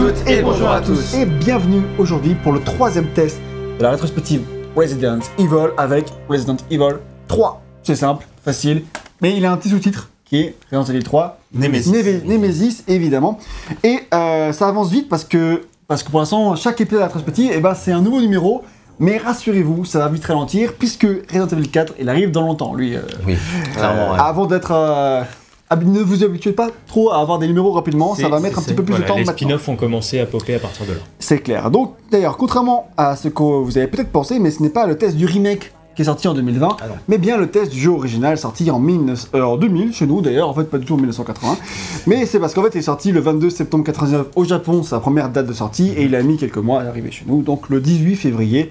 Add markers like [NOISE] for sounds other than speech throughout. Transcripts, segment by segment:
toutes et bonjour à tous. Et bienvenue aujourd'hui pour le troisième test de la rétrospective Resident Evil avec Resident Evil 3. C'est simple, facile, mais il a un petit sous-titre qui est Resident Evil 3. Nemesis. Nemesis, évidemment. Et euh, ça avance vite parce que, parce que pour l'instant, chaque épisode de la rétrospective, eh ben, c'est un nouveau numéro. Mais rassurez-vous, ça va vite ralentir puisque Resident Evil 4, il arrive dans longtemps, lui. euh, Oui, clairement. ouais. Avant d'être. Euh, hab- ne vous habituez pas trop à avoir des numéros rapidement, ça va mettre un petit peu plus voilà, de temps Les maintenant. spin-offs ont commencé à popper à partir de là. C'est clair. Donc, d'ailleurs, contrairement à ce que vous avez peut-être pensé, mais ce n'est pas le test du remake qui est sorti en 2020, Ah mais bien le test du jeu original sorti en, 19 euh, en 2000 chez nous d'ailleurs, en fait pas du tout en 1980. mais c'est parce qu'en fait il est sorti le 22 septembre 99 au Japon, sa première date de sortie, et il a mis quelques mois à arriver chez nous, donc le 18 février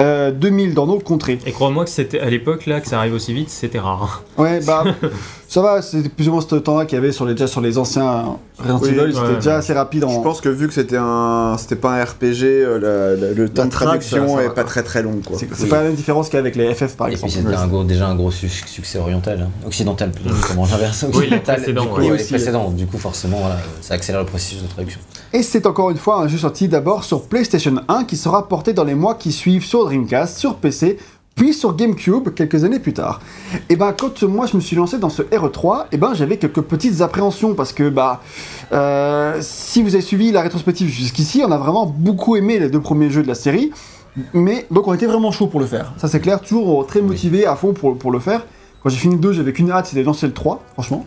euh, 2000 dans nos contrées. Et crois-moi que c'était à l'époque là que ça arrive aussi vite, c'était rare. Ouais, bah [LAUGHS] ça va, c'est plus ou moins ce temps-là qu'il y avait sur les, déjà sur les anciens Resident Oui, c'était ouais, déjà ouais. assez rapide en. Je pense que vu que c'était un, c'était pas un RPG, euh, la- la- le temps de traduction ça- ça est pas très très long quoi. C'est c'est pas la même différence qu'avec les FF par Et puis exemple. c'était un gros, déjà un gros su- succès oriental, hein. occidental plutôt, comment j'inverse Oui, les occidental, précédents, du coup, ouais. ouais, Aussi, les précédents, du coup forcément voilà, ça accélère le processus de traduction. Et c'est encore une fois un jeu sorti d'abord sur PlayStation 1 qui sera porté dans les mois qui suivent sur Dreamcast, sur PC, puis sur GameCube quelques années plus tard. Et ben quand moi je me suis lancé dans ce RE3, et ben j'avais quelques petites appréhensions parce que bah euh, si vous avez suivi la rétrospective jusqu'ici, on a vraiment beaucoup aimé les deux premiers jeux de la série. Mais donc on était vraiment chaud pour le faire. Ça c'est clair, toujours très motivé à fond pour, pour le faire. Quand j'ai fini le 2, j'avais qu'une hâte, c'était de lancer le 3, franchement.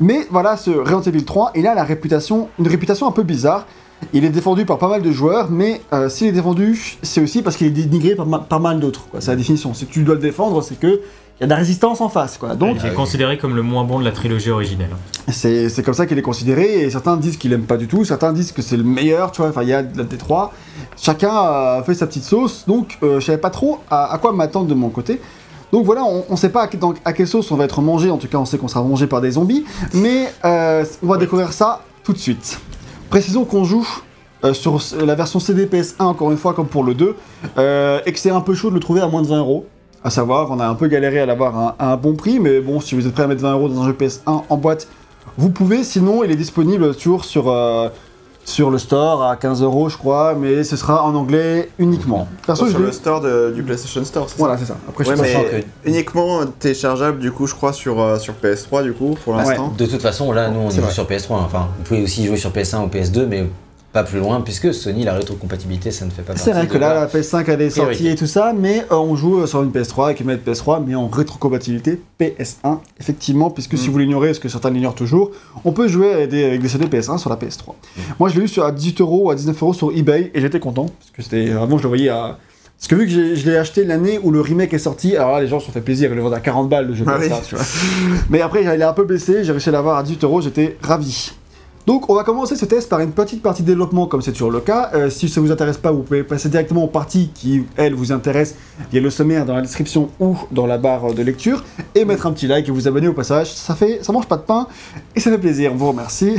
Mais voilà, ce Resident Evil 3, il a la réputation, une réputation un peu bizarre. Il est défendu par pas mal de joueurs, mais euh, s'il est défendu, c'est aussi parce qu'il est dénigré par, ma- par mal d'autres. C'est la définition. Si tu dois le défendre, c'est que il y a de la résistance en face. Quoi. Donc il est considéré comme le moins bon de la trilogie originelle. c'est comme ça qu'il est considéré. Et certains disent qu'il aime pas du tout, certains disent que c'est le meilleur. Tu vois, enfin il y a des trois. Chacun a fait sa petite sauce. Donc euh, je savais pas trop à, à quoi m'attendre de mon côté. Donc voilà, on, on sait pas à, que- dans- à quelle sauce on va être mangé. En tout cas, on sait qu'on sera mangé par des zombies. Mais euh, on va découvrir ça tout de suite. Précisons qu'on joue euh, sur la version CDPS 1, encore une fois, comme pour le 2, euh, et que c'est un peu chaud de le trouver à moins de 20 euros. À savoir, on a un peu galéré à l'avoir à un bon prix, mais bon, si vous êtes prêt à mettre 20 euros dans un jeu PS1 en boîte, vous pouvez. Sinon, il est disponible toujours sur, euh, sur le store à 15 euros, je crois, mais ce sera en anglais uniquement. Perso, je sur le store de- du PlayStation Store. c'est ça Voilà, c'est ça. Après, je Ouais, pas mais Sachant uniquement téléchargeable du coup, je crois sur euh, sur PS3 du coup pour l'instant. De toute façon là nous on joue vrai. sur PS3, hein. enfin vous pouvez aussi jouer sur PS1 ou PS2 mais pas plus loin puisque Sony la rétrocompatibilité ça ne fait pas partie C'est vrai que là, la PS5 elle est sortie et tout ça, mais euh, on joue euh, sur une PS3 avec une manette PS3, mais en rétrocompatibilité PS1, effectivement, puisque si Mm. vous l'ignorez, parce que certains l'ignorent toujours, on peut jouer avec des, avec des CD PS1 sur la PS3. Moi, je l'ai eu sur, à 18 euros ou à 19 euros sur eBay, et j'étais content, parce que c'était avant, je le voyais à. Parce que vu que je l'ai acheté l'année où le remake est sorti, alors là, les gens se sont fait plaisir, ils le vendent à 40 balles le jeu Ah PS1, oui. tu vois. Mais après, il a un peu baissé, j'ai réussi à l'avoir à 18 euros, j'étais ravi. Donc on va commencer ce test par une petite partie développement comme c'est toujours le cas. Euh, si ça vous intéresse pas, vous pouvez passer directement aux parties qui, elles, vous intéressent. Il y a le sommaire dans la description ou dans la barre de lecture. Et mettre un petit like et vous abonner au passage. Ça fait, ça mange pas de pain et ça fait plaisir. On vous remercie.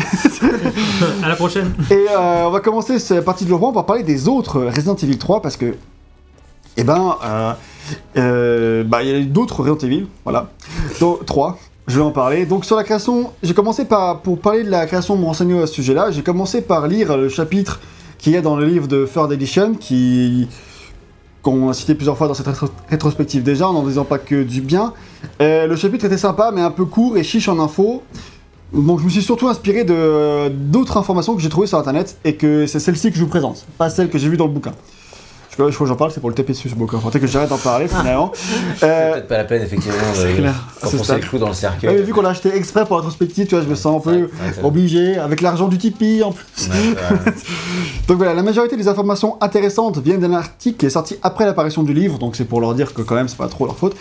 [LAUGHS] à la prochaine Et euh, on va commencer cette partie de développement par parler des autres Resident Evil 3 parce que, eh ben, euh, euh, bah, il y a d'autres Resident Evil, voilà, Donc, 3. Je vais en parler. Donc sur la création, j'ai commencé par, pour parler de la création, me renseigner à ce sujet-là, j'ai commencé par lire le chapitre qu'il y a dans le livre de Third Edition, qui qu'on a cité plusieurs fois dans cette rétro- rétrospective déjà, en n'en disant pas que du bien. Le chapitre était sympa, mais un peu court et chiche en infos. Donc je me suis surtout inspiré d'autres informations que j'ai trouvées sur internet et que c'est celle-ci que je vous présente, pas celle que j'ai vue dans le bouquin. Je sais pas, que j'en parle, c'est pour le taper dessus ce bouquin. Que j'arrête d'en parler finalement. [LAUGHS] C'est Euh, peut-être pas la peine effectivement [LAUGHS] c'est de stade. le clou dans le ouais, cercueil. mais vu qu'on l'a acheté exprès pour la rétrospective, tu vois, je me sens un peu Ouais, ouais, c'est- obligé, avec l'argent du Tipeee en plus. Ouais, ouais. [LAUGHS] Donc voilà, la majorité des informations intéressantes viennent d'un article qui est sorti après l'apparition du livre, donc c'est pour leur dire que quand même c'est pas trop leur faute.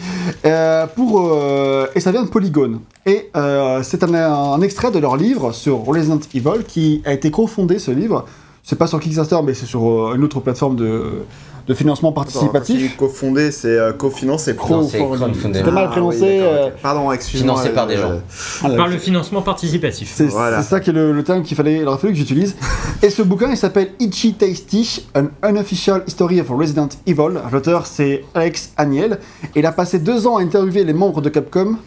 Euh, pour, euh, et ça vient de Polygon. Et euh, c'est un, un extrait de leur livre sur Resident Evil qui a été cofondé ce livre. C'est pas sur Kickstarter, mais c'est sur euh, une autre plateforme de, de financement participatif. cofondé, c'est euh, cofinancé. C'est. C'était mal Ah, prononcé. euh. Pardon, excuse-moi. Financé par des gens. Par le financement participatif. C'est ça qui est le, le terme qu'il fallait, il aurait fallu que j'utilise. Et ce bouquin, il s'appelle Itchy Tasty, An Unofficial History of Resident Evil. L'auteur, c'est Alex Aniel. Et il a passé deux ans à interviewer les membres de Capcom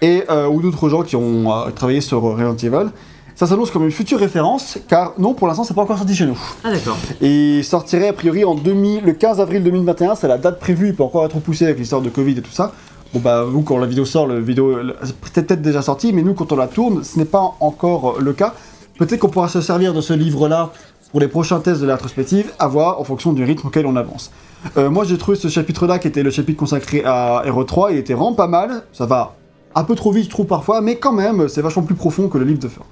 et, euh, ou d'autres gens qui ont euh, travaillé sur Resident Evil. Ça s'annonce comme une future référence, car non, pour l'instant, c'est pas encore sorti chez nous. Ah d'accord. Et il sortirait a priori en 2000, le 15 avril 2021, c'est la date prévue, il peut encore être repoussé avec l'histoire de Covid et tout ça. Bon bah vous quand la vidéo sort, le vidéo c'est peut-être déjà sorti, mais nous quand on la tourne, ce n'est pas encore euh, le cas. Peut-être qu'on pourra se servir de ce livre-là pour les prochains tests de la rétrospective, à voir en fonction du rythme auquel on avance. Euh, moi j'ai trouvé ce chapitre-là qui était le chapitre consacré à Hero 3, il était vraiment pas mal, ça va un peu trop vite je trouve parfois, mais quand même c'est vachement plus profond que le livre de fin.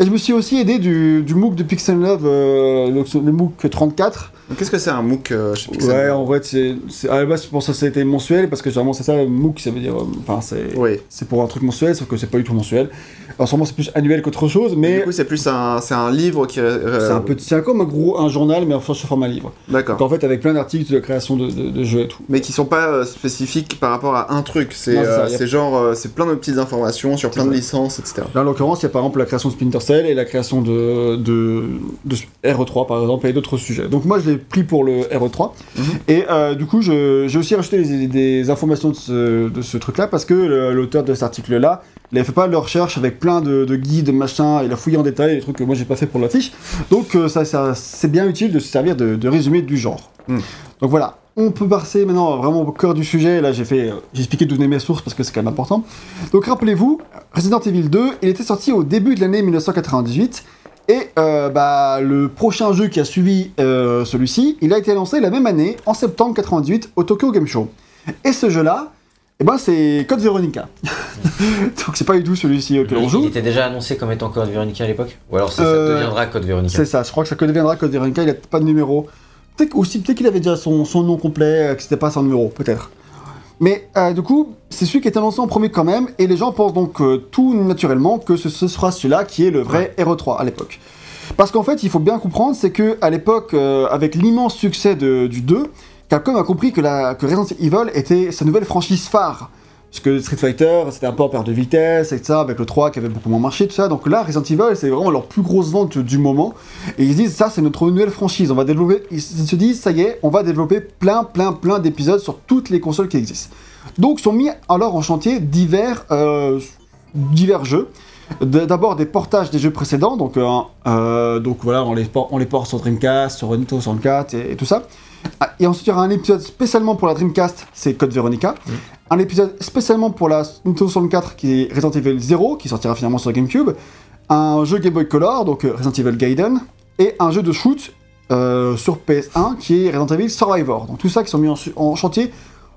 Et je me suis aussi aidé du, du MOOC de Pixel Love, euh, le, le MOOC 34, Donc, Qu'est-ce que c'est un MOOC euh, chez Pixel Ouais, en vrai, c'est, à la base, je pense que ça a été mensuel, parce que généralement, c'est ça, MOOC, ça veut dire. euh, Enfin, c'est, Oui. c'est pour un truc mensuel, sauf que c'est pas du tout mensuel. Alors, sûrement, c'est plus annuel qu'autre chose, Mais du coup, c'est plus un, c'est un livre qui. euh, c'est un peu, c'est comme un gros, un journal, mais enfin, sous format livre. Donc, D'accord. en fait, avec plein d'articles de création de, de- de jeux et tout. Mais qui sont pas euh, spécifiques par rapport à un truc. C'est euh, c'est genre, euh, c'est plein de petites informations sur plein de licences, etc. Là, en l'occurrence, il y a par exemple la création de Splinter Cell et la création de, de, de RE3, par exemple, et d'autres sujets. Donc, moi, je l'ai pris pour le RE3. Mhm. Et du coup, je- j'ai aussi rajouté des, des informations de ce, de ce truc-là parce que l'auteur de cet article-là, il avait fait pas de recherche avec plein de, de guides, machin, il a fouillé en détail des trucs que moi j'ai pas fait pour l'affiche. Donc, euh, ça, ça- c'est bien utile de se servir de, de résumé du genre. Mhm. Donc voilà. On peut passer maintenant vraiment au cœur du sujet. Là, j'ai fait, euh, j'ai expliqué d'où venaient mes sources parce que c'est quand même important. Donc rappelez-vous, Resident Evil 2, il était sorti au début de l'année 1998. Et euh, bah, le prochain jeu qui a suivi euh, celui-ci, il a été lancé la même année, en septembre 98, au Tokyo Game Show. Et ce jeu-là, eh ben, c'est Code Veronica. [LAUGHS] Donc c'est pas du tout celui-ci auquel on Il, joue. il était déjà annoncé comme étant Code Veronica à l'époque Ou alors c'est- Euh, ça deviendra Code Veronica C'est ça, je crois que ça deviendra Code Veronica, il a pas de numéro. Peut-être que- aussi, peut-être qu'il avait déjà son, son nom complet, euh, que c'était pas son numéro, peut-être. Mais euh, du coup, c'est celui qui est annoncé en premier quand même, et les gens pensent donc euh, tout naturellement que ce, ce sera celui-là qui est le vrai RE3 à l'époque. Parce qu'en fait, il faut bien comprendre, c'est que à l'époque, avec l'immense succès de- du 2, Capcom a compris que, la, Resident Evil était sa nouvelle franchise phare. Parce que Street Fighter, c'était un peu en perte de vitesse, et ça, avec le 3 qui avait beaucoup moins marché, tout ça. Donc là, Resident Evil, c'est vraiment leur plus grosse vente du moment. Et ils se disent, ça, c'est notre nouvelle franchise. On va développer. Ils se disent, ça y est, on va développer plein, plein, plein d'épisodes sur toutes les consoles qui existent. Donc, sont mis alors en chantier divers, euh, divers jeux. D'abord des portages des jeux précédents, donc, euh, euh, voilà, on les, porte sur Dreamcast, sur Nintendo 64 et, et tout ça. Ah, Et ensuite, il y aura un épisode spécialement pour la Dreamcast, c'est Code Veronica. Un épisode spécialement pour la Nintendo 64 qui est Resident Evil 0, qui sortira finalement sur GameCube. Un jeu Game Boy Color, donc euh, Resident Evil Gaiden. Et un jeu de shoot euh, sur PS1 qui est Resident Evil Survivor. Donc tout ça qui sont mis en, en chantier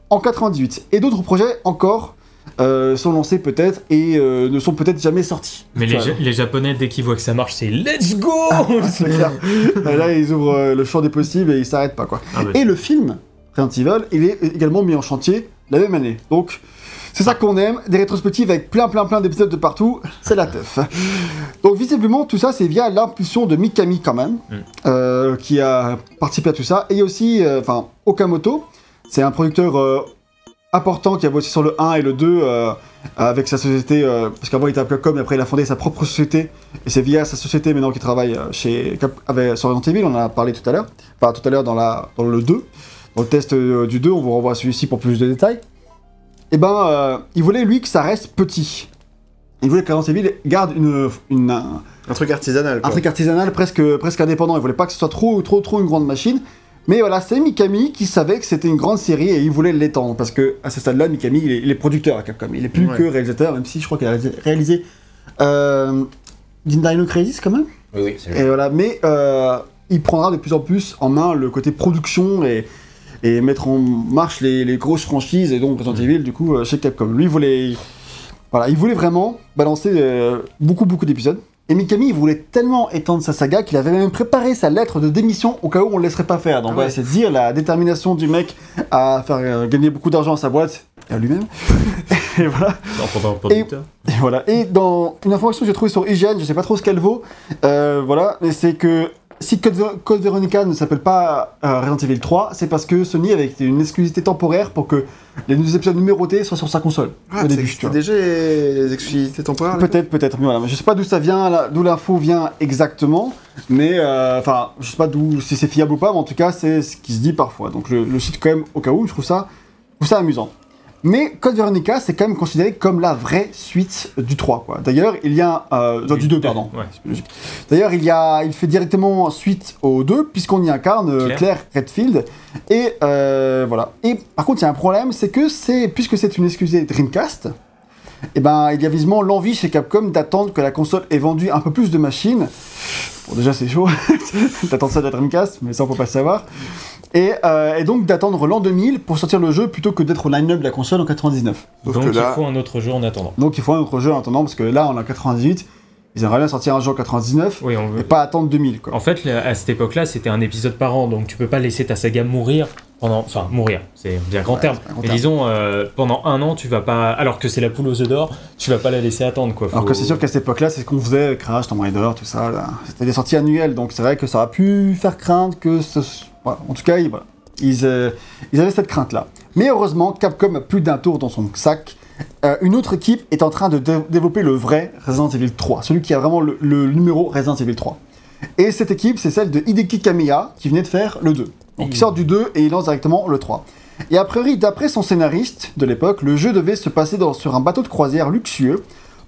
en 98. Et d'autres projets encore euh, sont lancés peut-être et euh, ne sont peut-être jamais sortis. Mais les, Ça, Ja- les Japonais, dès qu'ils voient que ça marche, c'est Let's go [LAUGHS] [LAUGHS] clair. Là, ils ouvrent euh, le champ des possibles et ils s'arrêtent pas quoi. Ah bah, Et le film, Resident Evil, il est également mis en chantier la même année. Donc, c'est ça qu'on aime, des rétrospectives avec plein plein plein d'épisodes de partout, c'est la teuf. Donc visiblement, tout ça, c'est via l'impulsion de Mikami quand même, Mm. euh, qui a participé à tout ça. Et aussi, euh, enfin, Okamoto, c'est un producteur euh, important qui a bossé sur le 1 et le 2 euh, avec sa société, euh, parce qu'avant il était à Capcom et après il a fondé sa propre société. Et c'est via sa société maintenant qu'il travaille euh, chez Cap avec, sur Resident Evil, on en a parlé tout à l'heure. Enfin, tout à l'heure dans, la, dans le 2. Dans le test euh, du 2, on vous renvoie à celui-ci pour plus de détails. Et ben, euh, il voulait lui que ça reste petit. Il voulait que Resident Evil garde une, une, un, Un truc artisanal, un truc artisanal presque, presque indépendant. Il voulait pas que ce soit trop, trop, trop une grande machine. Mais voilà, c'est Mikami qui savait que c'était une grande série et il voulait l'étendre. Parce que à ce stade-là, Mikami, il est, il est producteur à Capcom. Il est plus Ouais. que réalisateur, même si je crois qu'il a réalisé- euh, Dino Crisis quand même. Oui, oui, c'est Et voilà, mais euh, il prendra de plus en plus en main le côté production et, et mettre en marche les, les grosses franchises et donc Resident Evil du coup euh, chez Capcom. Lui il voulait, voilà, il voulait vraiment balancer euh, beaucoup beaucoup d'épisodes. Et Mikami il voulait tellement étendre sa saga qu'il avait même préparé sa lettre de démission au cas où on le laisserait pas faire. Donc Ah voilà, c'est dire la détermination du mec à faire euh, gagner beaucoup d'argent à sa boîte et à lui-même. [LAUGHS] et voilà. Et voilà. Et dans une information que j'ai trouvée sur IGN, je sais pas trop ce qu'elle vaut, euh, voilà, mais c'est que si Code, Ver- Code Veronica ne s'appelle pas euh, Resident Evil 3, c'est parce que Sony avait une exclusivité temporaire pour que les nouveaux épisodes numérotés soient sur sa console Ah, au c'est- début. c'était déjà les exclusivités temporaires Peut-être, peut-être, mais voilà. Je sais pas d'où ça vient, d'où l'info vient exactement, mais euh, enfin, je sais pas d'où si c'est fiable ou pas, mais en tout cas, c'est ce qui se dit parfois. Donc je le cite quand même au cas où, je trouve ça, je trouve ça amusant. Mais Code Veronica, c'est quand même considéré comme la vraie suite du 3. Quoi. D'ailleurs, il y a... Euh, du 2, pardon. Ouais. D'ailleurs, il, y a, il fait directement suite au 2, puisqu'on y incarne euh, Claire. Claire Redfield. Et euh, voilà. Et par contre, il y a un problème, c'est que c'est, puisque c'est une exclusivité Dreamcast, eh ben, il y a visiblement l'envie chez Capcom d'attendre que la console ait vendu un peu plus de machines. Bon, déjà, c'est chaud [LAUGHS] d'attendre ça de la Dreamcast, mais ça, on peut pas le savoir. Et, euh, et donc d'attendre l'an 2000 pour sortir le jeu plutôt que d'être au line-up de la console en 99. Sauf Donc que il faut un autre jeu en attendant. Donc il faut un autre jeu en attendant, parce que là, on est en 98, ils aimeraient bien sortir un jeu en 99, Oui, on et pas attendre 2000, quoi. En fait, à cette époque-là, c'était un épisode par an, donc tu peux pas laisser ta saga mourir pendant. Enfin, mourir, c'est bien grand Ouais, terme. c'est un grand Mais terme. disons, euh, pendant un an, tu vas pas. Alors que c'est la poule aux œufs d'or, tu vas pas la laisser attendre, quoi. Alors que c'est sûr qu'à cette époque-là, c'est ce qu'on faisait, Crash, Tomb Raider, tout ça. C'était des sorties annuelles, donc c'est vrai que ça aurait pu faire craindre que ce... voilà. En tout cas, ils, voilà. ils, euh, ils avaient cette crainte-là. Mais heureusement, Capcom a plus d'un tour dans son sac. Euh, une autre équipe est en train de dé- développer le vrai Resident Evil 3, celui qui a vraiment le, le numéro Resident Evil 3. Et cette équipe, c'est celle de Hideki Kamiya, qui venait de faire le 2. Donc il sort du 2 et il lance directement le 3. Et a priori, d'après son scénariste de l'époque, le jeu devait se passer dans- sur un bateau de croisière luxueux,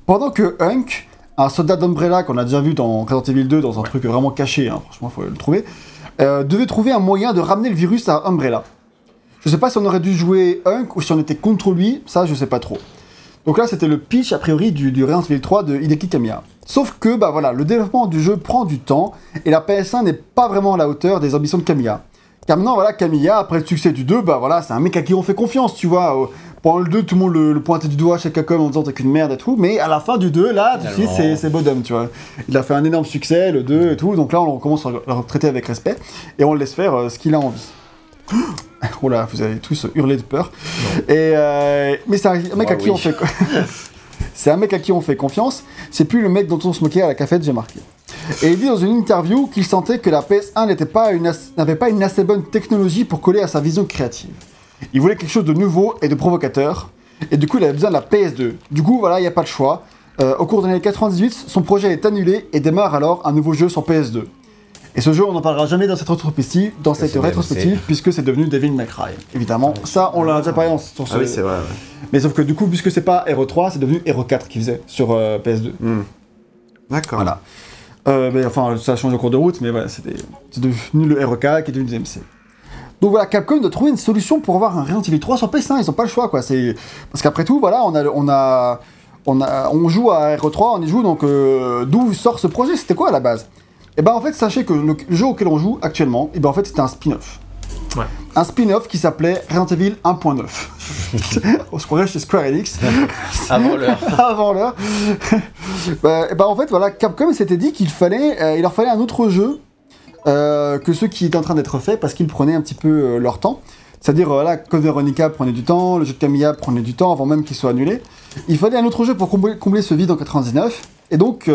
pendant que Hunk, un soldat d'Umbrella qu'on a déjà vu dans Resident Evil 2, dans un truc vraiment caché, hein, franchement, il faut le trouver, euh, devait trouver un moyen de ramener le virus à Umbrella. Je sais pas si on aurait dû jouer Hunk ou si on était contre lui, ça je sais pas trop. Donc là, c'était le pitch a priori du, du Resident Evil 3 de Hideki Kamiya. Sauf que, bah voilà, le développement du jeu prend du temps et la PS1 n'est pas vraiment à la hauteur des ambitions de Kamiya. Car maintenant, voilà, Kamiya, après le succès du 2, bah voilà, c'est un mec à qui on fait confiance, tu vois. Euh, Pendant le 2, tout le monde le, le pointait du doigt chez Capcom en disant t'es qu'une merde et tout, mais à la fin du 2, là, de suite, c'est c'est Bodum, tu vois. Il a fait un énorme succès, le 2 et tout, donc là, on commence à le traiter avec respect et on le laisse faire euh, ce qu'il a envie. [GASPS] Oh là, vous avez tous hurlé de peur. Et euh, mais c'est un mec Moi, à qui oui. on fait [LAUGHS] [LAUGHS] c'est un mec à qui on fait confiance. C'est plus le mec dont on se moquait à la cafette, j'ai marqué. Et il dit dans une interview qu'il sentait que la PS1 n'était pas une as- n'avait pas une assez bonne technologie pour coller à sa vision créative. Il voulait quelque chose de nouveau et de provocateur. Et du coup, il avait besoin de la PS2. Du coup, voilà, il n'y a pas de choix. Euh, au cours des années 98, son projet est annulé et démarre alors un nouveau jeu sur PS2. Et ce jeu, on n'en parlera jamais dans cette rétrospective, dans cette rétrospective, puisque c'est devenu Devil May Cry. Évidemment, ça, on l'a déjà parlé dans- sur ce... Ah oui, c'est vrai. ouais. Mais sauf que du coup, puisque c'est pas Hero 3, c'est devenu Hero 4 qui faisait sur euh, PS2. Hmm. D'accord. Voilà. Euh, enfin, ça a changé cours de route, mais voilà, c'était devenu le 4 qui est devenu DMC. Donc voilà, Capcom doit trouver une solution pour avoir un Resident Evil 3 sur PS1, ils ont pas le choix quoi. Parce qu'après tout, voilà, on a, on a, on a, on joue à Hero 3, on y joue donc euh, d'où sort ce projet C'était quoi à la base? Et ben en fait, sachez que le jeu auquel on joue actuellement, et ben en fait c'était un spin-off. Ouais. Un spin-off qui s'appelait Resident Evil 1.9. on se croirait chez Square Enix. [LAUGHS] Avant l'heure. [LAUGHS] avant l'heure. [LAUGHS] bah, et bah, en fait, voilà, Capcom s'était dit qu'il fallait, euh, il leur fallait un autre jeu euh, que ceux qui étaient en train d'être faits parce qu'ils prenaient un petit peu euh, leur temps. C'est-à-dire, voilà, Code Veronica prenait du temps, le jeu de Camilla prenait du temps avant même qu'il soit annulé. Il fallait un autre jeu pour combler, combler ce vide en 99. Et donc,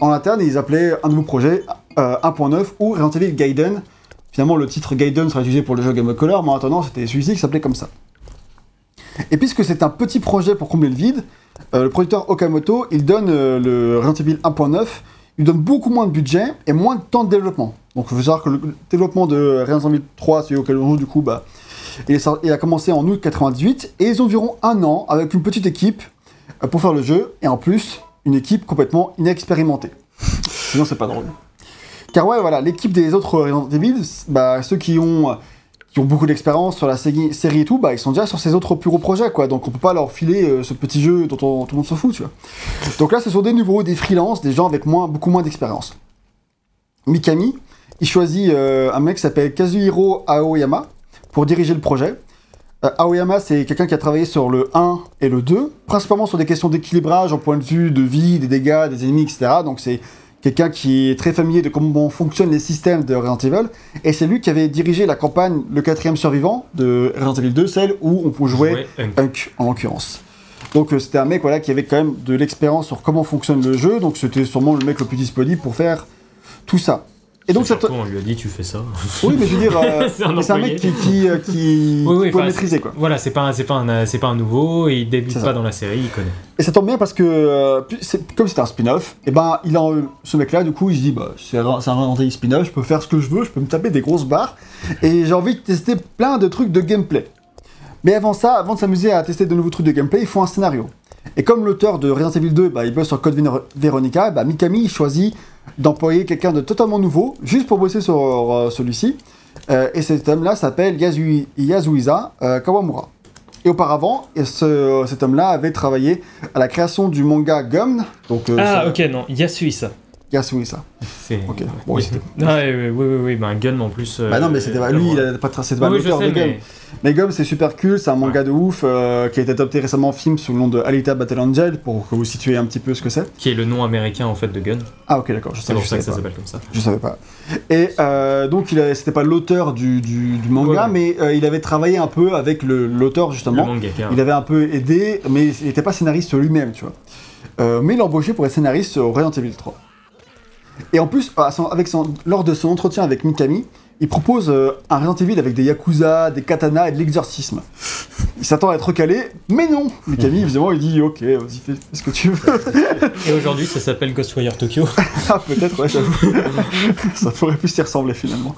en interne, ils appelaient un nouveau projet euh, 1.9 ou Resident Evil Gaiden. Finalement, le titre Gaiden sera utilisé pour le jeu Game of Color, mais en attendant, c'était celui-ci qui s'appelait comme ça. Et puisque c'est un petit projet pour combler le vide, euh, le producteur Okamoto, il donne euh, le Resident Evil 1.9, il donne beaucoup moins de budget et moins de temps de développement. Donc il faut savoir que le développement de Resident Evil 3, celui auquel on joue du coup, bah, il, a commencé en août 98 et ils ont environ un an avec une petite équipe euh, pour faire le jeu et en plus une équipe complètement inexpérimentée. Sinon c'est pas drôle. Car ouais, voilà, l'équipe des autres Resident Evil, bah, ceux qui ont, qui ont beaucoup d'expérience sur la série, et tout, bah, ils sont déjà sur ces autres plus gros projets, quoi. Donc on peut pas leur filer euh, ce petit jeu dont on- tout le monde se fout, tu vois. Donc là, ce sont des nouveaux, des freelances, des gens avec moins, beaucoup moins d'expérience. Mikami, il choisit euh, un mec qui s'appelle Kazuhiro Aoyama pour diriger le projet. Euh, Aoyama, c'est quelqu'un qui a travaillé sur le 1 et le 2, principalement sur des questions d'équilibrage en point de vue de vie, des dégâts, des ennemis, etc. Donc c'est quelqu'un qui est très familier de comment fonctionnent les systèmes de Resident Evil. Et c'est lui qui avait dirigé la campagne Le quatrième survivant de Resident Evil 2, celle où on peut jouer Hunk. Hunk en l'occurrence. Donc euh, c'était un mec voilà, qui avait quand même de l'expérience sur comment fonctionne le jeu, donc c'était sûrement le mec le plus disponible pour faire tout ça. Et donc on lui a dit tu fais ça. Oui, mais je veux dire, euh, [LAUGHS] C'est un mec qui, qui, euh, qui, Oui, oui, qui peut enfin, maîtriser quoi. Voilà, c'est pas, un- c'est pas, un, c'est pas un nouveau, et il débute ça. pas dans la série, il connaît. Et ça tombe bien parce que, euh, comme c'est un spin-off, et ben il a, ce mec-là, du coup, il se dit, bah, c'est un c'est un spin-off, je peux faire ce que je veux, je peux me taper des grosses barres, et j'ai envie de tester plein de trucs de gameplay. Mais avant ça, avant de s'amuser à tester de nouveaux trucs de gameplay, il faut un scénario. Et comme l'auteur de Resident Evil 2, bah, il bosse sur Code Ver- Veronica, bah, Mikami choisit d'employer quelqu'un de totalement nouveau, juste pour bosser sur euh, celui-ci. Euh, et cet homme-là s'appelle Yasui- Yasuhisa euh, Kawamura. Et auparavant, et ce- cet homme-là avait travaillé à la création du manga Gum. Donc, Ah, ok, non, Yasuisa. Yasuhisa. [LAUGHS] C'est. Ok, bon, oui, c'était- Ah, oui, oui, oui, oui, oui, bah, un gun en plus. euh, Bah non, mais c'était pas- lui, il a pas tra- c'était pas Oui, oui, l'auteur de Gum. mais. Mais Gum, c'est super cool, c'est un manga de ouf euh, qui a été adopté récemment en film sous le nom de Alita Battle Angel pour que vous situiez un petit peu ce que c'est. Qui est le nom américain en fait de gun. Ah ok d'accord, je C'est savais, pour je ça que ça s'appelle comme ça. Je savais pas. Et euh, donc il c'était pas l'auteur du, manga, mais il avait travaillé un peu avec l'auteur Le justement. Il avait un peu aidé, mais il n'était pas scénariste lui-même, tu vois. Mais il l'a embauché pour être scénariste sur Resident Evil 3. Et en plus, son- avec son- lors de son entretien avec Mikami, il propose euh, un Resident Evil avec des yakuza, des katanas et de l'exorcisme. Il s'attend à être recalé, mais non Mikami, évidemment, il dit Ok, vas-y, fais, ce que tu veux. [LAUGHS] Et aujourd'hui, ça s'appelle Ghostwire Tokyo. [LAUGHS] Ah, peut-être, ouais, j'avoue. [LAUGHS] ça pourrait plus y ressembler finalement.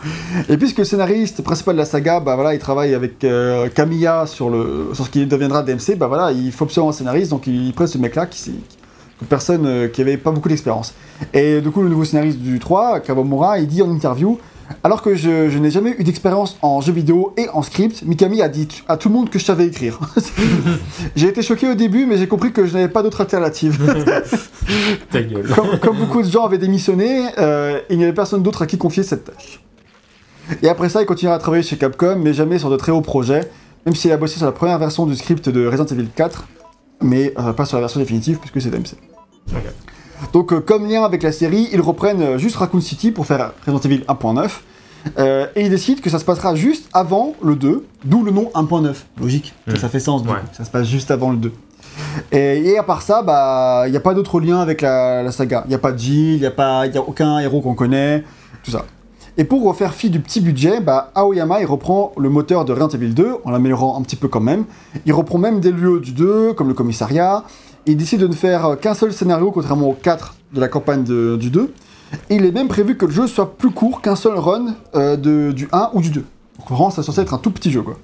Et puisque le scénariste principal de la saga, bah voilà, il travaille avec euh, Kamiya sur, le, sur ce qui deviendra DMC, bah voilà, il faut absolument un scénariste, donc il prend ce mec-là qui, s'est- que personne euh, qui avait pas beaucoup d'expérience. Et du coup, le nouveau scénariste du 3, Kawamura, il dit en interview alors que je, je n'ai jamais eu d'expérience en jeu vidéo et en script, Mikami a dit à tout le monde que je savais écrire. [LAUGHS] j'ai été choqué au début, mais j'ai compris que je n'avais pas d'autre alternative. [LAUGHS] Ta gueule. comme, comme beaucoup de gens avaient démissionné, euh, il n'y avait personne d'autre à qui confier cette tâche. Et après ça, il continuera à travailler chez Capcom, mais jamais sur de très hauts projets, même s'il a bossé sur la première version du script de Resident Evil 4, mais euh, pas sur la version définitive puisque c'est. Ok. Donc, euh, comme lien avec la série, ils reprennent euh, juste Raccoon City pour faire Resident Evil 1.9. euh, et ils décident que ça se passera juste avant le 2, d'où le nom 1.9. Logique, ça, Mm. ça fait sens, du Ouais. coup, ça se passe juste avant le 2. Et, et à part ça, bah, il n'y a pas d'autre lien avec la, la saga. Il n'y a pas de Jill, il n'y a, pas- y a aucun héros qu'on connaît, tout ça. Et pour refaire fi du petit budget, bah, Aoyama il reprend le moteur de Resident Evil 2 en l'améliorant un petit peu quand même. Il reprend même des lieux du 2, comme le commissariat. Il décide de ne faire qu'un seul scénario, contrairement aux 4 de la campagne de- du 2. Et il est même prévu que le jeu soit plus court qu'un seul run euh, de, du 1 ou du 2. Donc vraiment, c'est censé être un tout petit jeu, quoi.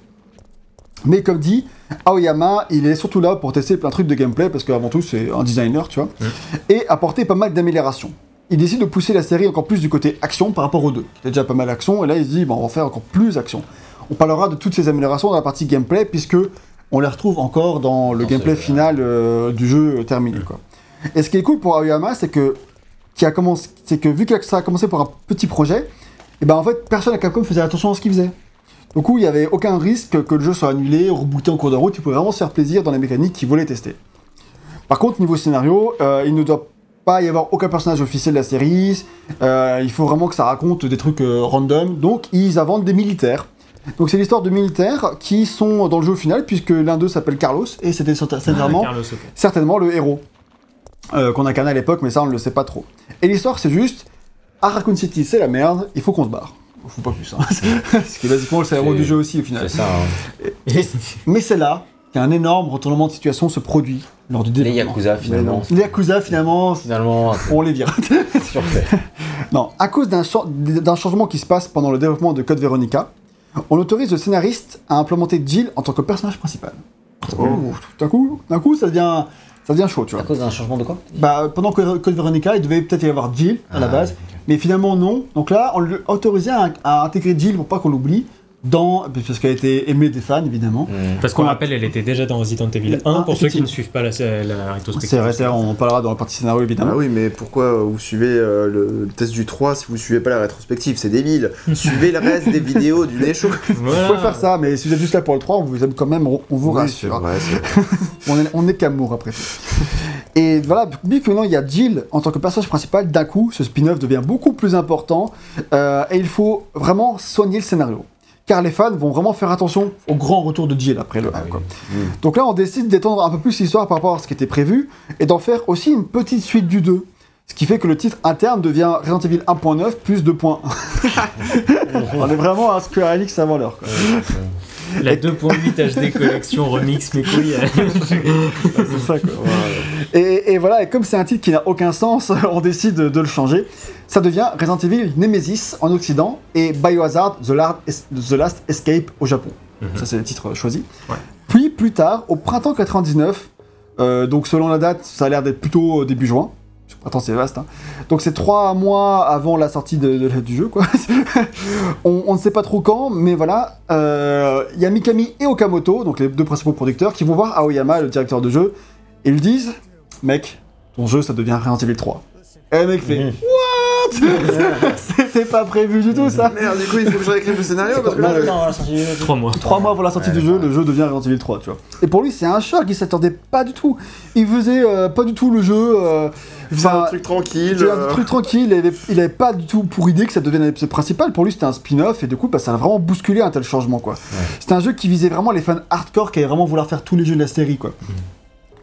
Mais comme dit, Aoyama, il est surtout là pour tester plein de trucs de gameplay, parce qu'avant tout, c'est un designer, tu vois, et apporter pas mal d'améliorations. Il décide de pousser la série encore plus du côté action par rapport aux deux. Il y a déjà pas mal d'action, et là, il se dit, bon, on va faire encore plus action. On parlera de toutes ces améliorations dans la partie gameplay, puisque on les retrouve encore dans le gameplay final euh, du jeu terminé, quoi. Et ce qui est cool pour Aoyama, c'est que, qui a commencé, c'est que vu que ça a commencé pour un petit projet, et ben en fait, personne à Capcom faisait attention à ce qu'il faisait. Du coup, il n'y avait aucun risque que le jeu soit annulé, rebooté en cours de route. Il pouvait vraiment se faire plaisir dans les mécaniques qu'il voulait tester. Par contre, niveau scénario, euh, il ne doit pas y avoir aucun personnage officiel de la série. Euh, il faut vraiment que ça raconte des trucs euh, random. Donc, ils inventent des militaires. Donc, c'est l'histoire de militaires qui sont dans le jeu au final, puisque l'un d'eux s'appelle Carlos, et c'était certainement Carlos, ok. certainement le héros euh, qu'on incarnait à l'époque, mais ça on ne le sait pas trop. Et l'histoire c'est juste, à Raccoon City c'est la merde, il faut qu'on se barre. Faut pas plus. Hein. Ce qui est basiquement le héros C'est- du jeu aussi au final. C'est ça. hein. Mais c'est là qu'un énorme retournement de situation se produit lors du Les développement. Yakuza, finalement. Les Yakuza finalement, Finalement, on les vire. [LAUGHS] surfait. [LAUGHS] non, à cause d'un cha- d'un changement qui se passe pendant le développement de Code Veronica, on autorise le scénariste à implémenter Jill en tant que personnage principal. Oh, d'un coup, d'un coup, ça devient, ça devient chaud, tu vois. À cause d'un changement de quoi? Bah, pendant que Code Veronica, il devait peut-être y avoir Jill à la Ah, base, mais finalement non. Donc là, on l'a autorisé à, à intégrer Jill pour pas qu'on l'oublie, dans, parce qu'elle a été aimée des fans évidemment. Hmm. Parce qu'on rappelle, elle était déjà dans Resident Evil Ah, 1 pour ceux qui ne suivent pas la, la rétrospective. C'est vrai, on en parlera dans la partie scénario évidemment. Ah oui, mais pourquoi vous suivez euh, le, le test du 3 si vous suivez pas la rétrospective? C'est débile. [LAUGHS] Suivez le reste des vidéos du [LAUGHS] Nécho. Voilà. Vous pouvez faire ça, mais si vous êtes juste là pour le 3, on vous aime quand même, on on vous Oui, rassure. vrai, vrai. [LAUGHS] On est, on est qu'amour après tout. Et voilà, vu que maintenant il y a Jill en tant que personnage principal, d'un coup, ce spin-off devient beaucoup plus important euh, et il faut vraiment soigner le scénario. Car les fans vont vraiment faire attention au grand retour de Jill après le 1. quoi. Donc là, on décide d'étendre un peu plus l'histoire par rapport à ce qui était prévu et d'en faire aussi une petite suite du 2. Ce qui fait que le titre interne devient Resident Evil 1.9 plus 2.1. [LAUGHS] on est vraiment à Square Enix avant l'heure. La 2.8 HD collection remix mes couilles. [LAUGHS] C'est ça quoi. Et, et voilà, et comme c'est un titre qui n'a aucun sens, [LAUGHS] on décide de, de le changer. Ça devient Resident Evil Nemesis en Occident et Biohazard The, Last Escape au Japon. Mhm. Ça, c'est euh, choisis. Ouais. Puis, plus tard, au printemps 99, euh, donc selon la date, ça a l'air d'être plutôt début juin. Attends, c'est vaste. hein. Donc c'est trois mois avant la sortie de, de- du jeu, quoi. [LAUGHS] on, on ne sait pas trop quand, mais voilà. Euh, Il y a Mikami et Okamoto, donc les deux principaux producteurs, qui vont voir Aoyama, le directeur de jeu, et lui disent Mec, ton jeu, ça devient Resident Evil 3. Et le mec fait Mhm. What? [LAUGHS] C'était pas prévu du tout, ça Merde, du coup, il faut que je réécrive le scénario parce que Non, là, non, non, la sortie du jeu. Trois mois. Trois mois avant la sortie Ouais, du jeu, le jeu devient Resident Evil 3, tu vois. Et pour lui, c'est un choc, il s'attendait pas du tout. Il faisait euh, pas du tout le jeu. euh, c'est un truc tranquille. c'est un euh, truc tranquille, il avait, il avait pas du tout pour idée que ça devienne un épisode principal. Pour lui, c'était un spin-off, et du coup, bah, ça a vraiment bousculé un tel changement, quoi. C'était un jeu qui visait vraiment les fans hardcore qui allaient vraiment vouloir faire tous les jeux de la série, quoi.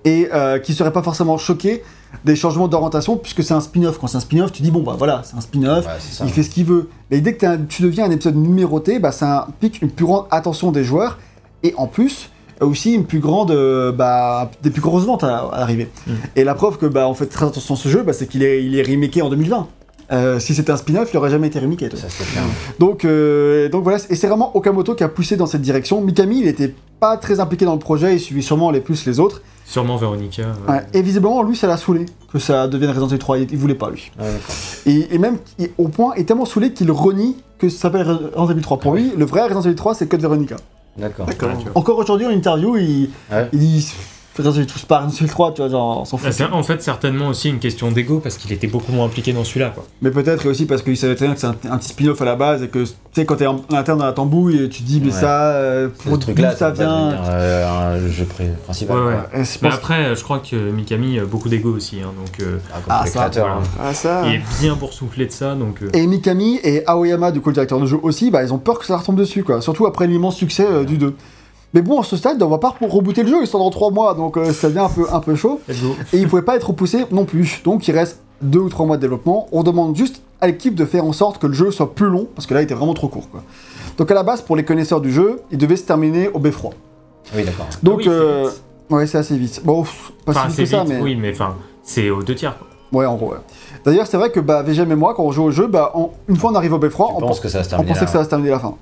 Et euh, qui seraient pas forcément choqués des changements d'orientation, puisque c'est un spin-off. Quand c'est un spin-off, tu dis, bon, bah voilà, c'est un spin-off, Ouais, il fait ce qu'il veut. Mais dès que un- tu deviens un épisode numéroté, bah, ça implique une plus grande attention des joueurs et en plus aussi une plus grande, euh, bah, des plus grosses ventes à, à l'arrivée. Mm. Et la preuve que bah, on fait très attention à ce jeu, bah, c'est qu'il est, il est remaké en 2020. Euh, si c'était un spin-off, il aurait jamais été remaké. Ça. Donc, euh, donc voilà, et c'est vraiment Okamoto qui a poussé dans cette direction. Mikami, il était pas très impliqué dans le projet, il suivait sûrement les plus les autres. Sûrement Véronica. euh, Ouais, et visiblement, lui, ça l'a saoulé que ça devienne Resident Evil 3. Il, il voulait pas, lui. Ouais, d'accord. Et, et même, il- au point, il est tellement saoulé qu'il renie que ça s'appelle Resident Evil 3. Pour Ah lui, le vrai Resident Evil 3, c'est Code Veronica. D'accord. Encore aujourd'hui, en interview, il, Ouais. il dit 3, c'est pas Resident Evil 3, tu vois, genre, on s'en fout. Ah, c'est en fait certainement aussi une question d'ego parce qu'il était beaucoup moins impliqué dans celui-là. Quoi. Mais peut-être aussi parce qu'il savait très bien que c'est un, un petit spin-off à la base et que, tu sais, quand t'es en, en interne dans la tambouille, et tu dis, mais Ouais. ça, euh, pour d'où ça vient. devenir, euh, un jeu principal. Ouais, quoi. ouais. Et je Mais pense- après, euh, je crois que Mikami a beaucoup d'ego aussi. hein, donc, euh, Ah, comme Ah, tous les ça, créateurs. voilà. hein. Ah, ça. il est bien boursouflé de ça. Donc, euh, Et Mikami et Aoyama, du coup le directeur de jeu aussi, bah, ils ont peur que ça leur tombe dessus, quoi. Surtout après l'immense succès euh, du 2. Mais bon, à ce stade, on va pas pour rebooter le jeu, ils sont dans 3 mois, donc euh, ça devient un peu, un peu chaud. Et il pouvait pas être repoussé non plus. Donc il reste 2 ou 3 mois de développement. On demande juste à l'équipe de faire en sorte que le jeu soit plus long, parce que là il était vraiment trop court, quoi. Donc à la base, pour les connaisseurs du jeu, il devait se terminer au beffroi. Oui, d'accord. Donc, oui, c'est euh, ouais, c'est assez vite. Bon, pas Enfin, si c'est vite que ça, vite, mais. oui, mais enfin, c'est aux deux tiers. Quoi. Ouais, en gros, ouais. D'ailleurs, c'est vrai que bah, VGM et moi, quand on joue au jeu, bah, on- une fois on arrive au beffroi, on pense que ça va se on terminer pensait là. que ça va se terminer à la fin.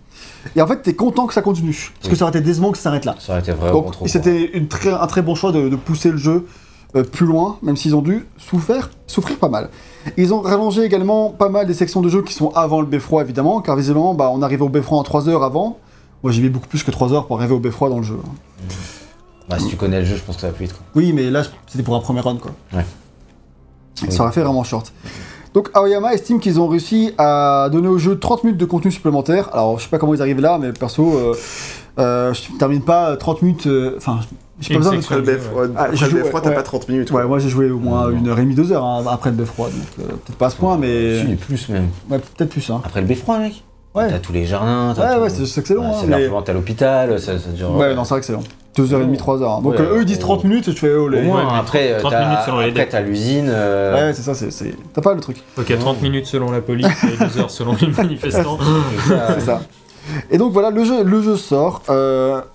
Et en fait, t'es content que ça continue. Parce que ça aurait été décevant que ça s'arrête là. Ça aurait été vraiment Donc, trop. c'était très- un très bon choix de, de pousser le jeu euh, plus loin, même s'ils ont dû souffrir, souffrir pas mal. Ils ont rallongé également pas mal des sections de jeu qui sont avant le beffroi, évidemment, car visiblement, bah, on arrive au beffroi en 3 heures avant. Moi, j'y vais beaucoup plus que 3 heures pour arriver au beffroi dans le jeu. Bah, si tu connais le jeu, je pense que ça va plus vite. Quoi. Oui, mais là, c'était pour un premier run, quoi. Ouais. Ça aurait fait vraiment short. Donc Aoyama estime qu'ils ont réussi à donner au jeu 30 minutes de contenu supplémentaire. Alors je sais pas comment ils arrivent là, mais perso, euh, euh, je termine pas euh, 30 minutes. Euh, enfin, euh, j'ai pas besoin de. Le ah, après le beffroi, ouais, t'as pas 30 minutes. Ouais, moi j'ai joué au moins une heure et demie, deux heures hein, après le beffroi. Donc euh, peut-être pas à ce point, mais. Si, plus même. Ouais, peut-être plus. Hein. Après le beffroi, mec Ouais. T'as tous les jardins. Ouais, ouais, c'est excellent. Hein, c'est mais... à l'hôpital, ça, ça, dure. Ouais, non, c'est excellent. 2h30, 3h. Hein. Donc euh, eux disent 30 minutes, je fais oh les. Au moins, après, euh, 30 minutes selon les après, t'as l'usine. Euh, ouais, c'est ça, c'est. T'as pas le truc. Ok, 30 minutes selon la police et 2h selon les [LAUGHS] manifestants. c'est ça. Et donc voilà, le jeu, sort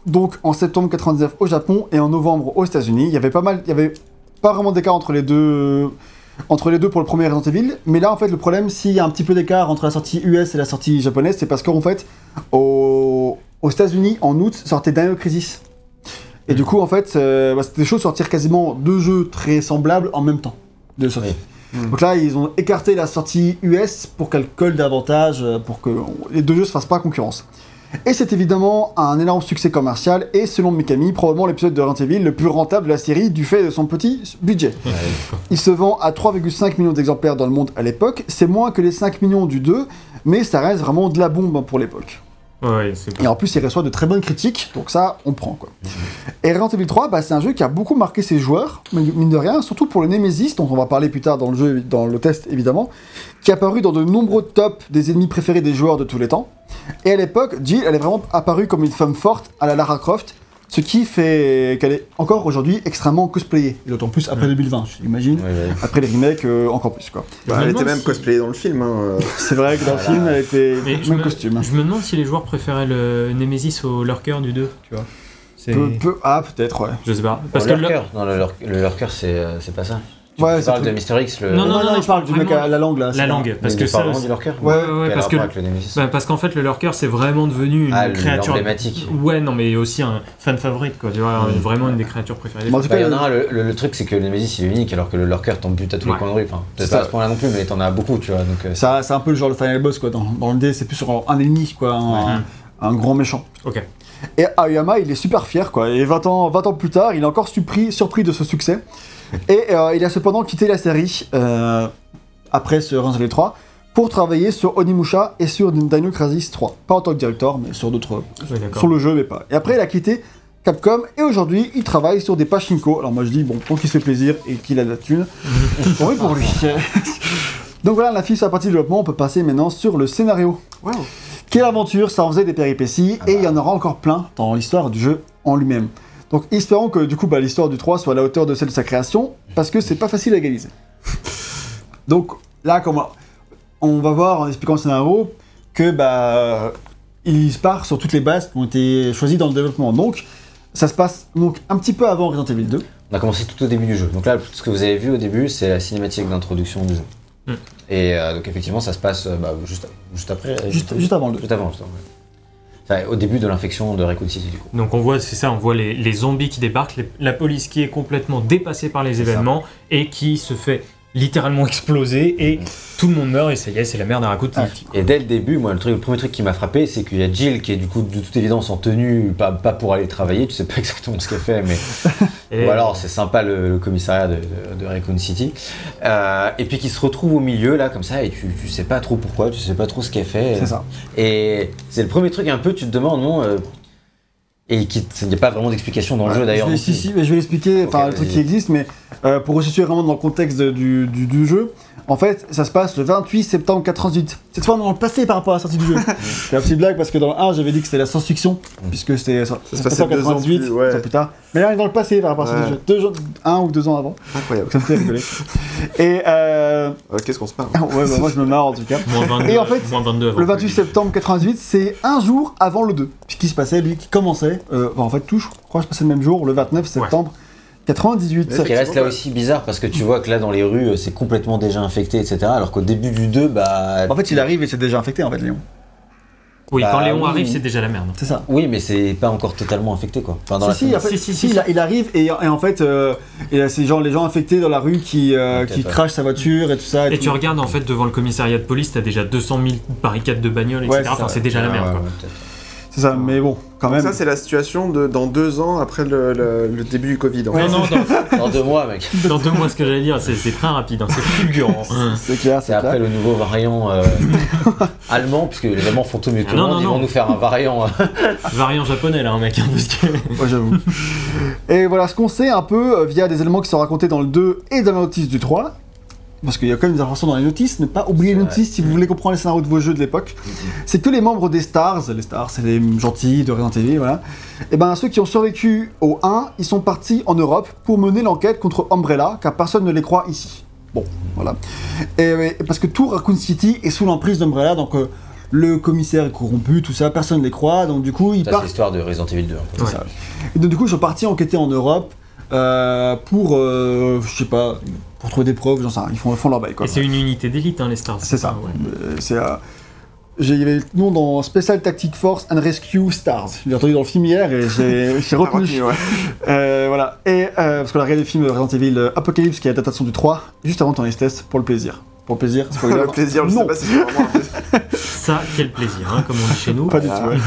donc en septembre 99 au Japon et en novembre aux États-Unis. Il y avait pas mal, il y avait pas vraiment d'écart entre les deux, entre les deux pour le premier Resident Evil. Mais là en fait le problème, s'il y a un petit peu d'écart entre la sortie US et la sortie japonaise, c'est parce qu'en fait aux États-Unis en août sortait Dino Crisis. Et du coup en fait euh, bah, c'était chaud de sortir quasiment deux jeux très semblables en même temps de sortie. Oui. Donc là, ils ont écarté la sortie US pour qu'elle colle davantage, euh, pour que les deux jeux se fassent pas concurrence. Et c'est évidemment un énorme succès commercial, et selon Mikami, probablement l'épisode de Resident Evil le plus rentable de la série du fait de son petit budget. ouais, Il se vend à 3,5 millions d'exemplaires dans le monde à l'époque, c'est moins que les 5 millions du 2, mais ça reste vraiment de la bombe pour l'époque. Et en plus, il reçoit de très bonnes critiques, donc ça, on prend quoi. Et Resident Evil 3, bah, c'est un jeu qui a beaucoup marqué ses joueurs, mine de rien, surtout pour le Nemesis, dont on va parler plus tard dans le jeu, dans le test évidemment, qui est apparu dans de nombreux tops des ennemis préférés des joueurs de tous les temps. Et à l'époque, Jill, elle est vraiment apparue comme une femme forte à la Lara Croft, ce qui fait qu'elle est encore aujourd'hui extrêmement cosplayée, et d'autant plus après 2020, j'imagine. ouais, ouais. Après les remakes, euh, encore plus quoi. Je Bah, elle était même si- cosplayée dans le film. hein, euh. [LAUGHS] C'est vrai que dans le film, elle était Mais je même me, costume. je me demande si les joueurs préféraient le Nemesis au lurker du 2, tu vois. C'est- Peu, peu- ah, peut-être, ouais. Je sais pas. Parce que le- lurker. Non, le, lurk- le lurker, c'est euh, c'est pas ça. Tu Ouais, parles de Mister X, le. Non, non, il je parle du mec vraiment- à la langue là. La langue, parce Mais que ça. vraiment du Lurker Ouais, ouais, parce que Bah, parce qu'en fait, le lurker, c'est vraiment devenu une Ah, créature. l'emblématique. Ouais, non, mais aussi un fan favorite, quoi. Tu vois, vraiment une des créatures préférées. Bon, en tout Bah, cas, il y en a un, le, truc c'est que le Nemesis il est unique alors que le Lurker t'en bute à tous les coins de rue. Enfin, C'est pas à ce point là non plus, mais t'en as beaucoup, tu vois. Donc, euh, Ça- C'est un peu le genre le final boss quoi. Dans, le dé, c'est plus sur un ennemi quoi, un, grand méchant. Ok. Et Aoyama, il est super fier quoi. Et 20 ans, 20 ans plus tard, il est encore surpris, surpris de ce succès. [LAUGHS] Et euh, il a cependant quitté la série euh, après ce Resident Evil 3 pour travailler sur Onimusha et sur Dino Crisis 3. Pas en tant que directeur, mais sur d'autres sur le jeu, mais pas. Et après, il a quitté Capcom et aujourd'hui, il travaille sur des pachinko. Alors moi, je dis, bon, tant qu'il se fait plaisir et qu'il a de la thune, [LAUGHS] oui pour lui. [LAUGHS] Donc voilà, la fiche à partie du développement, on peut passer maintenant sur le scénario. Wow. Quelle aventure, ça en faisait des péripéties, Ah et bah. il y en aura encore plein dans l'histoire du jeu en lui-même. Donc espérons que du coup, bah, l'histoire du 3 soit à la hauteur de celle de sa création, parce que c'est pas facile à égaliser. [LAUGHS] Donc là, comment on va voir en expliquant le scénario que bah il part sur toutes les bases qui ont été choisies dans le développement. Donc ça se passe donc un petit peu avant Resident Evil 2. On a commencé tout au début du jeu. Donc là, ce que vous avez vu au début, c'est la cinématique d'introduction du jeu. Hmm. Et euh, donc effectivement, ça se passe euh, bah, juste, juste après. Juste, juste avant le 2. Juste avant, juste avant. ouais. Au début de l'infection de Raccoon City, du coup. Donc on voit, c'est ça, on voit les, les zombies qui débarquent, les- la police qui est complètement dépassée par les ça. événements et qui se fait littéralement exploser et Mm. tout le monde meurt et ça y est, c'est la merde à Raccoon Ah. City. Et dès le début, moi, le, truc, le premier truc qui m'a frappé, c'est qu'il y a Jill qui est du coup de toute évidence en tenue, pas, pas pour aller travailler, tu sais pas [LAUGHS] exactement ce qu'elle fait, mais [LAUGHS] Et- ou alors c'est sympa le, le commissariat de, de, de Raccoon City. Euh, et puis qui se retrouve au milieu là comme ça et tu, tu sais pas trop pourquoi, tu sais pas trop ce qu'elle fait. C'est ça. Et c'est le premier truc un peu, tu te demandes non. euh, et qui il n'y a pas vraiment d'explication dans le jeu d'ailleurs. Si, si, mais je vais l'expliquer, Ok, le truc qui existe, mais euh, pour resituer vraiment dans le contexte du, du, du jeu, en fait, ça se passe le 28 septembre 88. Cette fois, on est dans le passé par rapport à la sortie du jeu. [LAUGHS] C'est la petite blague parce que dans le 1, j'avais dit que c'était la science-fiction, Mm. puisque c'était ça, se se passait passait en deux ans 98, plus, ouais. plus tard. Mais là, on est dans le passé par rapport à la sortie Ouais. du jeu. Deux jours, un ou deux ans avant. Incroyable. Donc ça me fait rigoler. [LAUGHS] Et euh... Euh, Qu'est-ce qu'on se parle [LAUGHS] ouais, bah, moi je me marre en tout cas. Moins 22, Et en fait, moins 22 avant Le que 28 septembre 88, c'est un jour avant le 2. Ce qui se passait, lui, qui commençait, euh, en fait, tout, je crois que se passait le même jour, le 29 septembre 98. Ce qui reste là aussi bizarre parce que tu vois que là dans les rues c'est complètement déjà infecté etc. Alors qu'au début du 2, bah. En fait, il arrive et c'est déjà infecté, en fait, Léon. Oui, Bah quand Léon oui. arrive, c'est déjà la merde. C'est ça. Oui, mais c'est pas encore totalement infecté quoi. Enfin, dans la si, si, scène. en fait, Si, si, si, si, il, arrive et, et en fait, euh, c'est genre les gens infectés dans la rue qui, euh, qui ouais. crachent sa voiture et tout ça. Et tout. tu regardes en fait devant le commissariat de police, t'as déjà 200 000 barricades de bagnoles, etc. Ouais, enfin, c'est déjà la merde. ouais, quoi. C'est ça, mais bon, quand Donc même. ça, c'est la situation de dans deux ans après le, le- le début du Covid. en Ouais, fait. Non, non, dans, [LAUGHS] Dans deux mois mec. dans deux mois, ce que j'allais dire, c'est très rapide, hein, c'est [LAUGHS] fulgurant. C'est clair, C'est après le nouveau variant euh, [LAUGHS] allemand, puisque les Allemands font tout mieux que monde, non, ils non. vont nous faire un variant. euh, Variant japonais là, un mec. hein, parce que- Ouais, j'avoue. et voilà, ce qu'on sait un peu euh, via des éléments qui sont racontés dans le 2 et dans la notice du 3. Parce qu'il y a quand même des informations dans les notices, ne pas oublier les notices si vous voulez comprendre les scénarios de vos jeux de l'époque. C'est que les membres des Stars, les Stars, c'est les gentils de Resident Evil, voilà. Et ben ceux qui ont survécu au 1, ils sont partis en Europe pour mener l'enquête contre Umbrella, car personne ne les croit ici. Bon, voilà. Et, et parce que tout Raccoon City est sous l'emprise d'Umbrella, donc euh, le commissaire est corrompu, tout ça, personne ne les croit, donc du coup ils Ça, c'est partent. l'histoire de Resident Evil 2. un peu. C'est Ouais. ça. Et donc, du coup, ils sont partis enquêter en Europe euh, pour, euh, je sais pas, pour trouver des preuves, j'en sais rien. Ils font, ils font leur bail, quoi. Et c'est une unité d'élite, hein, les stars. C'est ça. ouais. Euh, c'est, euh, j'ai il y avait le nom dans Special Tactic Force and Rescue Stars. Je l'ai entendu dans le film hier et j'ai, [LAUGHS] j'ai Ah, retenu. retenu, ouais. Euh, voilà. Et euh, parce qu'on a regardé le film Resident Evil Apocalypse, qui est l'adaptation du 3, juste avant ton test pour le plaisir. Pour le plaisir, [LAUGHS] spoiler. le plaisir, je non. sais pas si c'est vraiment un plaisir. [LAUGHS] Ça, quel plaisir, hein, comme on dit chez nous. Pas du tout, ouais.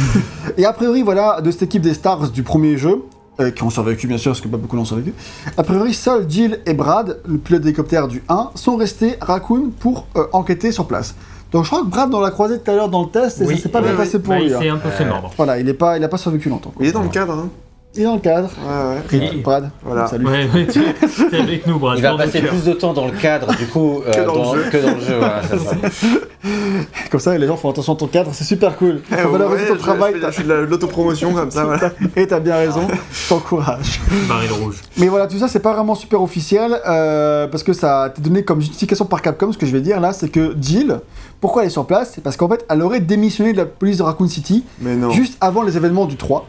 Et a priori, voilà, de cette équipe des Stars du premier jeu, euh, qui ont survécu bien sûr, parce que pas beaucoup n'ont survécu, a priori, seuls Jill et Brad, le pilote d'hélicoptère du 1, sont restés à Raccoon pour euh, enquêter sur place. Donc je crois que Brad, on l'a croisé tout à l'heure dans le test, et Oui, ça s'est pas oui, bien oui. passé pour Bah, lui. il hein. s'est un peu fait Euh, mordre. Voilà, il, est pas, il a pas survécu longtemps. quoi. Il est dans le cadre, hein. Il est dans le cadre. Ouais, ouais. Rip, Brad. Voilà. Salut. Ouais, ouais, tu es avec nous, Brad. Il va passer plus de temps dans le cadre du coup euh, Que dans le jeu. que dans le jeu. voilà, c'est ça. [LAUGHS] Comme ça, les gens font attention à ton cadre, c'est super cool. Eh, Faut valoriser ouais, ton je- travail. Je fais, je fais de la- l'autopromotion comme ça, voilà. [LAUGHS] Et t'as bien raison, [LAUGHS] je t'encourage. Baril rouge. Mais voilà, tout ça, c'est pas vraiment super officiel, euh, parce que ça a été donné comme justification par Capcom. Ce que je vais dire là, c'est que Jill, pourquoi elle est sur place? C'est parce qu'en fait, elle aurait démissionné de la police de Raccoon City Mais non. juste avant les événements du 3.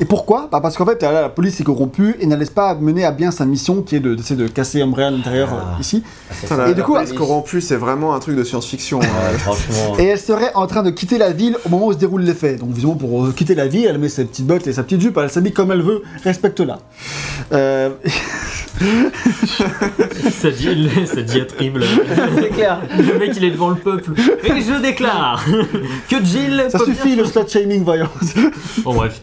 Et pourquoi bah Parce qu'en fait, là, la police est corrompue et ne laisse pas mener à bien sa mission qui est de- d'essayer de, casser Umbrella à l'intérieur Ah. euh, ici. Ah, la, Et du la coup, police corrompue, c'est vraiment un truc de science-fiction. Ouais, hein. [LAUGHS] Et elle serait en train de quitter la ville au moment où se déroulent les faits. Donc, visiblement, pour euh, quitter la ville, elle met ses petites bottes et sa petite jupe, elle s'habille comme elle veut, respecte-la. Euh, [LAUGHS] ça, dit, [LAUGHS] ça diatribe. là. C'est clair. Le mec, il est devant le peuple. Et je déclare que Jill. ça suffit bien- le slut shaming, voyons. Bon, bref.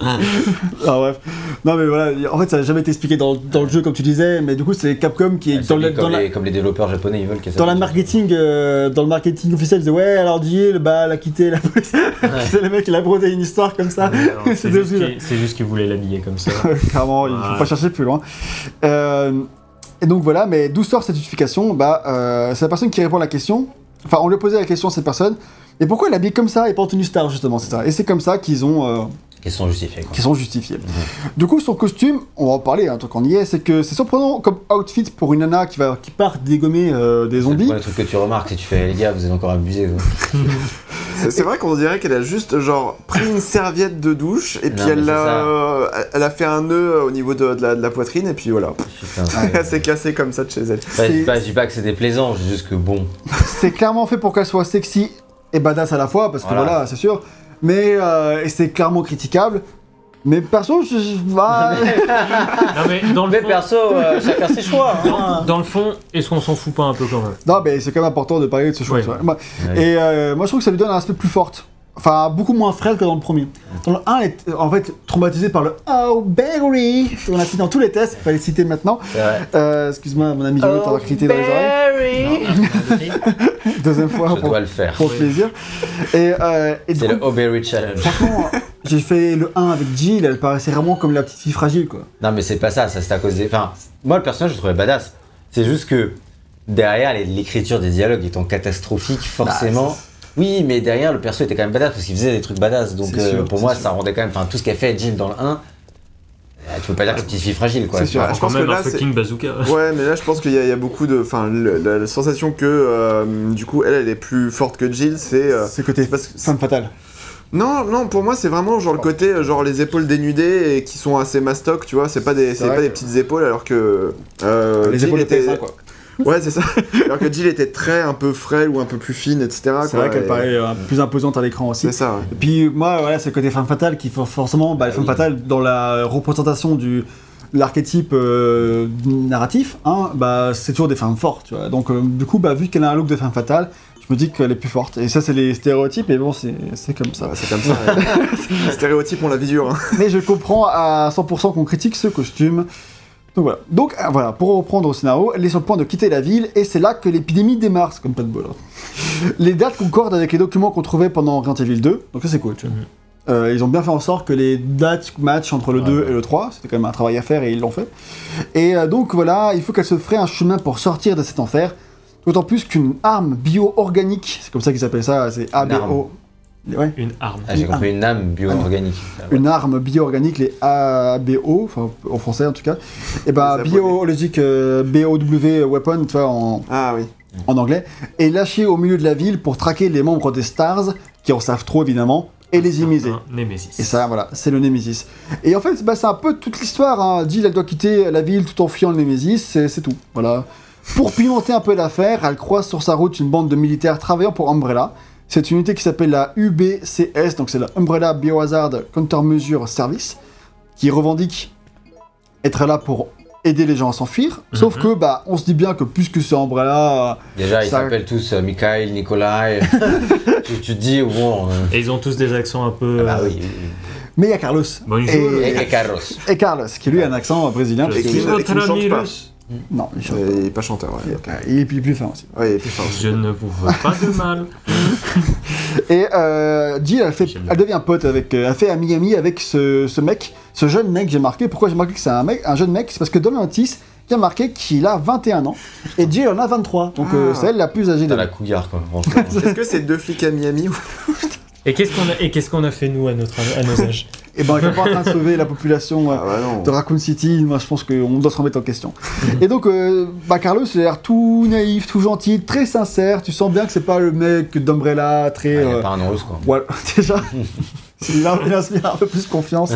Ah bref. Non mais voilà, en fait ça n'a jamais été expliqué dans, dans le jeu comme tu disais, mais du coup c'est Capcom qui est dans, Comme, la, les, comme les développeurs japonais, ils veulent que ça. dans la marketing, euh, dans le marketing officiel, ils disaient ouais alors Jill, bah elle a quitté la police. [LAUGHS] c'est le mec il a brodé une histoire comme ça. [LAUGHS] C'est juste débile. qu'il- c'est juste qu'il voulait l'habiller comme ça. [LAUGHS] Clairement, il faut Ouais. pas chercher plus loin. Euh, et donc voilà, mais d'où sort cette justification Bah euh, c'est la personne qui répond à la question. Enfin on lui a posé la question à cette personne. Et pourquoi elle habille comme ça et pas en tenue star justement, c'est ça? Et c'est comme ça qu'ils ont euh, Qui sont justifiés, quoi. qui sont justifiés. Du coup, son costume, on va en parler, un truc qu'on y est, c'est que c'est surprenant comme outfit pour une nana qui, va, qui part dégommer euh, des C'est zombies. le truc que tu remarques, c'est que tu fais, les gars, vous êtes encore abusés. [LAUGHS] C'est c'est vrai qu'on dirait qu'elle a juste genre pris une serviette de douche et puis elle, c'est a, euh, elle a fait un nœud au niveau de, de la, de la poitrine et puis voilà. C'est. s'est cassée comme ça de chez elle. Ouais, je, dis pas, je dis pas que c'est déplaisant, je dis juste que bon. C'est clairement fait pour qu'elle soit sexy et badass à la fois, parce que Voilà. voilà, c'est sûr. Mais euh, et c'est clairement critiquable. Mais perso, je. je- bah, Non, mais dans le Mais fond, perso, euh, chacun ses choix. hein. dans le fond, est-ce qu'on s'en fout pas un peu quand même? Non, mais c'est quand même important de parler de ce choix. Ouais. Moi- Ouais. Et euh, moi, je trouve que ça lui donne un aspect plus fort. Enfin, beaucoup moins frêle que dans le premier. Dans le 1, elle est en fait traumatisée par le Oh, Barry On a cité dans tous les tests, il fallait le citer maintenant. Euh, Excuse-moi, mon ami Joe, t'auras critiqué dans les oreilles. Deuxième fois Je pour, dois le faire. pour plaisir. Et, euh, et C'est le O'Berry Challenge. franchement, j'ai fait le 1 avec Jill, elle paraissait vraiment comme la petite fille fragile, quoi. Non, mais c'est pas ça, ça c'est à cause des. Enfin, moi le personnage, je le trouvais badass. C'est juste que derrière, l'écriture des dialogues étant catastrophique, forcément. Oui, mais derrière, le perso était quand même badass parce qu'il faisait des trucs badass. Donc euh, sûr, pour moi, sûr. ça rendait quand même. Enfin, tout ce qu'a fait Jill dans le 1, euh, tu peux pas dire que c'est une petite fille fragile, quoi. C'est sûr. Ouais, je pense même que là, un c'est- fucking bazooka. [LAUGHS] Ouais, mais là, je pense qu'il y, a- il y a beaucoup de. Enfin, le- la, la sensation que euh, du coup, elle, elle est plus forte que Jill, c'est. euh, C'est côté c'est parce que- femme fatale. Non, non, pour moi, c'est vraiment genre le côté, genre les épaules dénudées et qui sont assez mastoc, tu vois. C'est pas des, pas des petites épaules, alors que. euh, Les Jill épaules de était- PS1, quoi. Ouais, c'est ça. [LAUGHS] alors que Jill était très un peu frêle ou un peu plus fine, etc. C'est vrai qu'elle et- paraît euh, plus imposante à l'écran aussi. C'est ça, ouais. Et puis moi, voilà, c'est le côté femme fatale qui forcément, bah, les Ah femmes oui. fatales dans la représentation du de l'archétype euh, narratif, hein, bah c'est toujours des femmes fortes, tu vois. Donc euh, du coup, bah vu qu'elle a un look de femme fatale, je me dis qu'elle est plus forte. Et ça, c'est les stéréotypes, et bon, c'est comme ça. Ouais, c'est comme ça. [LAUGHS] Les Stéréotypes, on la vie dure. hein. Mais je comprends à 100% qu'on critique ce costume. Donc voilà. Donc euh, voilà, pour reprendre au scénario, elle est sur le point de quitter la ville et c'est là que l'épidémie démarre, c'est comme pas de bol. hein. Les dates concordent avec les documents qu'on trouvait pendant Resident Evil 2, donc ça c'est cool. Tu vois. Euh, ils ont bien fait en sorte que les dates matchent entre le Ouais, 2 ouais. et le 3, c'était quand même un travail à faire et ils l'ont fait. Et euh, donc voilà, il faut qu'elle se ferait un chemin pour sortir de cet enfer, d'autant plus qu'une arme bio-organique, c'est comme ça qu'ils appellent ça, c'est ABO. Ouais. Une arme. Ah, j'ai compris une âme bio-organique. une arme bio-organique, les ABO, en français en tout cas, et ben Les biologique euh, BOW weapon, tu vois, en, Ah oui. en anglais, est lâché au milieu de la ville pour traquer les membres des Stars, qui en savent trop évidemment, et les immiser. Un Némésis. Et ça, voilà, c'est le Némésis. Et en fait, bah, c'est un peu toute l'histoire. Hein. Jill, elle doit quitter la ville tout en fuyant le Némésis, c'est c'est tout. Voilà. Pour pimenter un peu l'affaire, elle croise sur sa route une bande de militaires travaillant pour Umbrella. C'est une unité qui s'appelle la UBCS, donc c'est la Umbrella Biohazard Countermeasure Service, qui revendique être là pour aider les gens à s'enfuir. Sauf Mhm. que, bah, on se dit bien que puisque c'est Umbrella, Déjà, ils Ça- s'appellent tous euh, Mikhail, Nikolai. [LAUGHS] tu, tu te dis, bon. euh, Et ils ont tous des accents un peu. ah bah oui. mais il y a Carlos. Bonjour. Et- Et, et Carlos. Et Carlos, qui lui a un accent brésilien. Je parce que- qui- suis et votre qui ne chante ami pas. Non, il chante pas. Il est pas chanteur, ouais. ok. Il est plus, plus fin aussi. Ouais, il est plus fort. Je ne vous veux pas de mal. [LAUGHS] Et euh, Jill, elle, fait, J'aime bien. elle devient pote avec, euh, elle fait ami-ami avec ce, ce mec, ce jeune mec, j'ai marqué. Pourquoi j'ai marqué que c'est un mec, un jeune mec? C'est parce que notice, il a marqué qu'il a 21 ans et Jill en a 23. Donc euh, Ah. c'est elle la plus âgée de T'as la cougar, quoi, franchement. [LAUGHS] Est-ce que c'est deux flics à Miami ou... Et qu'est-ce qu'on a, et qu'est-ce qu'on a fait nous à, notre, à nos [LAUGHS] âges? Et ben, elle est pas en train de sauver la population. Ah bah de Raccoon City, moi je pense qu'on doit se remettre en question. et donc, euh, bah, Carlos, il a l'air tout naïf, tout gentil, très sincère. Tu sens bien que c'est pas le mec d'Umbrella, très. Il n'y euh, a pas un russe, quoi. Voilà, [LAUGHS] déjà. Il inspire un peu plus confiance.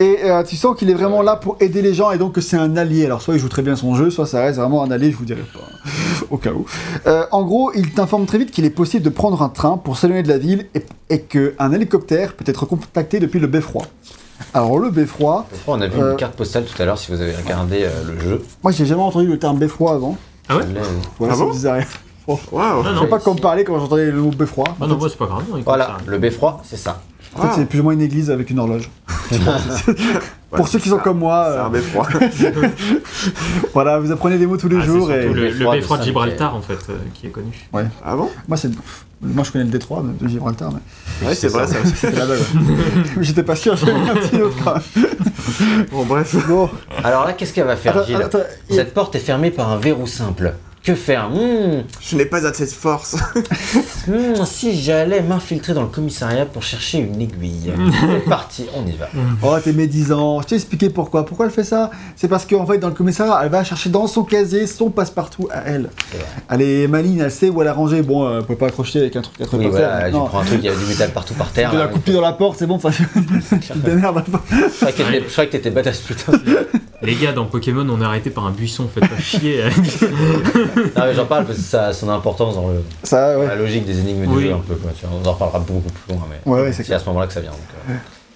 Et euh, tu sens qu'il est vraiment là pour aider les gens et donc que c'est un allié. Alors soit il joue très bien son jeu, soit ça reste vraiment un allié, je vous dirai pas, [LAUGHS] au cas où. Euh, en gros, il t'informe très vite qu'il est possible de prendre un train pour s'éloigner de la ville et, et qu'un hélicoptère peut être contacté depuis le beffroi. Alors le beffroi, On a vu Euh. une carte postale tout à l'heure si vous avez regardé euh, le jeu. moi j'ai jamais entendu le terme beffroi avant. Ah ouais Là, euh, Voilà, Ah bon me rien. Waouh Non, Je sais pas comment parler quand j'entendais le mot beffroi. Ah En non, moi c'est pas grave. non, Voilà, ça- le beffroi, c'est ça. en fait, c'est plus ou moins une église avec une horloge. [LAUGHS] [LAUGHS] Pour ceux qui sont comme moi, C'est euh, un beffroi. [LAUGHS] voilà, vous apprenez des mots tous les Ah, c'est jours et le, le beffroi de beffroi de Saint-Michel. Gibraltar en fait euh, qui est connu. Ah bon? Moi c'est moi je connais le détroit de de Gibraltar mais Ouais, c'est vrai, ça. c'était là-bas. ouais. J'étais pas sûr, j'avais un petit autre quand même. Bon, bref. Bon, Alors là, qu'est-ce qu'elle va faire, attends, Gilles? attends, il- Cette porte est fermée par un verrou simple. Que faire Hmm, Je n'ai pas assez de force. [LAUGHS] hmm, Si j'allais m'infiltrer dans le commissariat pour chercher une aiguille. C'est [LAUGHS] parti, on y va. Oh, t'es médisant. Je t'ai expliqué pourquoi. Pourquoi elle fait ça C'est parce qu'en fait, dans le commissariat, elle va chercher dans son casier son passe-partout à elle. Vrai. Elle est maligne, elle sait où elle a rangé. Bon, euh, elle peut pas accrocher avec un truc à Oui, voilà, tu prends un truc, il y a du métal partout par terre. Tu la là, couper dans la porte, c'est bon. Enfin. Je [LAUGHS] croyais que t'étais- je croyais que t'étais badass, putain. Les gars, dans Pokémon, on est arrêté par un buisson, faites pas chier. [LAUGHS] Non, mais j'en parle parce que ça a son importance dans le- Ça, ouais. la logique des énigmes du Oui. jeu, un peu. Quoi. On en reparlera beaucoup plus loin, mais Ouais, ouais, c'est c'est à ce moment-là que ça vient. donc, euh.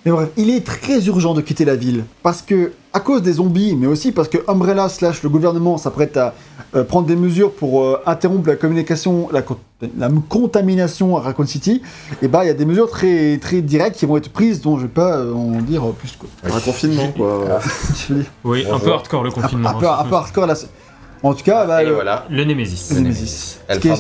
Mais bref, il est très urgent de quitter la ville. Parce que, à cause des zombies, mais aussi parce que Umbrella slash le gouvernement s'apprête à euh, prendre des mesures pour euh, interrompre la communication, la, co- la contamination à Raccoon City, et bah il y a des mesures très, très directes qui vont être prises dont je vais pas euh, en dire plus. Quoi. Un confinement, quoi. [LAUGHS] Oui, un Bonjour. peu hardcore le un, confinement. un peu, hein, un peu hardcore là. En tout cas, bah, Et le, voilà, Le Nemesis. Le Nemesis. Nemesis. Ce El qui est-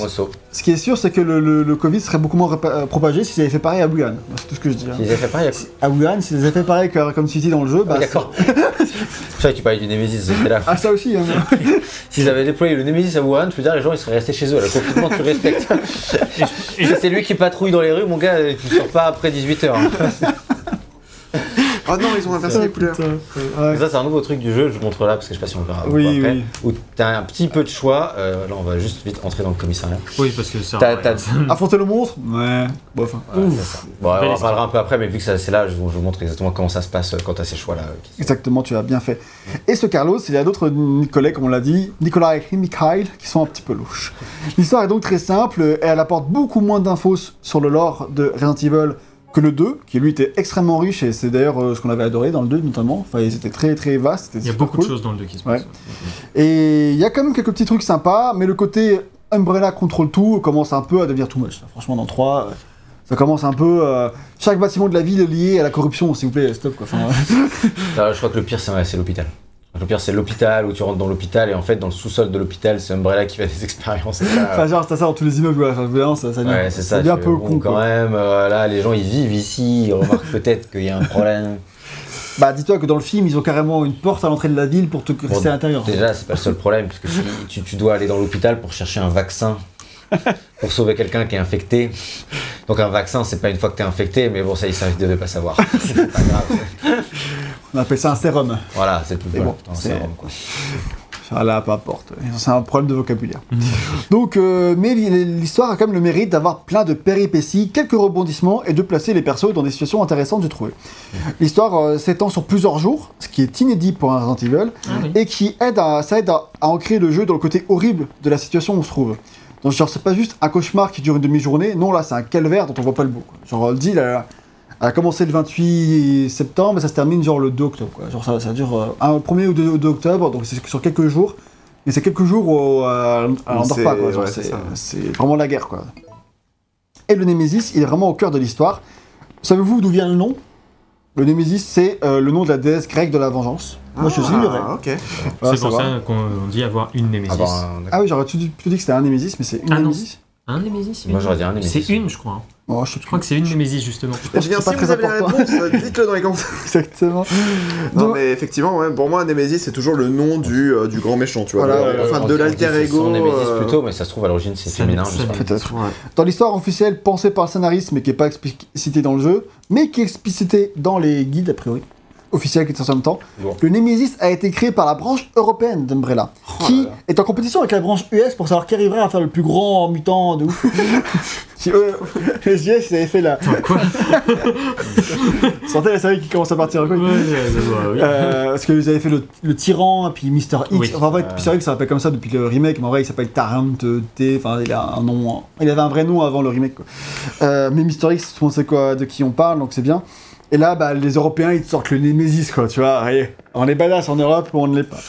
ce qui est sûr, c'est que le, le- le Covid serait beaucoup moins propagé si ça avait fait pareil à Wuhan. C'est tout ce que je dis. hein. Ils avaient fait pareil. À Wuhan, si ça avait fait pareil que Raccoon City dans le jeu, bah. Ah, D'accord. Je savais que tu parlais du Nemesis, j'étais là. Ah, ça aussi, hein. [LAUGHS] S'ils avaient déployé le Nemesis à Wuhan, je veux dire, les gens ils seraient restés chez eux. Le confinement, tu respectes. Et- C'est lui qui patrouille dans les rues, mon gars, tu sors pas après 18h. [LAUGHS] Oh non, ils ont inversé les couleurs. Ouais. Ça, c'est un nouveau truc du jeu, je vous montre là parce que je sais pas si on le verra Oui, après. oui. Où t'as un petit peu de choix. euh, là, on va juste vite entrer dans le commissariat. Oui, parce que ça. T'as- t'as- Affronter le monstre Ouais. Bon, enfin. Ouais, c'est ça. Bon, on en parlera un peu après, mais vu que ça- c'est là, je vous, je vous montre exactement comment ça se passe euh, quand t'as ces choix-là. euh, Exactement, tu as bien fait. Et ce Carlos, il y a d'autres Nicolais, comme on l'a dit, Nicolas et Mikhail, qui sont un petit peu louches. L'histoire est donc très simple, et elle apporte beaucoup moins d'infos sur le lore de Resident Evil que le 2, qui lui était extrêmement riche, et c'est d'ailleurs euh, ce qu'on avait adoré dans le 2 notamment. Enfin, ils étaient très très vastes, Il y a beaucoup cool. de choses dans le 2 qui se Ouais. passent. Et il y a quand même quelques petits trucs sympas, mais le côté Umbrella contrôle tout commence un peu à devenir too much. Franchement, dans 3, euh, ça commence un peu. euh, chaque bâtiment de la ville est lié à la corruption, s'il vous plaît, stop quoi. Enfin, Ah, je crois que le pire, c'est l'hôpital. Que Le pire, c'est l'hôpital où tu rentres dans l'hôpital et en fait, dans le sous-sol de l'hôpital, c'est Umbrella qui fait des [LAUGHS] expériences. Ça, Enfin, genre, t'as ça dans tous les immeubles, ouais. Enfin, ça, ça Ouais, c'est ça. devient un peu bon, con, quand quoi. même. euh, là, les gens ils vivent ici, ils remarquent [LAUGHS] peut-être qu'il y a un problème. Bah, dis-toi que dans le film, ils ont carrément une porte à l'entrée de la ville pour te rester à l'intérieur. Déjà, c'est pas le seul problème, puisque si tu, tu dois aller dans l'hôpital pour chercher un vaccin [LAUGHS] pour sauver quelqu'un qui est infecté. Donc un vaccin, c'est pas une fois que t'es infecté, mais bon, ça, ils ne devaient pas savoir. [LAUGHS] C'est pas grave. On appelle ça un sérum. Voilà, c'est bon, putain, c'est- c'est vraiment, quoi. Ça, là, peu importe. C'est un problème de vocabulaire. Donc, euh, mais l'histoire a quand même le mérite d'avoir plein de péripéties, quelques rebondissements et de placer les persos dans des situations intéressantes, j'ai trouvé. L'histoire euh, s'étend sur plusieurs jours, ce qui est inédit pour un Resident Evil, Ah oui. et qui aide à, ça aide à, à ancrer le jeu dans le côté horrible de la situation où on se trouve. Donc, genre, c'est pas juste un cauchemar qui dure une demi-journée, non, là, c'est un calvaire dont on voit pas le bout. quoi. Genre, le deal, elle a, elle a commencé le 28 septembre, et ça se termine genre le 2 octobre. Quoi. Genre, ça, ça dure euh, un 1er ou 2, 2 octobre, donc c'est sur quelques jours. Mais c'est quelques jours où euh, elle n'endort pas, ouais, c'est vraiment la guerre, quoi. Et le Némésis, il est vraiment au cœur de l'histoire. Savez-vous d'où vient le nom? Le Némésis, c'est euh, le nom de la déesse grecque de la vengeance. Moi, je l'ignorais. Ah, ok. Voilà, c'est pour ça qu'on dit avoir une Némésis. Avoir un- Ah oui, j'aurais plutôt dit que c'était un Némésis, mais c'est une Ah non. Némésis Un Némésis Moi, une j'aurais dit un Némésis. C'est une, je crois. Oh, je Je crois que c'est une Némésis, justement. pense Eh que bien, c'est pas si très vous avez la réponse, euh, dites-le dans les commentaires. [LAUGHS] Exactement. Non, Donc- mais effectivement, ouais, pour moi, Nemesis, c'est toujours le nom du, euh, du grand méchant, tu vois. Voilà, Euh, enfin, On de l'alter c'est ego. Némésis euh, plutôt, mais ça se trouve à l'origine c'est féminin, je Peut-être. ouais. Dans l'histoire officielle pensée par le scénariste, mais qui n'est pas explicitée dans le jeu, mais qui est explicitée dans les guides, a priori, officiels qui sont en même temps, Bon. le Nemesis a été créé par la branche européenne d'Umbrella, qui là là. est en compétition avec la branche US pour savoir qui arriverait à faire le plus grand mutant de ouf. [LAUGHS] Si eux, [LAUGHS] les US, ils avaient fait la. Quoi [LAUGHS] Sentez la série qui commence à partir en couille. Ouais, ouais, ouais. Euh, parce qu'ils avaient fait le, le tyran, puis Mister X. Oui. Enfin, en fait, c'est vrai que ça s'appelle comme ça depuis le remake, mais en vrai, il s'appelle Tarant T. Enfin, il a un nom. Il avait un vrai nom avant le remake, quoi. Euh, mais Mister X, monde sait quoi, de qui on parle, donc c'est bien. Et là, bah, les Européens, ils te sortent le Nemesis, quoi, tu vois. On est badass en Europe ou on ne l'est pas.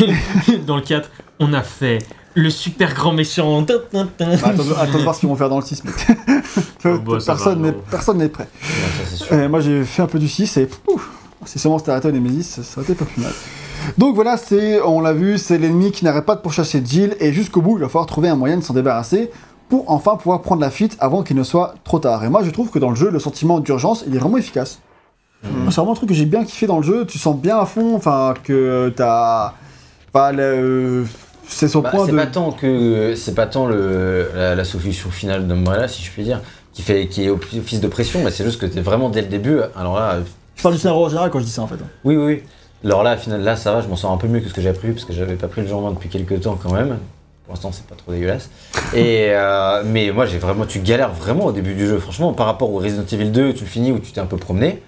[LAUGHS] Dans le 4, on a fait le super grand méchant. Bah, attends, attends de voir ce qu'ils vont faire dans le 6, mec. [LAUGHS] Oh, bah, personne n'est prêt. Ouais, ça, c'est sûr. Euh, moi j'ai fait un peu du 6 et ouf, si seulement c'était Aton et Nemesis, ça aurait été pas plus mal. Donc voilà, c'est, on l'a vu, c'est l'ennemi qui n'arrête pas de pourchasser Jill et jusqu'au bout, il va falloir trouver un moyen de s'en débarrasser pour enfin pouvoir prendre la fuite avant qu'il ne soit trop tard. Et moi je trouve que dans le jeu, le sentiment d'urgence, il est vraiment efficace. Moi, C'est vraiment un truc que j'ai bien kiffé dans le jeu, tu sens bien à fond, enfin que t'as... Enfin, le- c'est son Bah, point c'est de... pas tant que c'est pas tant le, la, la solution finale d'Umbrella, si je puis dire, qui fait qui est au office de pression, mais c'est juste que t'es vraiment dès le début. Alors là, Je parle du scénario en général quand je dis ça en fait. oui, oui, oui. Alors là, final, là, ça va, je m'en sors un peu mieux que ce que j'avais prévu parce que j'avais pas pris le main depuis quelques temps quand même. Pour l'instant, c'est pas trop dégueulasse. [LAUGHS] Et euh, mais moi, j'ai vraiment, tu galères vraiment au début du jeu. Franchement, par rapport au Resident Evil 2, tu le finis où tu t'es un peu promené.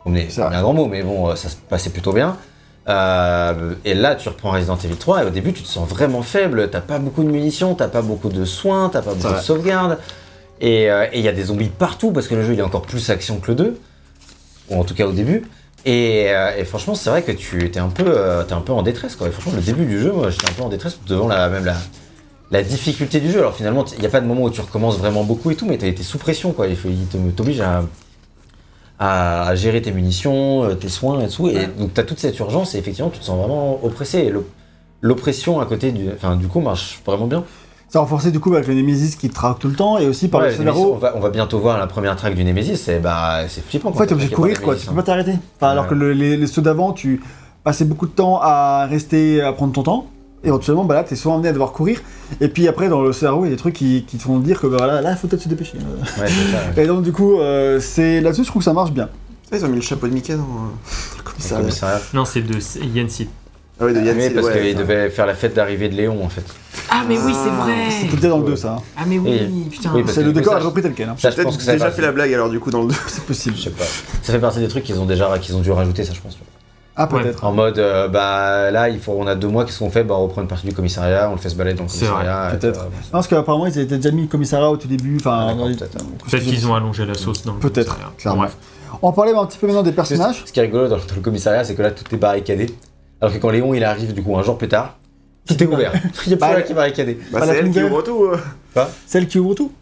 Promené, C'est un grand mot, mais bon, euh, ça se passait plutôt bien. Euh, et là, tu reprends Resident Evil 3 et au début, tu te sens vraiment faible. T'as pas beaucoup de munitions, t'as pas beaucoup de soins, t'as pas beaucoup de sauvegarde. Et euh, il y a des zombies partout parce que le jeu il est encore plus action que le 2, ou en tout cas au début. Et, euh, et franchement, c'est vrai que tu es un peu, euh, t'es un peu en détresse quoi. Et franchement, le début du jeu, moi, j'étais un peu en détresse devant la même la, la difficulté du jeu. Alors finalement, il n'y a pas de moment où tu recommences vraiment beaucoup et tout, mais t'as été sous pression quoi. Il t'oblige à, à, à gérer tes munitions, euh, tes soins et tout. Et donc t'as toute cette urgence et effectivement, tu te sens vraiment oppressé. L'oppression à côté du, enfin du coup marche vraiment bien. C'est renforcé du coup avec le Nemesis qui traque tout le temps et aussi par Ouais, le scénario. on, va, on va bientôt voir la première track du Nemesis. C'est bah, c'est flippant. En fait, t'es obligé de courir quoi, Nemesis, tu peux hein. pas t'arrêter. Enfin, alors que le- les, les ceux d'avant, tu passais beaucoup de temps à rester, à prendre ton temps. Éventuellement, bah là, t'es souvent amené à devoir courir. Et puis après, dans le scénario, il y a des trucs qui, qui te font dire que bah, là, là, il faut peut-être se dépêcher. Ouais, c'est ça. ouais. Et donc, du coup, euh, c'est là-dessus, je trouve que ça marche bien. Ah, Ils ont mis le chapeau de Mickey dans euh, [LAUGHS] le Le commissariat. commissariat. Non, c'est de c'est Yancy. Ah oui, de Yancy, Oui, parce ouais, qu'il devait faire la fête d'arrivée de Léon en fait. Ah, mais oui, c'est Ah, vrai C'était dans le 2, ça. hein. Ah, mais oui, putain. Oui, C'est le décor est repris tel quel. hein. Ça, je Peut-être pense que ça déjà fait la blague alors du coup dans le 2. C'est possible. Je sais pas. Ça fait partie des trucs qu'ils ont déjà qu'ils ont dû rajouter, ça je pense. Ah, peut-être. En mode, euh, bah là, il faut, on a deux mois, qu'est-ce qu'on fait Bah on reprend une partie du commissariat, on le fait se balader dans le commissariat. peut-être. euh, bon, Non, parce qu'apparemment, ils étaient déjà mis le commissariat au tout début. Ah, Enfin, dans les- peut-être. Qu'ils ont allongé la sauce dans le Peut-être, clairement. Bref. On parler un petit peu maintenant des personnages. Ce qui est rigolo dans, dans le commissariat, c'est que là, tout est barricadé. Alors que quand Léon il arrive, du coup, un jour plus tard, tout est ouvert. [LAUGHS] Il y a plus Bah, rien qui est barricadé. Bah, Pas c'est la elle qui ouvre tout. euh. Celle qui ouvre tout.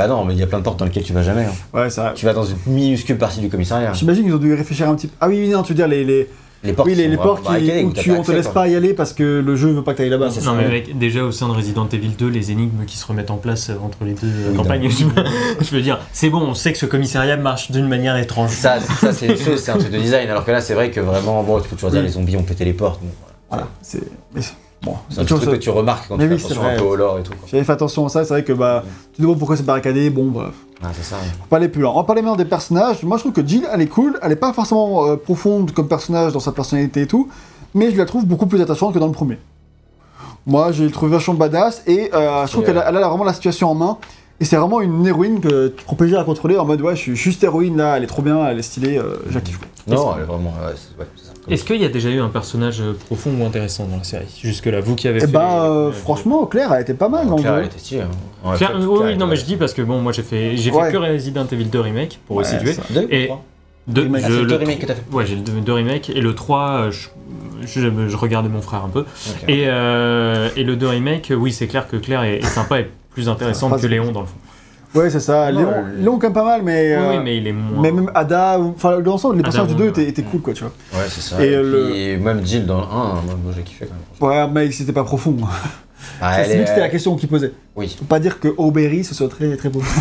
Bah non, mais il y a plein de portes dans lesquelles tu vas jamais. hein. Ouais, c'est vrai. Tu vas dans une minuscule partie du commissariat. J'imagine qu'ils ont dû réfléchir un petit peu. Ah oui, oui, non, tu veux dire les, les, Les portes, oui, les, portes qui- où tu, on te laisse pas y aller parce que le jeu veut pas que tu ailles là-bas. Oui, Non, ça, mais mec, déjà au sein de Resident Evil 2, les énigmes qui se remettent en place euh, entre les deux euh, Oui, campagnes, [LAUGHS] je, je veux dire, c'est bon, on sait que ce commissariat marche d'une manière étrange. Ça, ça c'est une chose, c'est un truc de design. Alors que là, c'est vrai que vraiment, bon, tu peux toujours dire Oui. les zombies ont pété les portes. Bon, voilà. Voilà, c'est. C'est- Bon, C'est un truc ça- que tu remarques quand Mais tu fais oui, c'est attention vrai. un peu au lore et tout. J'avais fait attention à ça, c'est vrai que bah, tu te demandes pourquoi c'est barricadé, bon bref. Ah, c'est ça. Faut pas aller plus loin. On va parler maintenant des personnages. Moi je trouve que Jill, elle est cool, elle est pas forcément euh, profonde comme personnage dans sa personnalité et tout, mais je la trouve beaucoup plus attachante que dans le premier. Moi j'ai trouvé vachement badass et euh, je trouve qu'elle a, euh, a vraiment la situation en main. Et c'est vraiment une héroïne que tu prends plaisir à contrôler en mode ouais, je suis juste héroïne là, elle est trop bien, elle est stylée, euh, je quoi. Non, elle est vraiment. Ouais, c'est ouais, c'est ça. Est-ce qu'il y a déjà eu un personnage euh, profond ou intéressant dans la série Jusque-là, vous qui avez Et fait. bah les- euh, les- franchement, Claire a été pas mal dans le Claire, elle était stylée. hein. Claire- oui, Claire, non, mais elle- je dis parce que bon, moi j'ai fait, j'ai Ouais. fait que Resident Evil 2 Remake pour Ouais, resituer. Deux, Et- Deux, Remake. je- Ah, c'est le deux remakes que t'as fait. Ouais, j'ai le deux, deux remakes et le 3, euh, je, je, je regardais mon frère un peu. Et, euh, et le 2 remake, oui, c'est clair que Claire est, est sympa et plus intéressante que Léon dans le fond. Ouais, c'est ça. Léon, Léon quand même pas mal, mais. Oui, euh, mais il est moins. mais même Ada, enfin, dans l'ensemble, les personnages du 2 ouais. étaient, étaient cool, quoi, tu vois. Ouais, c'est ça. Et, Et, euh, même Jill dans le 1, moi, moi, j'ai kiffé quand même. Ouais, mais c'était pas profond. Ah, C'est lui que c'était la question qu'il posait. Oui. Faut pas dire que Auberry ce soit très très beau. [LAUGHS]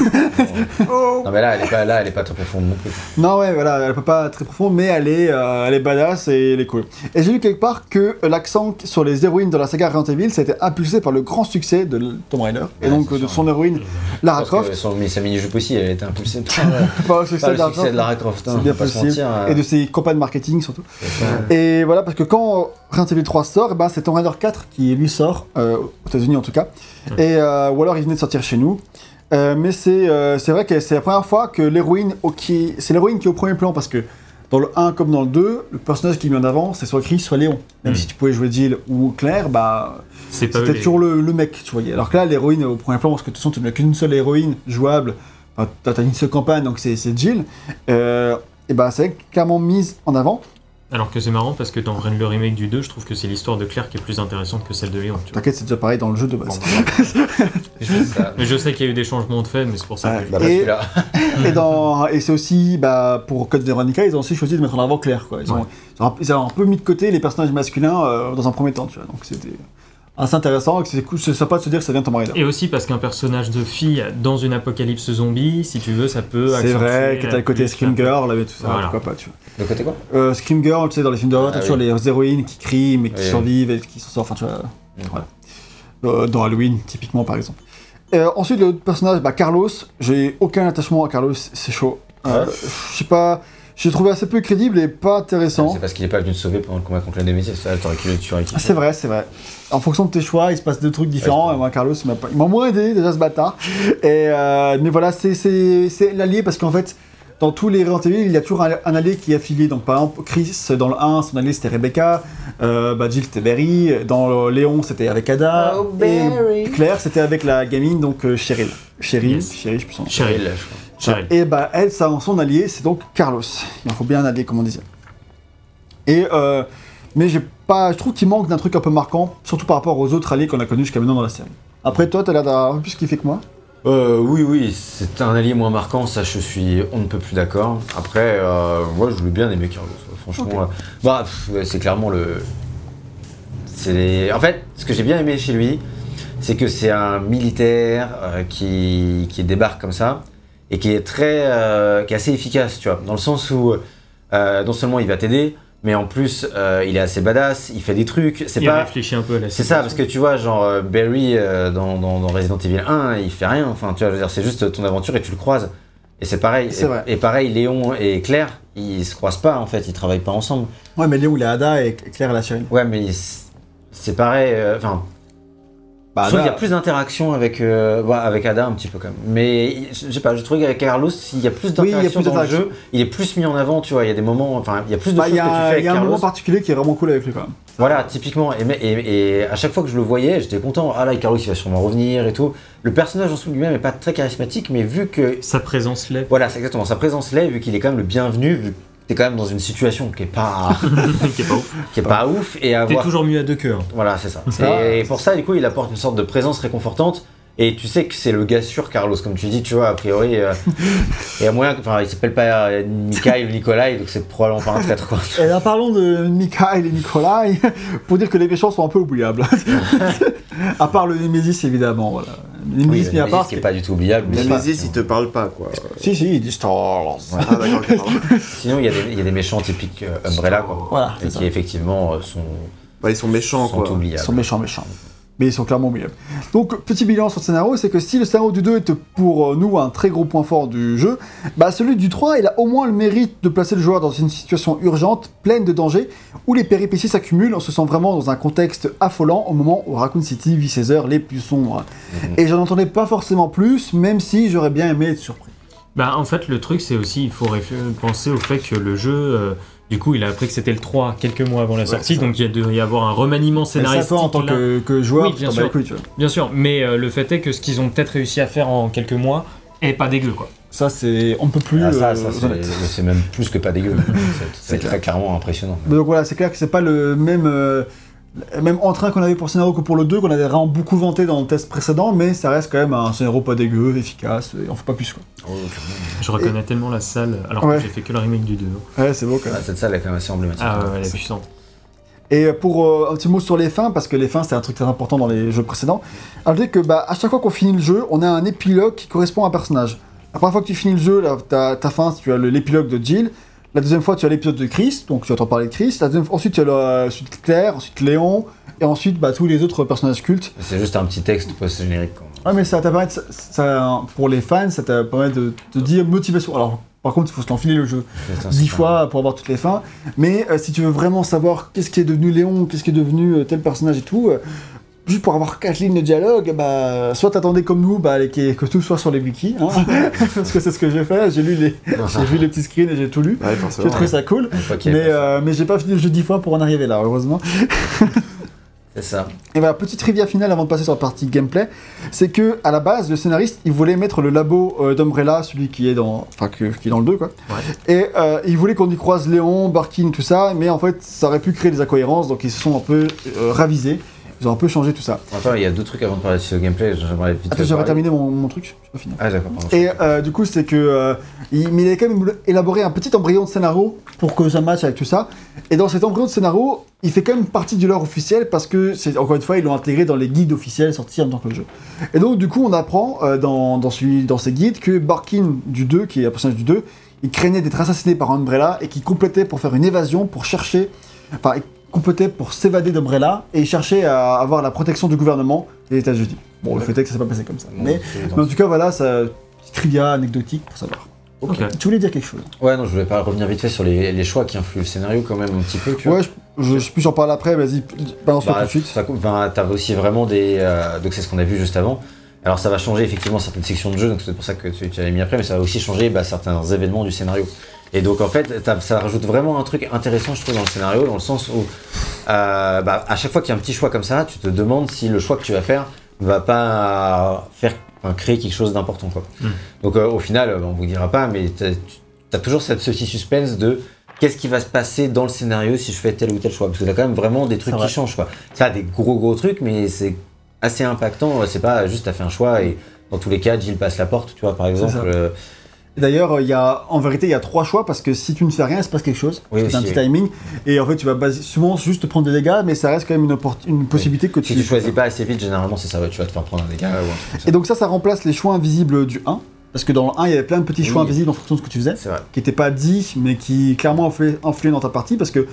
Non, mais là, elle est pas, là, elle est pas très profonde non plus. non, ouais, voilà, elle peut pas très profond, mais elle est, euh, elle est badass et elle est cool. Et j'ai lu quelque part que l'accent sur les héroïnes de la saga Resident Evil, ça a été impulsé par le grand succès de Tomb Raider et donc de sûr. son héroïne Lara Parce que Croft. son, mais sa mini-jupe aussi, elle a été impulsée [LAUGHS] par, le succès par de le Lara succès Croft de Lara Croft. hein, C'est bien possible. mentir, euh, et de ses campagnes marketing surtout. Et voilà, parce que quand Resident Evil 3 sort, eh ben, c'est Tomb Raider 4 qui lui sort, euh, aux États-Unis en tout cas. Et, euh, ou alors il venait de sortir chez nous. Euh, mais c'est euh, c'est vrai que c'est la première fois que l'héroïne, qui- c'est l'héroïne qui est au premier plan parce que dans le 1 comme dans le 2, le personnage qui est mis en avant, c'est soit Chris, soit Léon. Même Mm. si tu pouvais jouer Jill ou Claire, bah c'était les- toujours le, le mec, tu voyais. Alors que là, l'héroïne est au premier plan parce que de toute façon, tu n'as qu'une seule héroïne jouable. Enfin, t'as une seule campagne, donc c'est c'est Jill. Euh, et bah c'est clairement mise en avant. Alors que c'est marrant parce que dans le remake du 2, je trouve que c'est l'histoire de Claire qui est plus intéressante que celle de Léon. T'inquiète, c'est déjà pareil dans le jeu de base. [LAUGHS] Je fais ça. Mais je sais qu'il y a eu des changements de fait, mais c'est pour ça que. Bah, bah, Et- celui-là. [LAUGHS] et dans et c'est aussi bah, pour Code Veronica ils ont aussi choisi de mettre en avant Claire quoi ils, ont, Ouais. ils, ont, un- ils ont un peu mis de côté les personnages masculins euh, dans un premier temps tu vois donc c'était assez intéressant et que c'est cool c'est sympa de se dire que ça vient de Tomb Raider Et aussi parce qu'un personnage de fille dans une apocalypse zombie, si tu veux, ça peut. c'est vrai que t'as le côté Scream Girl là, et tout ça Voilà. pourquoi pas tu vois De côté quoi? Euh, Scream Girl tu sais dans les films d'horreur Ah t'as toujours oui. les héroïnes qui crient mais qui Oui, survivent et qui s'en sortent enfin tu vois Mm. voilà Euh, dans Halloween typiquement par exemple Euh, ensuite le personnage bah, Carlos j'ai aucun attachement à Carlos c'est chaud Euh, Ouais. je sais pas j'ai trouvé assez peu crédible et pas intéressant C'est parce qu'il est pas venu te sauver pendant le combat contre la Némésis. Ça, t'aurais kiffé, tu aurais kiffé. Ah, C'est vrai, c'est vrai. En fonction de tes choix, il se passe deux trucs différents. Ouais, et moi, Carlos, il m'a moins aidé déjà ce bâtard. Et euh, mais voilà, c'est- c'est c'est l'allié parce qu'en fait, dans tous les Resident Evil, il y a toujours un, un allié qui est affilié. Donc par exemple, Chris, dans le 1, son allié c'était Rebecca. Euh, bah, Jill c'était Barry. Dans le Léon, c'était avec Ada. Oh, et. Claire, c'était avec la gamine, donc euh, Cheryl. Cheryl, Yes. Cheryl, je nom. Cheryl. je crois. Et bah elle, son allié, c'est donc Carlos. Il en faut bien un allié, comme on disait. Et euh, mais j'ai pas, je trouve qu'il manque d'un truc un peu marquant, surtout par rapport aux autres alliés qu'on a connus jusqu'à maintenant dans la série. Après toi, t'as l'air d'avoir un peu plus kiffé que moi. Euh, oui, oui, c'est un allié moins marquant, ça je suis on ne peut plus d'accord. Après, euh, moi je voulais bien aimer Carlos, franchement. euh, bah, c'est clairement le. Les- En fait, ce que j'ai bien aimé chez lui, c'est que c'est un militaire euh, qui, qui débarque comme ça et qui est très. euh, qui est assez efficace, tu vois, dans le sens où euh, non seulement il va t'aider, mais en plus euh, il est assez badass, il fait des trucs. C'est Il pas. réfléchit un peu à la C'est ça, parce que tu vois, genre euh, Barry euh, dans, dans- dans Resident Evil 1, il fait rien. Enfin, tu vois, je veux dire, c'est juste ton aventure et tu le croises. Et c'est pareil. Et, vrai. et pareil, Léon et Claire, ils se croisent pas en fait, ils travaillent pas ensemble. Ouais, mais Léon, il a Ada et Claire, elle a Cheryl. Ouais, mais c'est pareil. euh, Enfin, Bah, je trouve qu'il y a plus d'interaction avec, euh, ouais, avec Ada un petit peu quand même. Mais je sais pas, je trouve qu'avec Carlos, il y a plus d'interaction dans le jeu. Il est plus mis en avant, tu vois. Il y a des moments, enfin, il y a plus de Bah, choses il y que tu a, fais il avec y a un Carlos. moment particulier qui est vraiment cool avec lui quand même. Voilà, typiquement. Et, mais- et- et à chaque fois que je le voyais, j'étais content. Ah là, Carlos, il va sûrement revenir et tout. Le personnage en soi lui-même est pas très charismatique, mais vu que. Sa présence l'est. Voilà, c'est exactement. Sa présence l'est, vu qu'il est quand même le bienvenu, vu t'es quand même dans une situation qui est pas, [LAUGHS] qui est pas ouf. qui est pas ouf. Et T'es avoir. toujours mieux à deux cœurs. Voilà, c'est ça. Ça, Et pour ça, du coup, il apporte une sorte de présence réconfortante. Et tu sais que c'est le gars sûr, Carlos, comme tu dis, tu vois, a priori. euh, [LAUGHS] et à moyen. Enfin, il s'appelle pas Mikhail ou Nikolai, donc c'est probablement pas un traître, quoi. Et là, parlons de Mikhail et Nikolai, pour dire que les méchants sont un peu oubliables. [LAUGHS] à part le Nemesis, évidemment. Voilà. Oui, Nemesis, le mis à Nemesis part. qui est pas du tout oubliable. mais- Nemesis, il te parle pas, quoi. Si, si, il dit Star Wars. Ah, pardon. [LAUGHS] Sinon, il y, a des- il y a des méchants typiques euh, Umbrella, quoi. Voilà, Et ça. qui effectivement euh, sont, Bah, ils sont méchants, sont quoi. Ils oubliables. sont méchants, méchants. Mais ils sont clairement oubliables. Donc, petit bilan sur le scénario, c'est que si le scénario du 2 était pour euh, nous un très gros point fort du jeu, bah celui du 3, il a au moins le mérite de placer le joueur dans une situation urgente, pleine de dangers, où les péripéties s'accumulent, on se sent vraiment dans un contexte affolant au moment où Raccoon City vit ses heures les plus sombres. Mhm. Et j'en entendais pas forcément plus, même si j'aurais bien aimé être surpris. Bah, en fait, le truc, c'est aussi, il faut penser au fait que le jeu, euh, du coup, il a appris que c'était le 3 quelques mois avant la sortie, ça. donc il y a dû y avoir un remaniement ça, scénaristique. toi, en tant que, que joueur, Oui, bien sûr. tu vois. Bien sûr, mais euh, le fait est que ce qu'ils ont peut-être réussi à faire en quelques mois est pas dégueu, quoi. Ça, c'est. On ne peut plus. Ah, ça, euh, ça, c'est- même plus que pas dégueu. [LAUGHS] C'est- très clairement impressionnant. Mais Donc voilà, c'est clair que c'est pas le même, euh, même entrain qu'on avait pour le scénario que pour le 2, qu'on avait vraiment beaucoup vanté dans le test précédent, mais ça reste quand même un scénario pas dégueu, efficace, et on fait pas plus quoi. Je reconnais tellement la salle, alors Ouais. que j'ai fait que le remake du 2. Ouais, c'est beau quand même. Ah, cette salle est quand même assez emblématique. Ah ouais, elle est puissante. Et pour euh, un petit mot sur les fins, parce que les fins c'est un truc très important dans les jeux précédents, à dire que bah, à chaque fois qu'on finit le jeu, on a un épilogue qui correspond à un personnage. La première fois que tu finis le jeu, là, ta, ta fin, tu as le- l'épilogue de Jill. La deuxième fois, tu as l'épisode de Chris, donc tu entends parler de Chris. La deuxième, ensuite, tu as le- ensuite Claire, ensuite Léon, et ensuite bah, tous les autres personnages cultes. C'est juste un petit texte post-générique. quoi. Ah mais ça t'apparait, ça, ça- pour les fans, ça te permet de te dire motivation. Alors par contre, il faut se l'enfiler le jeu dix fois pour avoir toutes les fins. Mais euh, si tu veux vraiment savoir qu'est-ce qui est devenu Léon, qu'est-ce qui est devenu euh, tel personnage et tout, euh, juste pour avoir quatre lignes de dialogue, bah, soit t'attendais comme nous, bah, les- que, que tout soit sur les wikis, hein, [LAUGHS] parce que c'est ce que j'ai fait, j'ai lu les, j'ai vu les petits screens et j'ai tout lu. Ouais, J'ai trouvé ça cool, mais, euh, mais j'ai pas fini le jeu dix fois pour en arriver là, heureusement. [LAUGHS] C'est ça. Et voilà, petite trivia finale avant de passer sur la partie gameplay, c'est que à la base, le scénariste, il voulait mettre le labo euh, d'Umbrella, celui qui est dans, enfin qui est dans le 2 quoi. Et euh, il voulait qu'on y croise Léon, Barkin, tout ça, mais en fait, ça aurait pu créer des incohérences, donc ils se sont un peu euh, ravisés. Ils ont un peu changé tout ça. Attends, il y a deux trucs avant de parler de ce gameplay. J'aimerais vite Attends, j'avais terminé mon, mon truc, j'ai pas fini. Ah, d'accord. Et euh, du coup, c'est que euh, il, mais il avait quand même élaboré un petit embryon de scénario pour que ça matche avec tout ça. Et dans cet embryon de scénario, il fait quand même partie du lore officiel parce que c'est encore une fois, ils l'ont intégré dans les guides officiels sortis en tant que le jeu. Et donc, du coup, on apprend euh, dans, dans, celui, dans ces guides que Barkin du 2, qui est un personnage du 2, il craignait d'être assassiné par Umbrella et qu'il complétait pour faire une évasion pour chercher, enfin, il complétait pour s'évader d'Umbrella et il cherchait à avoir la protection du gouvernement des États-Unis. Bon, le fait est que ça s'est pas passé comme ça. Mais, en tout cas, voilà, ça, petite trivia anecdotique pour savoir. Ok. Tu voulais dire quelque chose? Ouais, non, je voulais pas revenir vite fait sur les, les choix qui influent le scénario quand même un petit peu, tu vois. Ouais, je, je, je puis j'en parle après, vas-y, balance-le Bah, tout de suite. ça t'as aussi vraiment des. euh, donc c'est ce qu'on a vu juste avant. Alors ça va changer effectivement certaines sections de jeu, donc c'est pour ça que tu, tu l'avais mis après, mais ça va aussi changer bah, certains événements du scénario. Et donc en fait, ça rajoute vraiment un truc intéressant, je trouve, dans le scénario, dans le sens où euh, bah, à chaque fois qu'il y a un petit choix comme ça, tu te demandes si le choix que tu vas faire va pas faire enfin, créer quelque chose d'important. quoi. Mm. Donc euh, au final, euh, on vous dira pas, mais t'as as toujours cette, ce petit suspense de qu'est-ce qui va se passer dans le scénario si je fais tel ou tel choix? Parce que t'as quand même vraiment des trucs qui vrai. changent. quoi. Ça des gros gros trucs, mais c'est assez impactant. C'est pas juste t'as fait un choix et dans tous les cas, Jill passe la porte, tu vois, par exemple. D'ailleurs, il y a, en vérité, il y a trois choix parce que si tu ne fais rien, il se passe quelque chose. Oui, t'as un petit timing. Et en fait, tu vas souvent juste te prendre des dégâts, mais ça reste quand même une, oppor- une possibilité que tu. si tu choisis pas assez vite, généralement, c'est ça, tu vas te faire prendre un dégât ou un truc comme ça. Et donc, ça, ça remplace les choix invisibles du 1. Parce que dans le 1, il y avait plein de petits choix Oui. invisibles en fonction de ce que tu faisais. Qui n'était pas dit, mais qui clairement influaient dans ta partie, parce que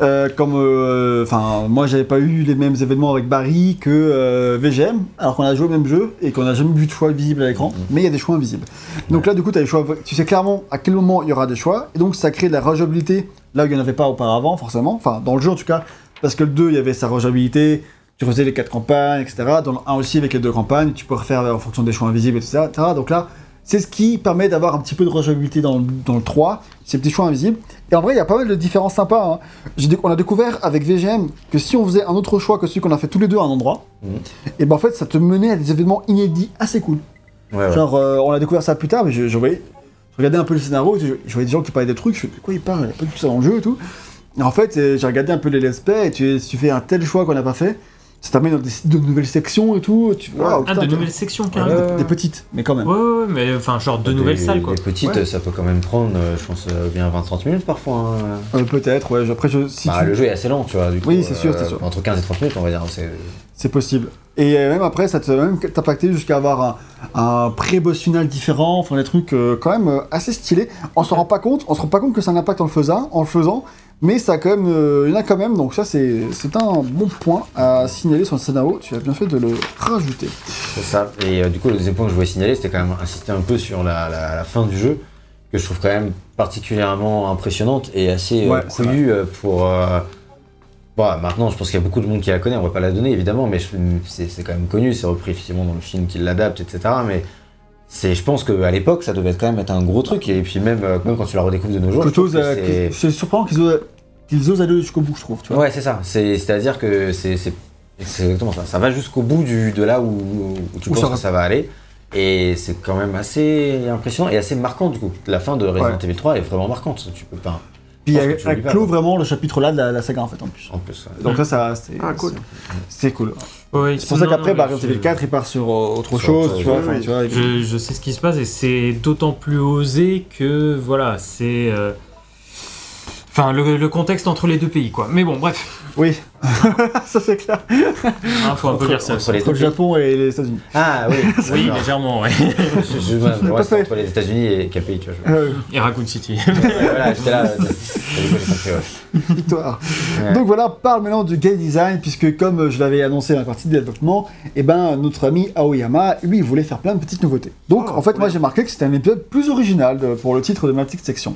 euh, comme, euh, enfin, moi j'avais pas eu les mêmes événements avec Barry que euh, VGM, alors qu'on a joué au même jeu et qu'on n'a jamais vu de choix visibles à l'écran, Mhm. mais il y a des choix invisibles. Donc là, du coup, as les choix, tu sais clairement à quel moment il y aura des choix, et donc ça crée de la rejouabilité là où il n'y en avait pas auparavant, forcément, enfin dans le jeu en tout cas, parce que le 2 il y avait sa rejouabilité. Tu faisais les quatre campagnes, etc. Dans le 1 aussi, avec les deux campagnes, tu peux refaire en fonction des choix invisibles, etc. Donc là, c'est ce qui permet d'avoir un petit peu de rejouabilité dans, le- dans le 3, ces petits choix invisibles. Et en vrai, il y a pas mal de différences sympas. hein. On a découvert avec VGM que si on faisait un autre choix que celui qu'on a fait tous les deux à un endroit, Mhm. et ben en fait, ça te menait à des événements inédits assez cool. Ouais, ouais. Genre, euh, on a découvert ça plus tard, mais je, je voyais, je regardais un peu le scénario, je, je voyais des gens qui parlaient des trucs, je fais, de quoi ils parlent? Il n'y a pas du tout ça dans le jeu et tout. Et en fait, euh, j'ai regardé un peu les let's play, et tu, si tu fais un tel choix qu'on n'a pas fait, ça t'amène dans des, de nouvelles sections et tout. Tu, Ah, putain, de nouvelles sections, Ouais, carrément. des, des petites, mais quand même. Ouais, ouais, ouais, mais enfin, genre de Des- nouvelles salles, quoi. Les petites, Ouais. ça peut quand même prendre, euh, je pense, euh, bien 20-30 minutes parfois. hein. Euh, Peut-être, ouais. Après, je, si Bah, tu- Le jeu est assez lent, tu vois. Du coup, Oui, c'est sûr, euh, c'est sûr. Entre 15 et 30 minutes, on va dire. C'est C'est possible. Et même après, ça te même t'impacter jusqu'à avoir un, un pré-boss final différent, enfin des trucs euh, quand même euh, assez stylés. On s'en rend pas compte, on se rend pas compte que ça a un impact en le faisant, en le faisant, mais ça a quand même, euh, il y en a quand même, donc ça c'est c'est un bon point à signaler sur le scénario. Tu as bien fait de le rajouter. c'est ça. Et euh, du coup, le deuxième point que je voulais signaler, c'était quand même insister un peu sur la, la- la fin du jeu, que je trouve quand même particulièrement impressionnante et assez euh, Ouais, couillue euh, pour. Bon, maintenant, je pense qu'il y a beaucoup de monde qui la connaît, on va pas la donner évidemment, mais je- c'est c'est quand même connu, c'est repris effectivement dans le film qui l'adapte, etc. Mais c'est, je pense qu'à l'époque, ça devait être quand même être un gros truc, et puis même, euh, même quand tu la redécouvres de nos jours, euh, c'est- surprenant qu'ils osent, qu'ils osent aller jusqu'au bout, je trouve. Tu vois. Ouais, c'est ça. C'est, c'est-à-dire que c'est, exactement ça. Ça va jusqu'au bout du, de là où, où tu Où penses ça que ça va aller. Et c'est quand même assez impressionnant et assez marquant du coup. La fin de Resident Ouais. Evil 3 est vraiment marquante. Tu peux pas. Puis elle, elle clôt vraiment le chapitre là de la, la saga en fait en plus. En plus. ouais. Donc là, ça, c'est Ah, cool. c'est cool. Ouais, C'est pour ça qu'après, bah, Resident Evil je- 4, il part sur euh, autre Sur chose, autre tu vois. oui, tu Je, je sais ce qui se passe et c'est d'autant plus osé que voilà, c'est. euh, Enfin, le, le contexte entre les deux pays, quoi. Mais bon, bref, Oui, [LAUGHS] ça c'est clair. il faut un peu lire ça. Entre les Entre le deux. Japon et les États-Unis. Ah oui. Oui, d'accord. légèrement, ouais. Je, je, ouais, pas ouais, c'est fait. entre les États-Unis et quel pays tu vois. je- Euh, Et Raccoon City. Ouais, voilà, j'étais là. euh, ouais. victoire. Ouais. Donc voilà, parle maintenant du game design, puisque comme euh, je l'avais annoncé dans la partie de développement, et ben notre ami Aoyama, lui, il voulait faire plein de petites nouveautés. Donc Oh, en fait, moi j'ai marqué que c'était un épisode plus original de- pour le titre de ma petite section.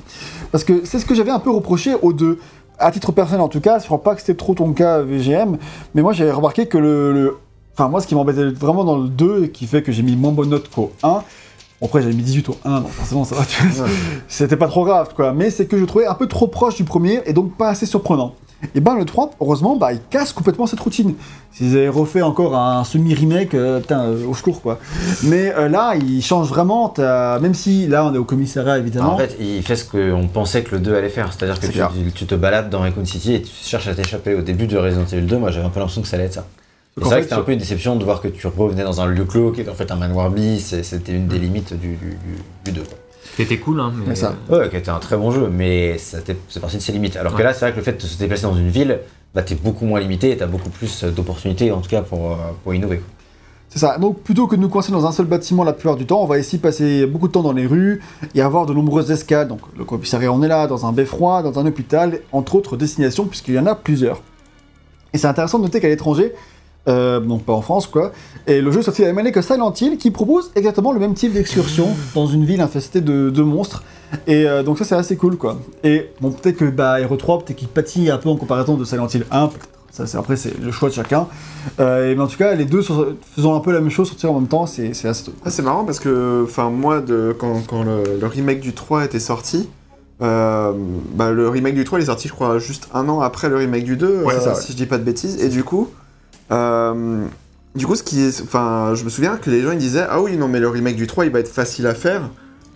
Parce que c'est ce que j'avais un peu reproché aux deux. À titre personnel en tout cas, je crois pas que c'était trop ton cas VGM, mais moi j'avais remarqué que le, le Enfin, moi, ce qui m'embêtait vraiment dans le 2 et qui fait que j'ai mis moins bonne note qu'au 1, bon, après j'avais mis 18 au 1, donc forcément ça va, tu vois, c'était pas trop grave, quoi. Mais c'est que je trouvais un peu trop proche du premier et donc pas assez surprenant. Et ben le 3, heureusement, bah, il casse complètement cette routine. S'ils avaient refait encore un semi-remake, euh, putain, euh, au secours, quoi. Mais euh, là, il change vraiment, t'as- même si là on est au commissariat évidemment. En fait, il fait ce qu'on pensait que le 2 allait faire. C'est-à-dire que C'est tu, clair. tu te balades dans Raccoon City et tu cherches à t'échapper. Au début de Resident Evil 2, moi j'avais un peu l'impression que ça allait être ça. Et C'est vrai fait, que c'était un peu une déception de voir que tu revenais dans un lieu clos qui était en fait un manoir bis. et C'était une des limites du, du, du, du 2. quoi. C'était cool, hein. Mais, ça. Ouais, qui était un très bon jeu, mais était- c'est parti de ses limites. Alors que là, c'est vrai que le fait de se déplacer dans une ville, bah, t'es beaucoup moins limité et t'as beaucoup plus d'opportunités, en tout cas, pour, euh, pour innover. C'est ça. Donc plutôt que de nous coincer dans un seul bâtiment la plupart du temps, on va ici passer beaucoup de temps dans les rues et avoir de nombreuses escales. Donc le commissariat, on est là, dans un beffroi, dans un hôpital, entre autres destinations, puisqu'il y en a plusieurs. Et c'est intéressant de noter qu'à l'étranger, euh, donc pas en France quoi, et le jeu est sorti la même année que Silent Hill, qui propose exactement le même type d'excursion dans une ville infestée de, de monstres. Et euh, donc ça c'est assez cool quoi. Et bon peut-être que bah, Hero 3, peut-être qu'il pâtit un peu en comparaison de Silent Hill 1, peut-être. Ça, c'est, après c'est le choix de chacun. Euh, et, mais en tout cas, les deux sont- faisant un peu la même chose, sortir en même temps, c'est, c'est assez. Ah, c'est marrant parce que, enfin, moi, de, quand, quand le, le remake du 3 était sorti, euh, bah, le remake du 3 il est sorti, je crois, juste un an après le remake du 2, Ouais, c'est ça, ouais. si je dis pas de bêtises. Et du coup, euh, du coup, ce qui est, enfin, je me souviens que les gens ils disaient, ah oui, non, mais le remake du 3 il va être facile à faire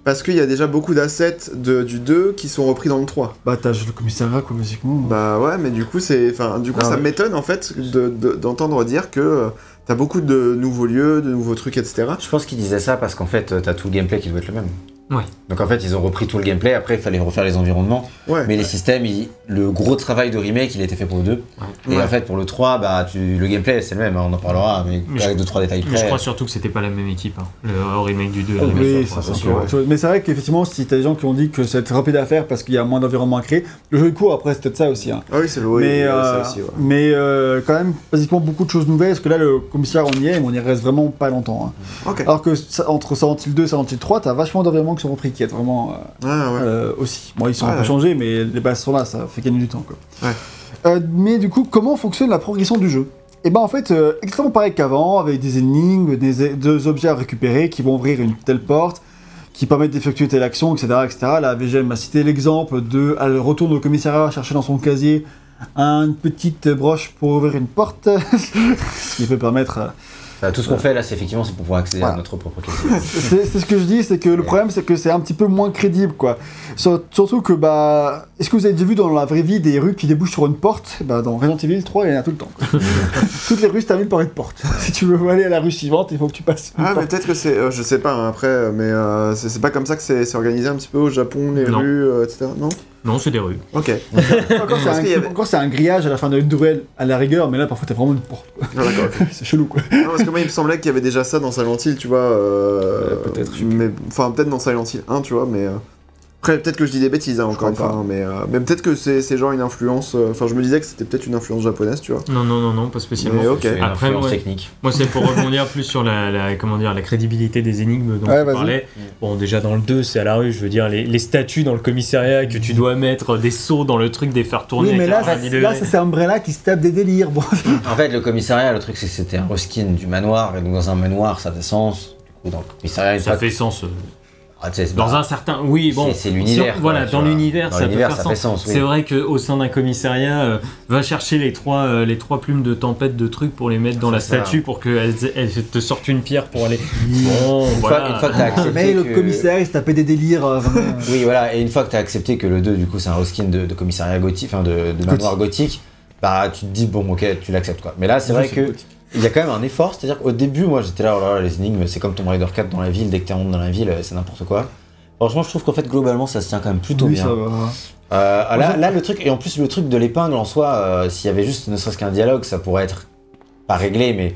parce qu'il y a déjà beaucoup d'assets de- du 2 qui sont repris dans le 3. Bah t'as le commissariat quoi, basiquement. Bah ouais, mais du coup, c'est, enfin, du coup, Ah ça ouais. m'étonne en fait de- de- d'entendre dire que euh, t'as beaucoup de nouveaux lieux, de nouveaux trucs, etc. Je pense qu'ils disaient ça parce qu'en fait, t'as tout le gameplay qui doit être le même. Ouais. Donc en fait, ils ont repris tout le gameplay, après il fallait refaire les environnements. Ouais. Mais les systèmes, ils- le gros travail de remake, il a été fait pour le 2. Et Ouais. en fait, pour le 3, bah, tu, le gameplay, c'est le même, hein, on en parlera, mais, Mais avec je- 2-3 détails Mais près. je crois surtout que c'était pas la même équipe. hein. Le remake du 2 et le Oui, ça, 3. c'est sûr. Mais c'est vrai qu'effectivement, si t'as des gens qui ont dit que être rapide à faire parce qu'il y a moins d'environnement à créer, le jeu est court après, c'est peut-être ça aussi. hein. Ah oui, c'est le oui, mais euh, ça aussi, ouais. mais euh, quand même, basiquement beaucoup de choses nouvelles parce que là, le commissariat, on y est, mais on y reste vraiment pas longtemps. hein. Alors que ça- entre Silent Hill 2 et Silent Hill 3, t'as vachement d'environnements qui sont repris, qui est vraiment euh, Ah ouais. euh, aussi. Bon, ils sont un peu changés, mais les bases sont là, ça fait gagner du temps. Quoi. Ouais. Euh, mais du coup, comment fonctionne la progression du jeu? Et ben en fait, euh, exactement pareil qu'avant, avec des énigmes, des, des objets à récupérer qui vont ouvrir une telle porte, qui permettent d'effectuer telle action, etc. etc. La VGM m'a cité l'exemple de elle retourne au commissariat chercher dans son casier une petite broche pour ouvrir une porte, [LAUGHS] ce qui peut permettre Enfin, tout ce qu'on fait là, c'est effectivement c'est pour pouvoir accéder Voilà. à notre propre [LAUGHS] casier. c'est ce que je dis, c'est que le problème, c'est que c'est un petit peu moins crédible, quoi. Sur- Surtout que, bah, est-ce que vous avez déjà vu dans la vraie vie des rues qui débouchent sur une porte? Bah, dans Resident Evil 3, il y en a tout le temps. [LAUGHS] Toutes les rues se terminent par une porte. [LAUGHS] si tu veux aller à la rue suivante, il faut que tu passes. une Ah, mais porte. peut-être que c'est. euh, je sais pas hein, après, euh, mais euh, c'est pas comme ça que c'est organisé un petit peu au Japon, les Non. rues, euh, etc. Non? Non, c'est des rues. Ok. Encore, c'est un, qu'il y avait- encore, c'est un grillage à la fin de une duel à la rigueur, mais là, parfois, t'as vraiment une porte. Ah, d'accord. [LAUGHS] c'est chelou, quoi. Non, parce que moi, il me semblait qu'il y avait déjà ça dans Silent Hill, tu vois. euh, Euh, peut-être, Mais enfin, peut-être dans Silent Hill 1, tu vois, mais. Après, peut-être que je dis des bêtises, hein, encore une fois, pas. hein, mais, euh, mais peut-être que c'est c'est genre une influence. euh, Enfin, je me disais que c'était peut-être une influence japonaise, tu vois. Non, non, non, non, pas spécialement. Mais ok. C'est une Après, influence ouais. technique. Moi, c'est pour rebondir [LAUGHS] plus sur la, la- comment dire, la crédibilité des énigmes dont Ouais, tu vas-y. parlais. Bon, déjà dans le 2, c'est à la rue, je veux dire, les, les statues dans le commissariat que tu dois mettre des seaux dans le truc, des faire tourner. Oui, mais là, là, ça, c'est Umbrella qui se tape des délires. Bon. En fait, le commissariat, le truc, c'est que c'était un reskin du manoir, et donc dans un manoir, ça fait sens. Du coup, dans le commissariat, ça fait sens. euh, Ah, tu Dans un certain. Oui, bon. C'est- l'univers, Voilà, tu dans l'univers, ça peut faire ça sens. fait sens, oui. C'est vrai qu'au sein d'un commissariat, euh, va chercher les trois, euh, les trois plumes de tempête de trucs pour les mettre dans la ça. statue pour qu'elles elles te sortent une pierre pour aller. Bon, une, voilà. fois, une fois que t'as accepté. Mais le commissaire, il se tapait des délires. euh. [LAUGHS] Oui, voilà, et une fois que t'as accepté que le 2, du coup, c'est un reskin de, de commissariat gothique, enfin de, de manoir gothique, bah tu te dis, bon, ok, tu l'acceptes quoi. Mais là, c'est vrai que gothique. Il y a quand même un effort, c'est-à-dire qu'au début, moi j'étais là, oh là là, les énigmes, c'est comme Tomb Raider 4 dans la ville, dès que t'es rentré dans la ville, c'est n'importe quoi. Franchement, je trouve qu'en fait, globalement, ça se tient quand même plutôt Oui, bien. ça va. Euh, là, là, le truc, et en plus, le truc de l'épingle en soi, euh, s'il y avait juste ne serait-ce qu'un dialogue, ça pourrait être pas réglé, mais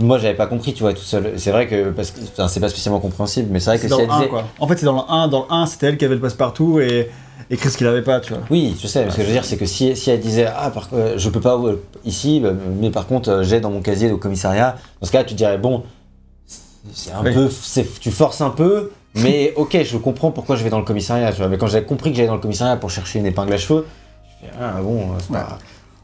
moi j'avais pas compris, tu vois, tout seul. C'est vrai que, parce que enfin, c'est pas spécialement compréhensible, mais c'est vrai que C'est si dans elle le 1, disait. quoi. En fait, c'est dans le 1. Dans le 1, c'était elle qui avait le passe-partout et, et Chris qui l'avait pas, tu vois. Oui, je sais, mais ce que je veux dire, c'est que si, si elle disait Ah, par, euh, je peux pas euh, ici, bah, mais par contre, euh, j'ai dans mon casier au commissariat, dans ce cas, tu dirais Bon, c'est un Oui. peu. c'est- Tu forces un peu, mais [LAUGHS] ok, je comprends pourquoi je vais dans le commissariat, tu vois. Mais quand j'avais compris que j'allais dans le commissariat pour chercher une épingle à cheveux, je fais Ah, bon, euh, c'est pas.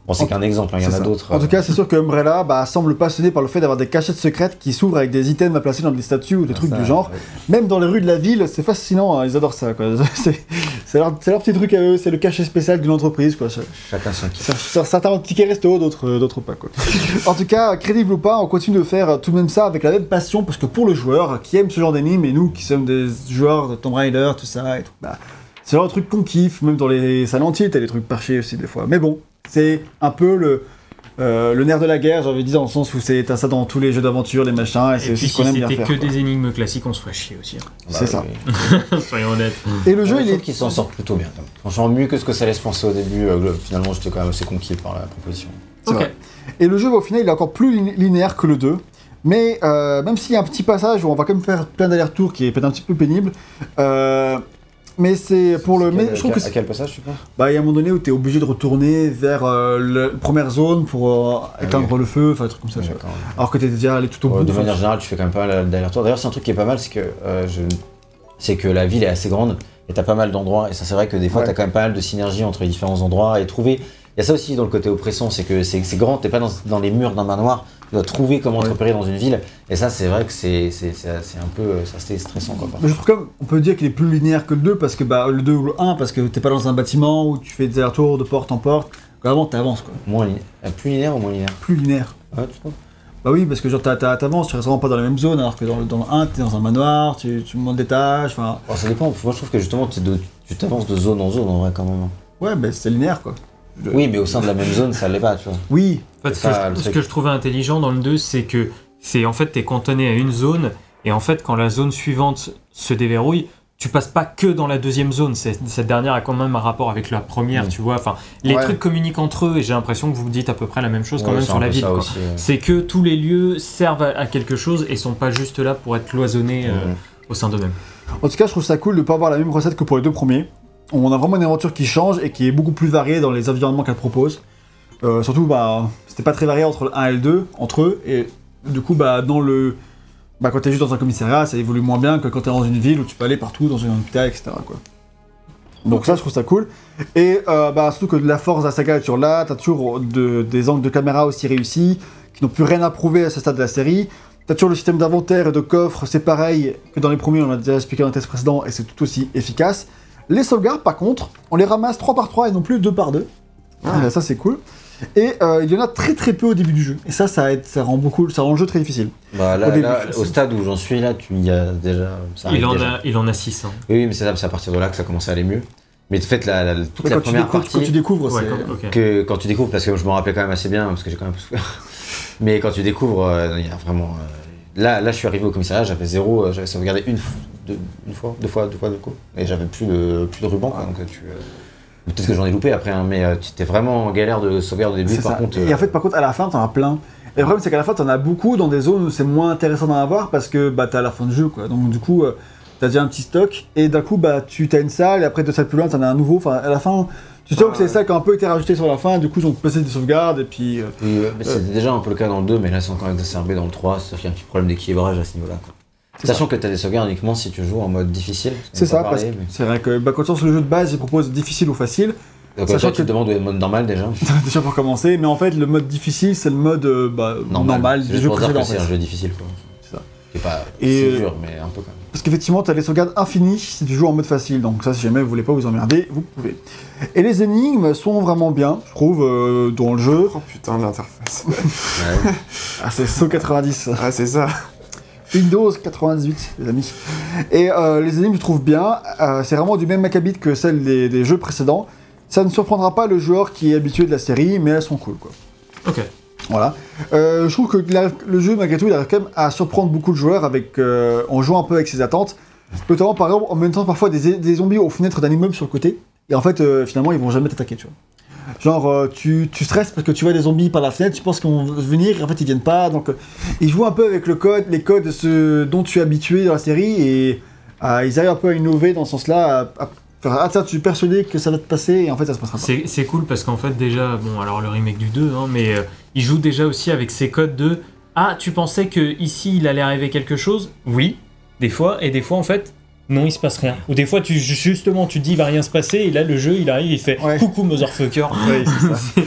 Bon, c'est qu'un exemple, hein, il y en a d'autres. En euh, tout cas, c'est sûr que Umbrella bah, semble passionné par le fait d'avoir des cachettes secrètes qui s'ouvrent avec des items à placer dans des statues ou des trucs ça, du genre. ouais. Même dans les rues de la ville, c'est fascinant, hein, ils adorent ça. quoi. [LAUGHS] C'est leur, petit truc à eux, c'est le cachet spécial d'une entreprise. Quoi. Chacun son ça- Certains ont ticket resto, d'autres euh, d'autres pas. Quoi. [LAUGHS] en tout cas, crédible ou pas, on continue de faire euh, tout de même ça avec la même passion parce que pour le joueur qui aime ce genre d'énigmes et nous qui sommes des joueurs de Tomb Raider, tout ça, et tout, bah, c'est de truc qu'on kiffe, même dans les salles entiers, t'as des trucs parchés aussi des fois. Mais bon, c'est un peu le. euh, le nerf de la guerre, j'ai envie de dire, dans le sens où c'est- t'as ça dans tous les jeux d'aventure, les machins, et Et c'est puis aussi ce si qu'on aime bien c'était que quoi. des énigmes classiques, on se ferait chier aussi. hein. C'est ça. oui. [LAUGHS] Soyons honnêtes. Et le Je jeu, il trouve est. qu'il s'en sort plutôt bien. Franchement, mieux que ce que ça laisse penser au début. euh, finalement, j'étais quand même assez conquis par la proposition. C'est Ok. vrai. Et le jeu, au final, il est encore plus lin- linéaire que le 2. Mais euh, même s'il y a un petit passage où on va quand même faire plein d'allers-retours qui est peut-être un petit peu pénible, euh, mais c'est pour le. Mais je trouve que à c'est- quel passage tu penses bah, il y a un moment donné où tu es obligé de retourner vers euh, la première zone pour euh, éteindre le feu, enfin des trucs comme ça. Alors que tu déjà allé tout au bout. de manière générale, tu fais quand même pas mal d'aller-retour. D'ailleurs, c'est un truc qui est pas mal, c'est que euh, je... c'est que la ville est assez grande et t'as pas mal d'endroits. Et ça, c'est vrai que des fois, Ouais. t'as quand même pas mal de synergie entre les différents endroits et trouver. Y a ça aussi dans le côté oppressant, c'est que c'est grand. T'es pas dans, dans les murs d'un manoir. Tu dois trouver comment te repérer dans une ville. Et ça, c'est vrai que c'est un peu assez stressant quoi. Mais je trouve même, on peut dire qu'il est plus linéaire que le 2 parce que bah, le 2 ou le 1 parce que t'es pas dans un bâtiment où tu fais des allers-retours de porte en porte. Vraiment, t'avances quoi. Moins linéaire. Euh, Plus linéaire ou moins linéaire? Plus linéaire. Ouais, tu trouves? Bah oui, parce que genre t'avances, tu restes vraiment pas dans la même zone, alors que dans le, dans le 1, t'es dans un manoir, tu, tu montes d'étage, enfin... Bon, Ça dépend. Moi, je trouve que justement, de- tu t'avances de zone en zone en vrai quand même. Ouais, bah c'est linéaire, quoi. Je- Oui, mais au sein de la même zone, ça l'est pas, tu vois. Oui, En fait, ce, que je, ce que je trouvais intelligent dans le 2, c'est que c'est en fait t'es cantonné à une zone et en fait quand la zone suivante se déverrouille, tu passes pas que dans la deuxième zone. C'est- Cette dernière a quand même un rapport avec la première, Mm. tu vois. Enfin, les Ouais. trucs communiquent entre eux et j'ai l'impression que vous dites à peu près la même chose quand Ouais, même sur la ville. C'est que tous les lieux servent à, à quelque chose et sont pas juste là pour être cloisonnés euh, au sein d'eux-mêmes. en tout cas, je trouve ça cool de pas avoir la même recette que pour les deux premiers. On a vraiment une aventure qui change et qui est beaucoup plus variée dans les environnements qu'elle propose. Euh, surtout, bah, c'était pas très varié entre le 1 et le 2, entre eux, et du coup, bah, dans le... Bah, quand t'es juste dans un commissariat, ça évolue moins bien que quand t'es dans une ville où tu peux aller partout, dans une hôpital, etc.. Donc ça, je trouve ça cool. Et euh, bah, surtout que la force de la saga est toujours là, t'as toujours de- des angles de caméra aussi réussis, qui n'ont plus rien à prouver à ce stade de la série. T'as toujours le système d'inventaire et de coffre, c'est pareil que dans les premiers, on l'a déjà expliqué dans le test précédent, et c'est tout aussi efficace. Les sauvegardes, par contre, on les ramasse 3 par 3 et non plus 2 par 2. Ah. ça, c'est cool. Et euh, il y en a très très peu au début du jeu. Et ça, ça, aide, ça, rend, beaucoup, ça rend le jeu très difficile. Bah, là, Au début, là, c'est au ça. stade où j'en suis, là, tu y as déjà. Ça Il en, déjà. a, il en a 6. Hein. Oui, mais c'est à partir de là que ça commence à aller mieux. Mais de fait, la, la- toute la quand, tu première découvres, partie. quand tu découvres, Ouais, c'est... quand- que quand tu découvres, parce que je me rappelais quand même assez bien, parce que j'ai quand même un peu souffert. Mais quand tu découvres, euh, il y a vraiment. euh, là, là, je suis arrivé au commissariat, j'avais zéro, euh, j'avais sauvegardé une, deux, une fois, deux fois, deux fois, deux coups. Et j'avais plus de, plus de ruban, quoi, donc euh, tu. euh, Peut-être que j'en ai loupé après, hein, mais tu étais vraiment en galère de sauvegarde au début. Par ça. contre, Et en fait, par contre, à la fin, t'en as plein. Et le problème, c'est qu'à la fin, t'en as beaucoup dans des zones où c'est moins intéressant d'en avoir parce que bah, t'es à la fin du jeu, quoi. Donc, du coup, t'as déjà un petit stock et d'un coup, bah, tu t'as une salle et après deux salles plus loin, t'en as un nouveau. Enfin, à la fin, tu sais que c'est ça qui a un peu été rajouté sur la fin. Du coup, ils ont passé des sauvegardes et puis. euh, oui, ouais, mais c'était déjà un peu le cas dans le 2, mais là c'est encore exacerbé dans le 3, c'est-à-dire qu'il y a un petit problème d'équilibrage à ce niveau-là. C'est Sachant que tu as des sauvegardes uniquement si tu joues en mode difficile. C'est ça, parce mais- c'est vrai que bah, quand tu lances le jeu de base, il propose difficile ou facile. Donc sachant toi, tu que- te demandes où est le mode normal déjà. [LAUGHS] déjà pour commencer, mais en fait, le mode difficile, c'est le mode euh, bah, normal, C'est du jeu précédent. en c'est un jeu difficile quoi. C'est pas Et, euh, dur, mais un peu quand même. Parce qu'effectivement, tu as des sauvegardes infinies si tu joues en mode facile. Donc ça, si jamais vous voulez pas vous emmerder, vous pouvez. Et les énigmes sont vraiment bien, je trouve, euh, dans le jeu. Oh putain, l'interface. Ouais. [LAUGHS] Ah, c'est SO 90. ah, c'est ça. Windows 98, les amis. Et euh, les énigmes, je trouve bien. Euh, c'est vraiment du même acabit que celles des, des jeux précédents. Ça ne surprendra pas le joueur qui est habitué de la série, mais elles sont cool, quoi. Ok. Voilà. Euh, je trouve que le jeu, malgré tout, il arrive quand même à surprendre beaucoup de joueurs avec, euh, en jouant un peu avec ses attentes. Notamment, par exemple, en mettant parfois des, zombies aux fenêtres d'un immeuble sur le côté. Et en fait, euh, finalement, ils vont jamais t'attaquer, tu vois. Genre, tu, stresses parce que tu vois des zombies par la fenêtre, tu penses qu'ils vont venir, et en fait, ils viennent pas. Donc, ils jouent un peu avec le code, les codes dont tu es habitué dans la série, et ils arrivent un peu à innover dans ce sens-là, faire Ah, tiens, tu es persuadé que ça va te passer, et en fait, ça se passera pas. C'est c'est cool parce qu'en fait, déjà, bon, alors le remake du 2, hein, mais euh, il joue déjà aussi avec ses codes de Ah, tu pensais que ici il allait arriver quelque chose? Oui, des fois, et des fois, en fait, non, il se passe rien. Ou des fois, tu, justement, tu te dis il va rien se passer, et là, le jeu il arrive, il fait Ouais. Coucou, motherfucker. [LAUGHS] C'est ça.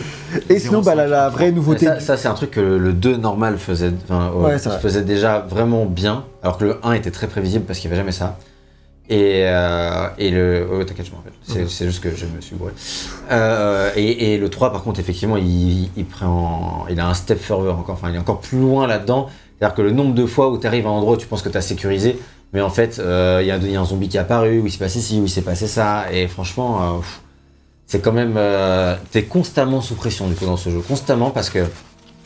Et sinon, bah, la, la vraie nouveauté. Ça, ça, c'est un truc que le, le 2 normal faisait, enfin, Ouais, vrai. faisait déjà vraiment bien, alors que le 1 était très prévisible parce qu'il n'y avait jamais ça. Et, euh, et le. Oh, t'inquiète, je rappelle. C'est juste que je me suis bourré. Euh, et, et le 3, par contre, effectivement, il, il prend. Il a un step further encore. Enfin, il est encore plus loin là-dedans. C'est-à-dire que le nombre de fois où tu arrives à un endroit où tu penses que tu as sécurisé, mais en fait, euh, il y, a- il y a un zombie qui est apparu, où il s'est passé ci, où il s'est passé ça. Et franchement, euh, c'est quand même. T'es constamment sous pression du coup dans ce jeu. Constamment parce que.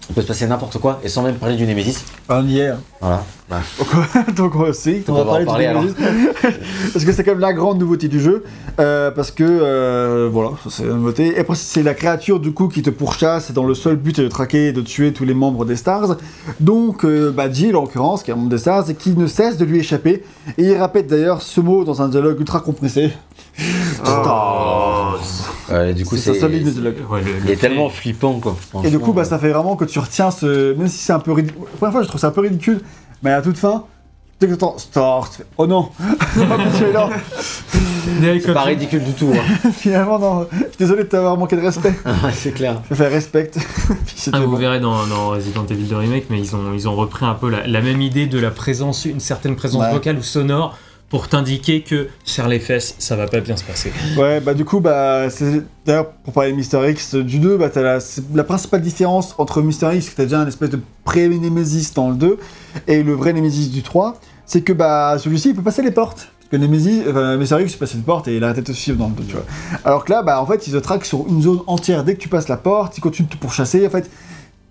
Il peut se passer n'importe quoi, et sans même parler du Nemesis. Est. hein. Voilà. Bah, [LAUGHS] Donc on sait, on on va parler parler, [LAUGHS] parce que c'est quand même la grande nouveauté du jeu. euh, parce que, euh, voilà, ça, c'est la nouveauté. Et après, c'est la créature du coup qui te pourchasse, et dans le seul but est de traquer et de tuer tous les membres des Stars. Donc, euh, bah, Jill en l'occurrence, qui est un membre des Stars, et qui ne cesse de lui échapper. Et il répète d'ailleurs ce mot dans un dialogue ultra compressé. Stars. euh, du coup, C'est c'est. sa seule ligne de dialogue. Ouais, le- Il le est tellement flippant, quoi. Et du coup, bah, ça fait vraiment que tu retiens ce. Même si c'est un peu ridicule. La première fois, je trouve ça un peu ridicule, mais à toute fin, dès que t'entends tu fais Oh non [LAUGHS] C'est pas ridicule du tout. Hein. [LAUGHS] Finalement, non. Je suis désolé de t'avoir manqué de respect. Ouais, [LAUGHS] c'est clair. Je fais respect. Puis Ah, vous bon. verrez dans, dans Resident Evil 2 Remake, mais ils ont, ils ont repris un peu la, la même idée de la présence, une certaine présence Ouais. vocale ou sonore pour t'indiquer que sur les fesses, ça va pas bien se passer. Ouais, bah du coup, bah. D'ailleurs, pour parler de Mister X du 2, bah, t'as la, la principale différence entre Mister X, que t'as déjà un espèce de pré-Nemesis dans le 2, et le vrai Nemesis du 3, c'est que bah, celui-ci, il peut passer les portes. Parce que Nemesis, enfin, Mister X, il passe une porte et il arrête de te suivre dans le 2, tu vois. Alors que là, bah, en fait, il se traque sur une zone entière. Dès que tu passes la porte, il continue de te pourchasser. En fait,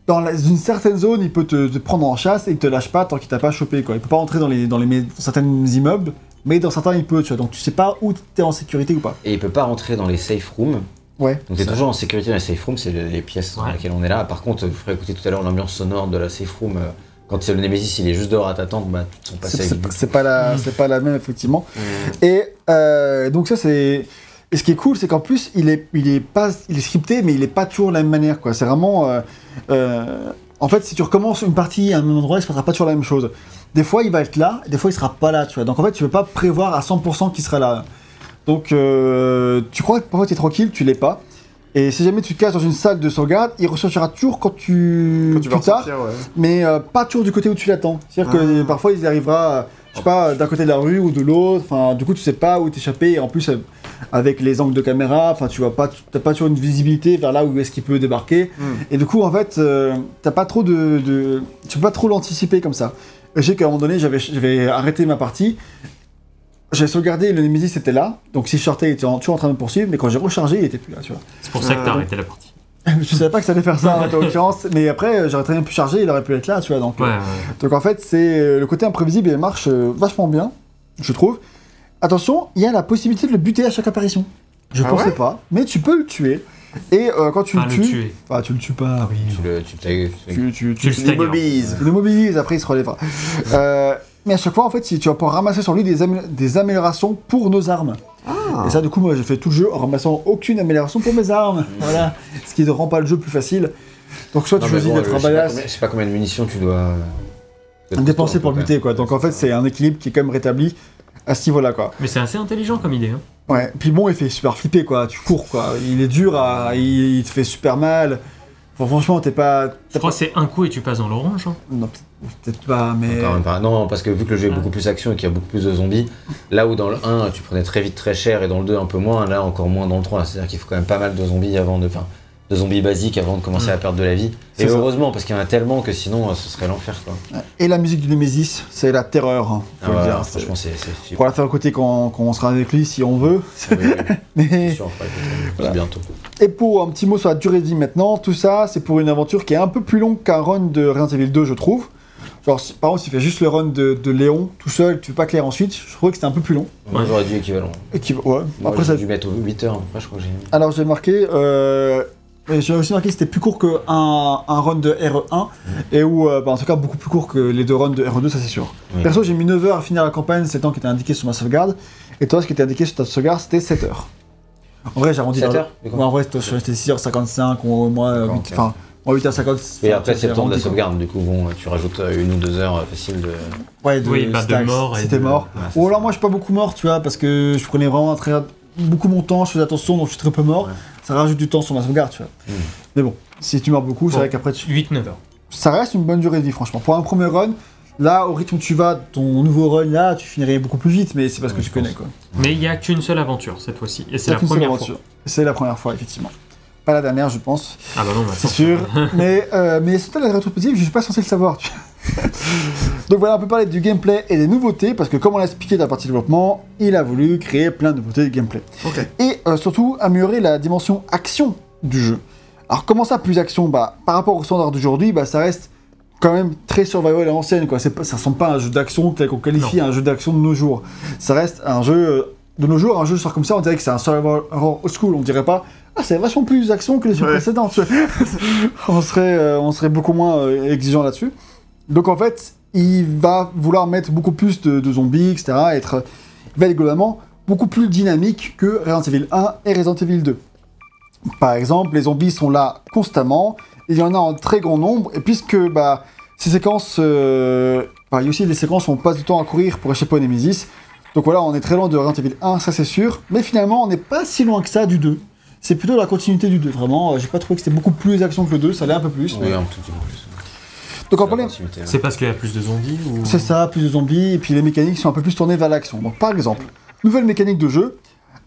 dans la- une certaine zone, il peut te, te prendre en chasse et il te lâche pas tant qu'il t'a pas chopé, quoi. Il peut pas rentrer dans, les, dans, les, dans certains immeubles, mais dans certains, il peut, tu vois. Donc tu sais pas où t'es en sécurité ou pas. Et il peut pas rentrer dans les safe rooms. Ouais. Donc t'es toujours en sécurité dans les safe rooms, c'est le- les pièces dans lesquelles on est là. Par contre, vous ferez écouter tout à l'heure l'ambiance sonore de la safe room. euh, Quand c'est le Nemesis, il est juste dehors à t'attendre, bah, toutes sont passées C'est- pas, la- c'est pas la même, effectivement. Mm. Et euh, donc ça, c'est... Et ce qui est cool, c'est qu'en plus, il est, il, est pas, il est scripté, mais il est pas toujours de la même manière, quoi. C'est vraiment... euh, euh, en fait, si tu recommences une partie à un même endroit, il se passera pas toujours la même chose. Des fois, il va être là, des fois, il sera pas là, tu vois. Donc en fait, tu peux pas prévoir à 100% qu'il sera là. Donc, euh, tu crois que parfois tu es tranquille, tu l'es pas. Et si jamais tu te casses dans une salle de sauvegarde, il ressortira toujours quand tu... Quand tu vas plus tard, ressortir, ouais. mais euh, pas toujours du côté où tu l'attends. C'est-à-dire que Ah. parfois il arrivera, je sais pas, d'un côté de la rue ou de l'autre. Enfin, du coup, tu sais pas où t'échapper. Et en plus, euh, avec les angles de caméra, enfin, tu vois pas, t'as pas toujours une visibilité vers là où est-ce qu'il peut débarquer. Hmm. Et du coup, en fait, euh, t'as pas trop de, de- tu peux pas trop l'anticiper comme ça. Je sais qu'à un moment donné, j'avais, j'avais arrêté ma partie. J'ai sauvegardé, le Nemesis était là, donc si je sortais, il était en- toujours en train de me poursuivre, mais quand j'ai rechargé, il était plus là, tu vois. C'est pour ça que t'as Euh, arrêté la partie. Je savais pas que ça allait faire ça, [LAUGHS] en l'occurrence, mais après, euh, j'aurais très bien pu charger, il aurait pu être là, tu vois, donc... euh, Ouais, ouais. donc en fait, c'est euh, le côté imprévisible, il marche vachement bien, je trouve. Attention, il y a la possibilité de le buter à chaque apparition. Je Ah pensais ouais pas, mais tu peux le tuer. Et euh, quand tu Enfin, le le tues, tuer. enfin tu le tues pas, oui. Tu le, tu Tu, tu, Tu le Tu l'immobilises. le après il se relèvera. Euh, [LAUGHS] mais à chaque fois, en fait, si tu vas pouvoir ramasser sur lui des, amé- des améliorations pour nos armes. Ah. Et ça, du coup, moi, j'ai fait tout le jeu en ramassant aucune amélioration pour mes armes. [LAUGHS] Voilà. Ce qui ne rend pas le jeu plus facile. Donc, soit tu Non, choisis bon, d'être je un sais pas badass. combien- Je sais pas combien de munitions tu dois. dois dépenser pour buter quoi. Donc en fait c'est un équilibre qui est quand même rétabli à ce niveau-là quoi. Mais c'est assez intelligent comme idée. Hein. Ouais. Puis bon il fait super flipper quoi. Tu cours quoi. Il est dur à, il, il te fait super mal. Franchement t'es pas. Je crois pas- c'est un coup et tu passes dans l'orange. hein. Non peut-être- peut-être pas mais. Quand même pas. Non, parce que vu que le jeu est beaucoup plus action et qu'il y a beaucoup plus de zombies, là où dans le 1 tu prenais très vite très cher et dans le 2 un peu moins, là encore moins dans le 3. C'est-à-dire qu'il faut quand même pas mal de zombies avant de. Enfin, de zombies basiques avant de commencer Mm. à perdre de la vie. Et ça. heureusement, parce qu'il y en a tellement que sinon euh, ce serait l'enfer quoi. Et la musique du Nemesis c'est la terreur. hein, Ah faut le ouais, dire. franchement, c'est. Pour la faire écouter quand, quand on sera avec lui si on veut. Oui, oui, oui. [LAUGHS] Mais sûr. Voilà. Bientôt. Et pour un petit mot sur la durée de vie maintenant, tout ça, c'est pour une aventure qui est un peu plus longue qu'un run de Resident Evil 2, je trouve. Genre, par exemple, si tu fais juste le run de, de Léon tout seul, tu fais pas clair ensuite, je trouvais que c'était un peu plus long. Moi Ouais. j'aurais dû équivalent. Ouais, Moi après j'ai ça. dû mettre 8 heures, après je crois que j'ai. Alors, j'ai marqué. Euh, et j'ai aussi marqué que c'était plus court qu'un un run de RE1, et où, euh, bah, en tout cas, beaucoup plus court que les deux runs de RE2, ça c'est sûr. Oui. Perso, j'ai mis 9 heures à finir la campagne, c'est le temps qui était indiqué sur ma sauvegarde, et toi, ce qui était indiqué sur ta sauvegarde, c'était 7 heures. En vrai, j'ai arrondi. 7 vers le- heures Ouais, en vrai, c'était- je suis resté 6h55, ou moi, euh, D'accord, huit- ok. enfin, moi 8h50. Et après c'est le temps de la sauvegarde, du coup bon, tu rajoutes euh, une ou deux heures euh, facile de. Ouais, de, Oui, bah, de mort C'était de- mort. Ouais, Ou alors moi je suis pas beaucoup mort, tu vois, parce que je prenais vraiment très beaucoup mon temps, je faisais attention, donc je suis très peu mort. Ouais. Ça rajoute du temps sur ma sauvegarde, tu vois. Mm. Mais bon, si tu meurs beaucoup, c'est vrai qu'après, tu- 8-9 heures. ça reste une bonne durée de vie, franchement. Pour un premier run, là, au rythme où tu vas, ton nouveau run, là, tu finirais beaucoup plus vite, mais c'est parce que tu connais, pense. quoi. Mais il n'y a qu'une seule aventure cette fois-ci. Et c'est la première aventure. fois. C'est la première fois, effectivement. Pas la dernière, je pense. Ah bah non, bah, C'est sûr. [LAUGHS] mais euh, mais c'est la rétrospective, je suis pas censé le savoir. [LAUGHS] Donc voilà, on peut parler du gameplay et des nouveautés, parce que comme on l'a expliqué dans la partie développement, il a voulu créer plein de nouveautés de gameplay. Et euh, surtout, améliorer la dimension action du jeu. Alors comment ça, plus action? Bah, Par rapport au standard d'aujourd'hui, bah, ça reste quand même très survival à l'ancienne. Quoi. C'est ça ressemble pas à un jeu d'action tel qu'on qualifie un jeu d'action de nos jours. Ça reste un jeu... euh, De nos jours, un jeu sort comme ça, on dirait que c'est un survival horror old school. On dirait pas ah, c'est vachement plus action que les Ouais. vois. [LAUGHS] on, serait, euh, on serait beaucoup moins euh, exigeant là-dessus. Donc en fait, il va vouloir mettre beaucoup plus de, de zombies, etc. Être, il va être globalement beaucoup plus dynamique que Resident Evil 1 et Resident Evil 2. Par exemple, les zombies sont là constamment, il y en a en très grand nombre, et puisque bah, ces séquences... euh, enfin, il y a aussi des séquences où on passe du temps à courir pour échapper au Nemesis. Donc voilà, on est très loin de Resident Evil 1, ça c'est sûr. Mais finalement, on n'est pas si loin que ça du 2. C'est plutôt la continuité du 2, vraiment. Euh, J'ai pas trouvé que c'était beaucoup plus action que le 2, ça l'est un peu plus. mais- Oui, un tout petit peu plus. Donc en La parlant. C'est parce qu'il y a plus de zombies ou... c'est ça, plus de zombies, et puis les mécaniques sont un peu plus tournées vers l'action. Donc par exemple, nouvelle mécanique de jeu,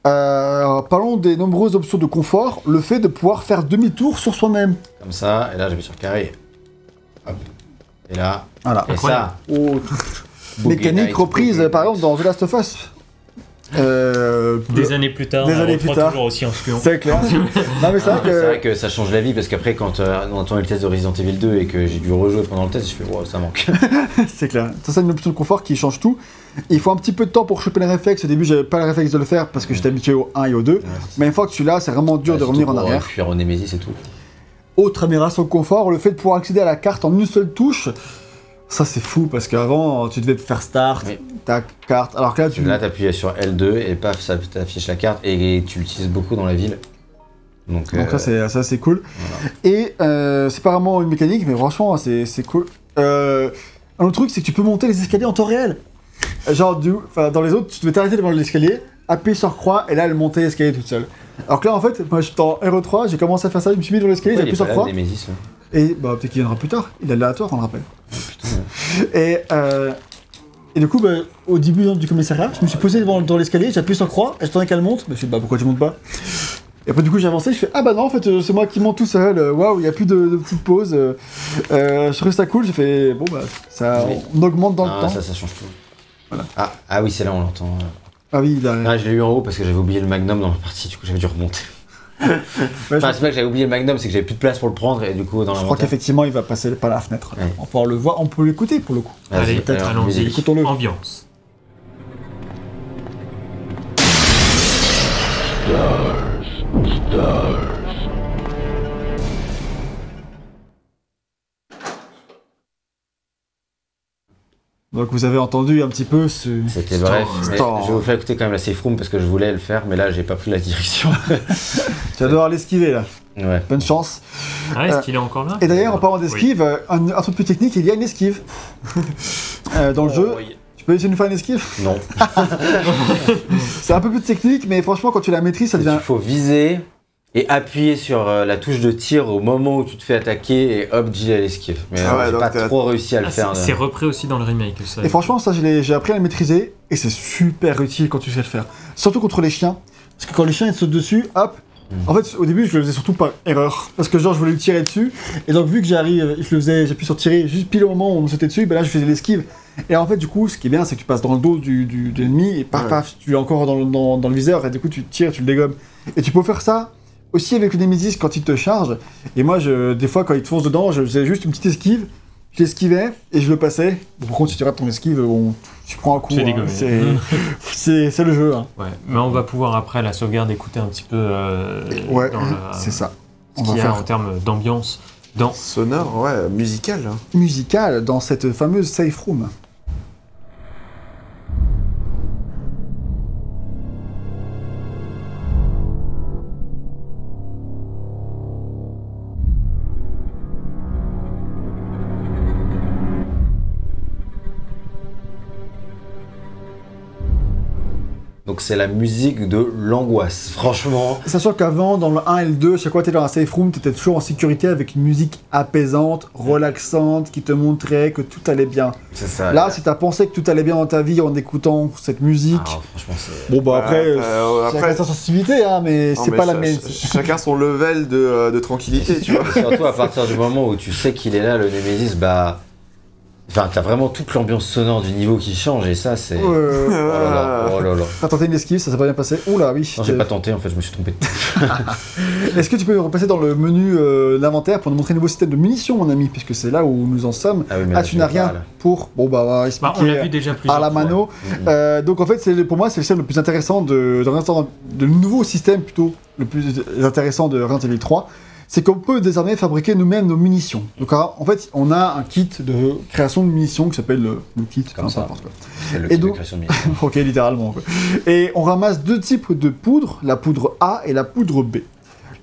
euh, parlons des nombreuses options de confort, le fait de pouvoir faire demi-tour sur soi-même. Comme ça, et là j'appuie sur carré. Hop. Et là, Voilà. et Incroyable. ça. Oh, Mécanique reprise, par exemple, dans The Last of Us. Euh, Des années plus tard, Des on années plus tard. toujours aussi influent. C'est clair. [LAUGHS] non mais c'est Ah, vrai mais C'est vrai que... ça change la vie parce qu'après, quand euh, on entend le test de Resident Evil 2 et que j'ai dû rejouer pendant le test, je fais, wow, ça manque. [LAUGHS] c'est clair. Ça c'est une option de confort qui change tout. Il faut un petit peu de temps pour choper les réflexes. Au début, j'avais pas le réflexe de le faire parce que j'étais habitué au 1 et au 2. Ouais, c'est Mais une fois que tu l'as, c'est vraiment dur de revenir en pour, euh, arrière. Fuir au Nemesis et tout. Autre amélioration de confort, le fait de pouvoir accéder à la carte en une seule touche. Ça c'est fou parce qu'avant tu devais faire start, Oui. ta carte. Alors que là tu. Là, t'appuies sur L2 et paf, ça t'affiche la carte et tu l'utilises beaucoup dans la ville. Donc, Donc euh, ça c'est ça c'est cool. voilà. Et euh, c'est pas vraiment une mécanique, mais franchement c'est c'est cool. Euh, un autre truc c'est que tu peux monter les escaliers en temps réel. Genre du, dans les autres tu devais t'arrêter devant l'escalier, appuyer sur croix et là elle montait l'escalier toute seule. Alors que là en fait moi j'étais en RE3, j'ai commencé à faire ça, je me suis mis devant l'escalier, j'ai appuyé sur croix. Et bah peut-être qu'il viendra plus tard. Il est aléatoire on le rappelle. Et, euh, et du coup, bah, au début hein, du commissariat, je me suis posé devant dans l'escalier, j'ai appuyé sur croix, et j'attendais qu'elle monte. Je me suis dit, bah pourquoi tu montes pas? Et après, du coup, j'ai avancé, je fais, ah bah non, en fait, euh, c'est moi qui monte tout seul, euh, waouh, il n'y a plus de, de petites pauses. euh, je trouvais ça cool, j'ai fait, bon bah, ça, Oui. on augmente dans le Ah, temps. ça, ça change tout. Voilà. Ah, ah oui, c'est là, on l'entend. Ah oui, il a. Ah, je l'ai eu en haut parce que j'avais oublié le Magnum dans la partie, du coup j'avais dû remonter. Enfin, c'est pas que j'avais oublié le Magnum, c'est que j'avais plus de place pour le prendre et du coup dans je crois qu'effectivement, il va passer par la fenêtre. Ouais. On pouvoir le voir, on peut l'écouter pour le coup. Allez, peut-être, allons-y. Écoutons-le. Ambiance. Donc vous avez entendu un petit peu ce. C'était bref. je vais vous faire écouter quand même la Safe Room parce que je voulais le faire, mais là j'ai pas pris la direction. [LAUGHS] Tu vas devoir l'esquiver là. ouais. Bonne chance. Ah, est-ce Euh, qu'il est encore là? Et d'ailleurs, en parlant d'esquive, euh, un, un truc plus technique, il y a une esquive. [LAUGHS] Euh, dans le jeu, Oh, oui. tu peux essayer de nous faire une esquive? Non. [LAUGHS] C'est un peu plus technique, mais franchement, quand tu la maîtrises, ça devient. Il faut viser et appuyer sur euh, la touche de tir au moment où tu te fais attaquer et hop, Jill à l'esquive. Mais Ah euh, ouais, j'ai donc pas t'as- trop réussi à le Ah, faire. c'est euh. c'est repris aussi dans le remake. Ça. Et franchement, ça, je l'ai- j'ai appris à le maîtriser, et c'est super utile quand tu sais le faire. Surtout contre les chiens. Parce que quand les chiens ils te sautent dessus, hop. Mm. En fait, au début, je le faisais surtout par erreur. Parce que genre, je voulais lui tirer dessus. Et donc, vu que j'arrive, je le faisais, j'appuie sur tirer juste pile au moment où on me sautait dessus, ben là, je faisais l'esquive. Et en fait, du coup, ce qui est bien, c'est que tu passes dans le dos du, du, de l'ennemi, et paf, Ouais. paf, tu es encore dans, le- dans, dans le viseur, et du coup, tu tires, tu le dégommes. Et tu peux faire ça aussi avec le Nemesis quand il te charge. Et moi, je, des fois, quand il te fonce dedans, je faisais juste une petite esquive. Je l'esquivais et je le passais. Bon, par contre, si tu rates ton esquive, on- tu prends un coup. C'est hein. dégommé. [LAUGHS] C'est- le jeu. hein. Ouais, mais on va pouvoir après la sauvegarde écouter un petit peu euh, Ouais, c'est ça. ce qu'il y a en faire termes d'ambiance dans Sonore, ouais, musical. hein. musical dans cette fameuse safe room. Donc c'est la musique de l'angoisse. Franchement, Sachant qu'avant, dans le 1 et le 2, chaque fois que tu dans la safe room, tu étais toujours en sécurité avec une musique apaisante, relaxante, qui te montrait que tout allait bien. c'est ça. Là, si tu as pensé que tout allait bien dans ta vie en écoutant cette musique, Ah, franchement, c'est. bon bah après, Ouais, euh, après- sa sensibilité, hein, mais c'est pas la cha- Chacun son level de, euh, de tranquillité, tu [LAUGHS] vois. Surtout à partir du moment où tu sais qu'il est là, le Nemesis, bah. Enfin, t'as vraiment toute l'ambiance sonore du niveau qui change et ça, c'est. Oh Euh, là là, oh là là. T'as tenté une esquive, ça s'est pas bien passé. Oula, oui. Non, j'ai pas tenté, en fait, je me suis trompé de [LAUGHS] Est-ce que tu peux repasser dans le menu euh, l'inventaire pour nous montrer le nouveau système de munitions, mon ami, puisque c'est là où nous en sommes. Ah oui, mais Ah, là, tu n'as rien pas, là. pour. Bon, bah, Bah, expliquer on l'a vu déjà plusieurs à la mano. Mm, mm. Euh, donc en fait, c'est pour moi, c'est le système le plus intéressant de, de, de le nouveau système plutôt le plus intéressant de Resident Evil 3. C'est qu'on peut désormais fabriquer nous-mêmes nos munitions. Donc en fait, on a un kit de création de munitions qui s'appelle le, le kit, Comme enfin, ça. n'importe quoi. Le Et kit de création de munitions. [LAUGHS] ok, littéralement. quoi. Et on ramasse deux types de poudre, la poudre A et la poudre B.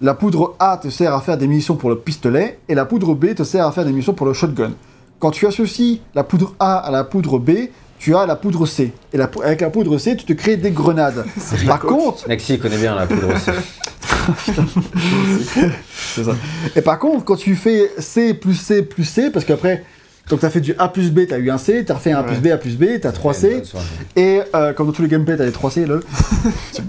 La poudre A te sert à faire des munitions pour le pistolet et la poudre B te sert à faire des munitions pour le shotgun. Quand tu associes la poudre A à la poudre B, tu as la poudre C. Et la avec la poudre C, tu te crées des grenades. [LAUGHS] Par contre, Nexi connaît bien la poudre [LAUGHS] c'est ça. Et par contre, quand tu fais C plus C plus C, parce qu'après, donc tu as fait du A plus B, tu as eu un C, tu as refait un A plus B, A plus B, tu as 3 C, Et euh, comme dans tous les gameplays, t'as les 3C, là. [LAUGHS]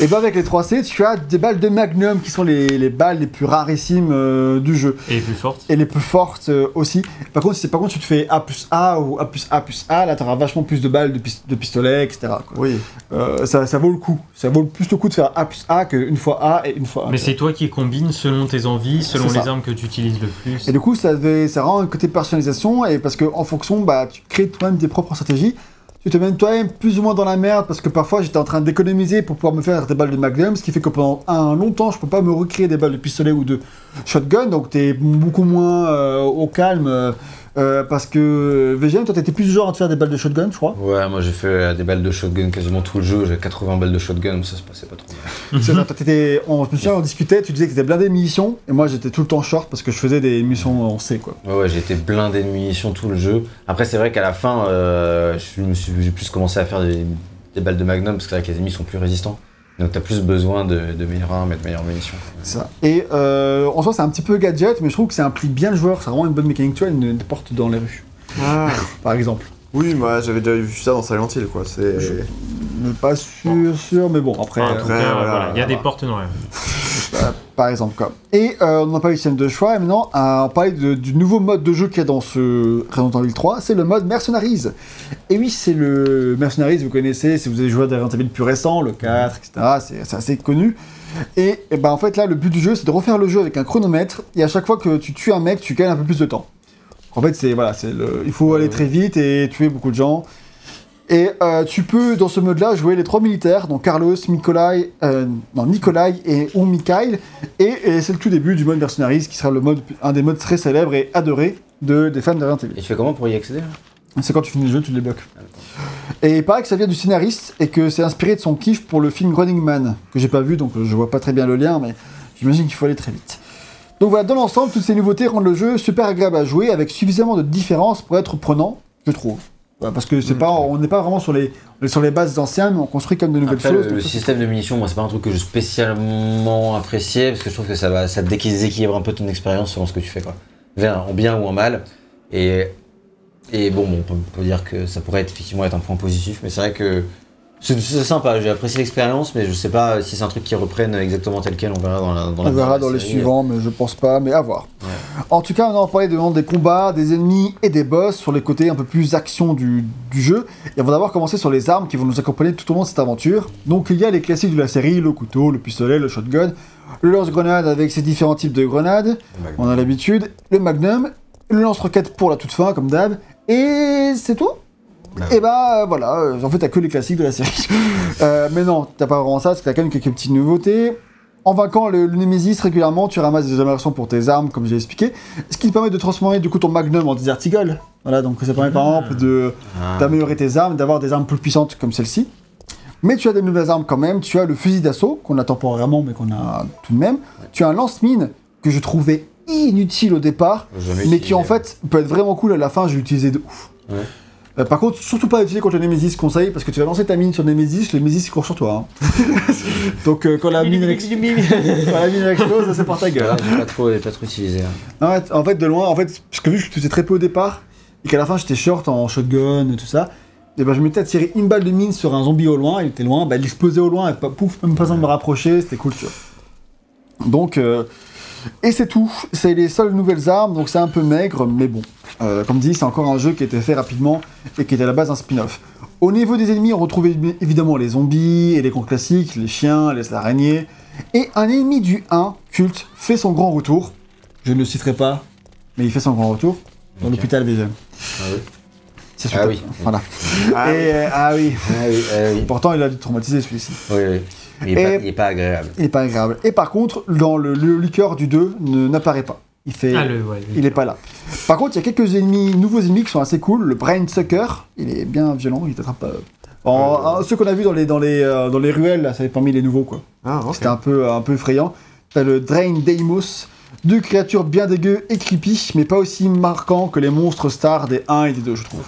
Et ben avec les 3C, tu as des balles de Magnum qui sont les, les balles les plus rarissimes euh, du jeu. Et plus forte. Et les plus fortes euh, aussi. Par contre, si par contre tu te fais A plus A ou A plus A plus A, là t'auras vachement plus de balles de, pis- de pistolet, etc. quoi. Oui. Euh, ça, ça vaut le coup. Ça vaut plus le coup de faire A plus A qu'une fois A et une fois A. Mais c'est toi qui combines selon tes envies, selon les armes que tu utilises le plus. Et du coup, ça, ça rend un côté personnalisation, et parce que en fonction, bah, tu crées toi-même tes propres stratégies. Tu te mets toi-même plus ou moins dans la merde, parce que parfois j'étais en train d'économiser pour pouvoir me faire des balles de Magnum, ce qui fait que pendant un long temps, je peux pas me recréer des balles de pistolet ou de shotgun, donc t'es beaucoup moins euh, au calme. euh, euh, parce que VGM, toi t'étais plus du genre à te faire des balles de shotgun, je crois. Ouais, moi j'ai fait euh, des balles de shotgun quasiment tout le jeu. J'ai 80 balles de shotgun, mais ça se passait pas trop mal. [LAUGHS] C'est ça, toi, t'étais- on, je me souviens, on discutait, tu disais que t'étais blindé de munitions, et moi j'étais tout le temps short parce que je faisais des munitions en C, quoi. Ouais, ouais, été blindé de munitions tout le jeu. Après, c'est vrai qu'à la fin, euh, je me suis- j'ai plus commencé à faire des, des balles de magnum parce que c'est vrai que les ennemis sont plus résistants. Donc t'as plus besoin de, de meilleures armes et de meilleures munitions. Ça. Et euh, en soi, c'est un petit peu gadget, mais je trouve que ça implique bien le joueur. C'est vraiment une bonne mécanique. Tu vois, une, une porte dans les rues, Ah. [LAUGHS] par exemple. Oui, moi j'avais déjà vu ça dans Silent Hill, quoi. C'est. Je- pas sûr, sûr, mais bon, après, Enfin, en euh, tout Après, cas, voilà, voilà, il y a des portes noires. bah, [LAUGHS] par exemple, quoi. Et euh, on n'a pas eu le système de choix, et maintenant, euh, on parle de- du nouveau mode de jeu qu'il y a dans ce Resident Evil 3, c'est le mode Mercenaries. Et oui, c'est le Mercenaries, vous connaissez, si vous avez joué à des Resident Evil plus récents, le 4, etc., c'est c'est assez connu. Et, et ben en fait, là, le but du jeu, c'est de refaire le jeu avec un chronomètre, et à chaque fois que tu tues un mec, tu gagnes un peu plus de temps. En fait, c'est voilà, c'est le, il faut aller très vite et tuer beaucoup de gens. Et euh, tu peux, dans ce mode-là, jouer les trois militaires, donc Carlos, Nikolai, euh, non, Nikolai et ou Mikhail. Et, et c'est le tout début du mode Mercenaries, qui sera le mode, un des modes très célèbres et adorés de, des fans de Resident Evil. Et tu fais comment pour y accéder C'est quand tu finis le jeu, tu le débloques. Et il paraît que ça vient du scénariste et que c'est inspiré de son kiff pour le film Running Man, que j'ai pas vu, donc je vois pas très bien le lien, mais j'imagine qu'il faut aller très vite. Donc voilà, dans l'ensemble, toutes ces nouveautés rendent le jeu super agréable à jouer, avec suffisamment de différence pour être prenant, je trouve. Parce que c'est Mm. pas, on n'est pas vraiment sur les, sur les bases anciennes, mais on construit comme de nouvelles Après, choses. le, le ça, système de munitions, moi, c'est pas un truc que j'ai spécialement apprécié parce que je trouve que ça va, ça déséquilibre un peu ton expérience selon ce que tu fais, quoi. Bien, en bien ou en mal. Et, et bon, bon, on peut, on peut dire que ça pourrait être, effectivement être un point positif, mais c'est vrai que c'est sympa. J'ai apprécié l'expérience, mais je sais pas si c'est un truc qui reprenne exactement tel quel. On verra dans la. Dans On la- verra dans les suivants, mais je pense pas, mais à voir. Ouais. En tout cas, on a parlé de, des combats, des ennemis et des boss sur les côtés un peu plus action du, du jeu. Et on va d'abord commencer sur les armes qui vont nous accompagner tout au long de cette aventure. Donc il y a les classiques de la série, le couteau, le pistolet, le shotgun, le lance-grenade avec ses différents types de grenades, on a l'habitude, le magnum, le lance-roquette pour la toute fin, comme d'hab, et c'est tout Et bah euh, voilà, euh, en fait t'as que les classiques de la série. [LAUGHS] Euh, mais non, t'as pas vraiment ça, parce que t'as quand même quelques petites nouveautés. En vainquant le, le Nemesis régulièrement, tu ramasses des améliorations pour tes armes, comme j'ai expliqué, ce qui te permet de transformer du coup ton Magnum en Desert Eagle. Voilà, donc ça permet par exemple de Ah. d'améliorer tes armes, d'avoir des armes plus puissantes comme celle-ci. Mais tu as des nouvelles armes quand même. Tu as le fusil d'assaut, qu'on a temporairement, mais qu'on a tout de même. Tu as un lance-mine que je trouvais inutile au départ, mais qui en fait peut être vraiment cool à la fin. J'ai utilisé de ouf. Ouais. Euh, par contre, surtout pas utiliser contre le Nemesis, conseil, parce que tu vas lancer ta mine sur Nemesis, le Nemesis court sur toi. hein. [LAUGHS] Donc euh, quand la mine [LAUGHS] [LAUGHS] quand la mine explose, c'est pour ta gueule. hein. Ouais, j'ai pas trop, j'ai pas trop utilisé. hein. En fait, de loin, en fait, parce que vu que je faisais très peu au départ, et qu'à la fin j'étais short en shotgun et tout ça, et ben je m'étais tiré une balle de mine sur un zombie au loin, il était loin, bah, il explosait au loin, et pouf, même pas besoin de me rapprocher, c'était cool, tu vois. Donc, euh, et c'est tout, c'est les seules nouvelles armes, donc c'est un peu maigre, mais bon. Euh, comme dit, c'est encore un jeu qui a été fait rapidement et qui était à la base un spin-off. Au niveau des ennemis, on retrouve évi- évidemment les zombies et les cons classiques, les chiens, les araignées. Et un ennemi du 1, culte, fait son grand retour. Je ne le citerai pas, mais il fait son grand retour dans l'hôpital VGM. Ah oui. C'est Ah oui. Voilà. Ah, et, euh, ah oui. Ah oui, ah oui. Pourtant, il a dû traumatiser celui-ci. Oui, oui. Il est, Et- pas, agréable. Il est pas agréable. Et par contre, dans le, le liqueur du 2, ne- n'apparaît pas. Il fait. Ah, le, ouais, le- Il est pas là. Par contre, il y a quelques ennemis, nouveaux ennemis qui sont assez cool. Le Brain Sucker, il est bien violent, il t'attrape. euh, en- un- ceux qu'on a vus dans les, dans, les, euh, dans les ruelles, là, ça parmi les nouveaux, quoi. Ah. C'était un peu, un peu effrayant. T'as le Drain Deimos, deux créatures bien dégueu et creepy, mais pas aussi marquants que les monstres stars des 1 et des 2, je trouve.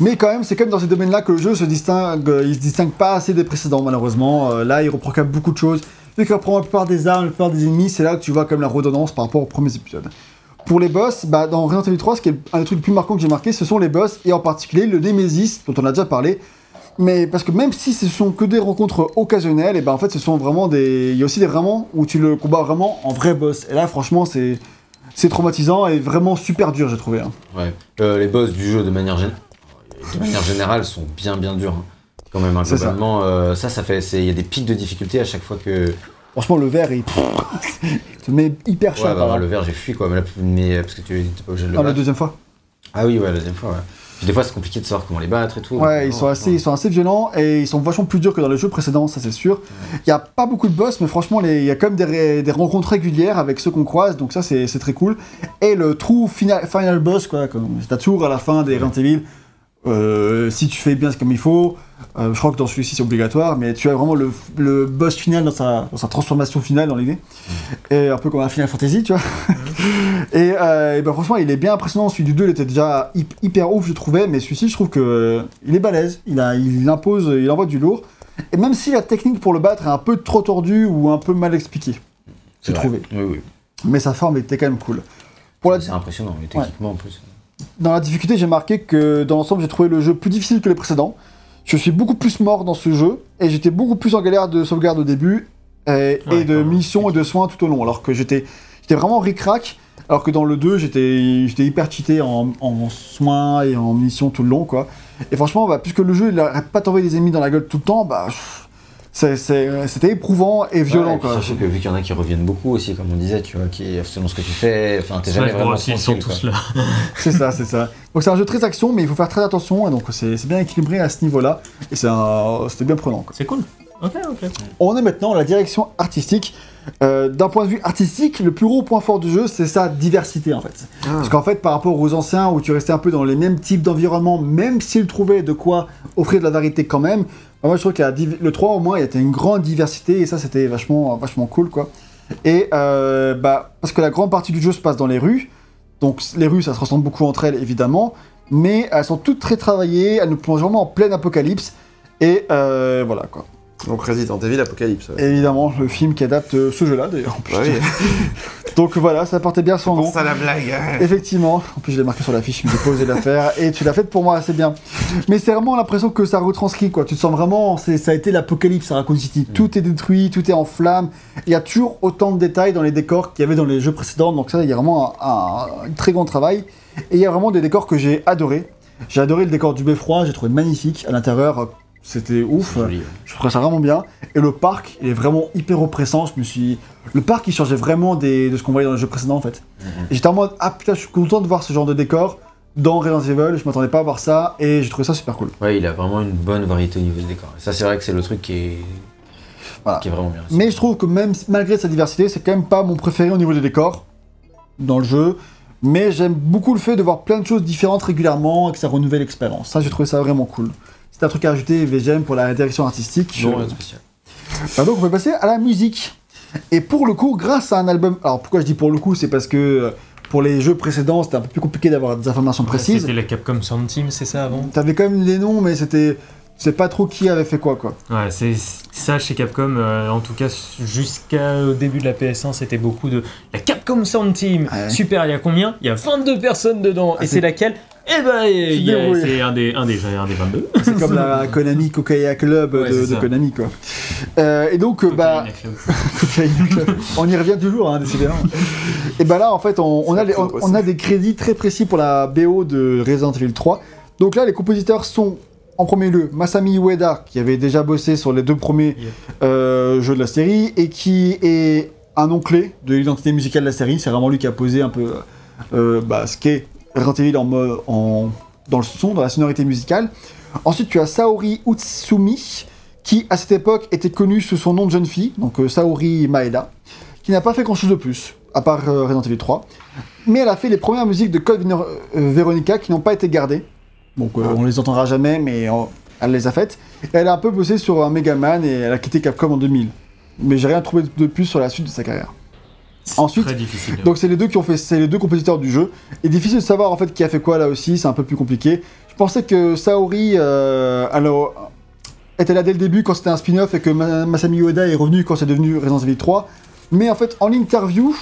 Mais quand même, c'est comme dans ces domaines-là que le jeu se distingue, euh, il se distingue pas assez des précédents, malheureusement. Euh, là, il reprend quand même beaucoup de choses. Vu qu'il reprend la plupart des armes, la plupart des ennemis, c'est là que tu vois comme la redondance par rapport aux premiers épisodes. Pour les boss, bah, dans Resident Evil 3, ce qui est un des trucs les plus marquants que j'ai marqué, ce sont les boss, et en particulier le Nemesis, dont on a déjà parlé. Mais parce que même si ce sont que des rencontres occasionnelles, et ben en fait, ce sont vraiment des. Il y a aussi des vraiment où tu le combats vraiment en vrai boss. Et là, franchement, c'est. C'est traumatisant et vraiment super dur, j'ai trouvé. hein. Ouais. Euh, les boss du jeu, de manière, gén- de manière générale, sont bien, bien durs. hein. Quand même, hein, ça. globalement, euh, ça, ça fait. Il y a des pics de difficulté à chaque fois que. Franchement, le verre, [LAUGHS] il, te met hyper Ouais, cher. bah, moi, là. le verre, j'ai fui quoi. Mais, là, mais, parce que tu t'es pas obligé de le Non, la deuxième fois? Ah oui, ouais, la deuxième fois, ouais. Puis des fois, c'est compliqué de savoir comment les battre et tout. Ouais, ils sont, assez, ils sont assez violents et ils sont vachement plus durs que dans les jeux précédents, ça c'est sûr. Il y a pas beaucoup de boss, mais franchement, il y a quand même des, rencontres régulières avec ceux qu'on croise, donc ça c'est très cool. Et le true final, final boss, quoi, comme c'est ta tour à la fin des Resident Evil, euh, si tu fais bien comme il faut, euh, je crois que dans celui-ci c'est obligatoire, mais tu as vraiment le, le boss final dans sa, dans sa transformation finale dans l'idée. Et un peu comme un Final Fantasy, tu vois. [LAUGHS] et, euh, et ben franchement, il est bien impressionnant. Celui du 2, il était déjà hy- hyper ouf, je trouvais, mais celui-ci, je trouve que il est balèze. Il, a, il impose, il envoie du lourd. Et même si la technique pour le battre est un peu trop tordue ou un peu mal expliquée, C'est trouvé. Oui, oui. Mais sa forme était quand même cool. Pour la, C'est impressionnant, mais techniquement en plus. Dans la difficulté, j'ai marqué que dans l'ensemble, j'ai trouvé le jeu plus difficile que les précédents. Je suis beaucoup plus mort dans ce jeu et j'étais beaucoup plus en galère de sauvegarde au début et, de missions et de soins tout au long. Alors que j'étais j'étais vraiment ric-rac. Alors que dans le 2, j'étais j'étais hyper cheaté en, en soins et en missions tout le long, quoi. Et franchement, bah, puisque le jeu, il arrête pas d'envoyer des ennemis dans la gueule tout le temps, bah, pff, c'était éprouvant et violent, Ouais, et puis quoi. Surtout que vu qu'il y en a qui reviennent beaucoup aussi, comme on disait, tu vois, qui selon ce que tu fais, enfin, t'es jamais vraiment ils sont tous quoi. là. [LAUGHS] C'est ça, c'est ça. Donc c'est un jeu très action, mais il faut faire très attention, et donc c'est bien équilibré à ce niveau-là. Et c'était bien prenant. C'est cool. Ok, ok. On est maintenant à la direction artistique. Euh, D'un point de vue artistique, le plus gros point fort du jeu, c'est sa diversité en fait. Ah. Parce qu'en fait, par rapport aux anciens où tu restais un peu dans les mêmes types d'environnements, même s'ils trouvaient de quoi offrir de la variété quand même, moi je trouve que le 3 au moins, il y a une grande diversité et ça c'était vachement, cool quoi. Et euh, bah, parce que la grande partie du jeu se passe dans les rues, donc les rues ça se ressemble beaucoup entre elles évidemment, mais elles sont toutes très travaillées, elles nous plongent vraiment en pleine apocalypse. Et euh, voilà quoi. Donc Resident Evil Apocalypse. ouais. Évidemment, le film qui adapte euh, ce jeu-là d'ailleurs. oui, [LAUGHS] Donc voilà, ça portait bien son nom. à la blague. hein. Effectivement, en plus je l'ai marqué sur l'affiche, mais j'ai pas osé la faire, et tu l'as faite pour moi, c'est bien. Mais c'est vraiment l'impression que ça retranscrit, quoi. Tu te sens vraiment, ça a été l'apocalypse à Raccoon City. Tout est détruit, tout est en flammes. Il y a toujours autant de détails dans les décors qu'il y avait dans les jeux précédents, donc ça, il y a vraiment un, un- un très grand travail. Et il y a vraiment des décors que j'ai adorés. J'ai adoré le décor du beffroi, j'ai trouvé magnifique. À l'intérieur, c'était ouf. C'est joli, ouais. Je trouvais ça vraiment bien. Et le parc, il est vraiment hyper oppressant. Je me suis. Le parc, il changeait vraiment des- de ce qu'on voyait dans les jeux précédents, en fait. Mhm. J'étais en mode, ah putain, je suis content de voir ce genre de décor dans Resident Evil. Je m'attendais pas à voir ça. Et j'ai trouvé ça super cool. Ouais, il a vraiment une bonne variété au niveau des décors. Et ça, c'est vrai que c'est le truc qui est, Voilà. qui est vraiment bien. Mais je trouve que même malgré sa diversité, c'est quand même pas mon préféré au niveau des décors dans le jeu. Mais j'aime beaucoup le fait de voir plein de choses différentes régulièrement et que ça renouvelle l'expérience. Ça, j'ai trouvé ça vraiment cool. C'est un truc à ajouter, VGM, pour la direction artistique. Non, rien de spécial. Bah donc on peut passer à la musique. Et pour le coup, grâce à un album... Alors pourquoi je dis pour le coup C'est parce que euh, pour les jeux précédents, c'était un peu plus compliqué d'avoir des informations précises. C'était la Capcom Sound Team, c'est ça avant? T'avais quand même les noms, mais c'était. C'est pas trop qui avait fait quoi, quoi. Ouais, c'est ça chez Capcom, euh, en tout cas jusqu'au début de la PS1, c'était beaucoup de la Capcom Sound Team. Ouais. Super, il y a combien? Il y a 22 personnes dedans. Ah, et c'est laquelle? Eh ben, débrouille. c'est un des, un, des, un des 22. [LAUGHS] C'est comme la Konami Kokaya Club Ouais, de. Konami, quoi. Euh, et donc, euh, bah. Club. [LAUGHS] on y revient toujours, hein, décidément. Et bah là, en fait, on, on a les- on, on a des crédits très précis pour la BO de Resident Evil 3. Donc là, les compositeurs sont, en premier lieu, Masami Ueda, qui avait déjà bossé sur les deux premiers euh, jeux de la série, et qui est un nom clé de l'identité musicale de la série. C'est vraiment lui qui a posé un peu euh, bah, ce qu'est Resident Evil en, dans le son, dans la sonorité musicale. Ensuite, tu as Saori Utsumi, qui à cette époque était connue sous son nom de jeune fille, donc euh, Saori Maeda, qui n'a pas fait grand-chose de plus, à part euh, Resident Evil 3. Mais elle a fait les premières musiques de Code euh, Veronica qui n'ont pas été gardées. Donc euh, on les entendra jamais, mais elle les a faites. Elle a un peu bossé sur un Mega Man et elle a quitté Capcom en 2000. Mais j'ai rien trouvé de plus sur la suite de sa carrière. Ensuite, très difficile. Donc c'est les deux qui ont fait, c'est les deux compositeurs du jeu. Et difficile de savoir en fait qui a fait quoi là aussi, c'est un peu plus compliqué. Je pensais que Saori, euh, alors, était là dès le début quand c'était un spin-off et que Ma- Masami Ueda est revenu quand c'est devenu Resident Evil 3. Mais en fait, en interview,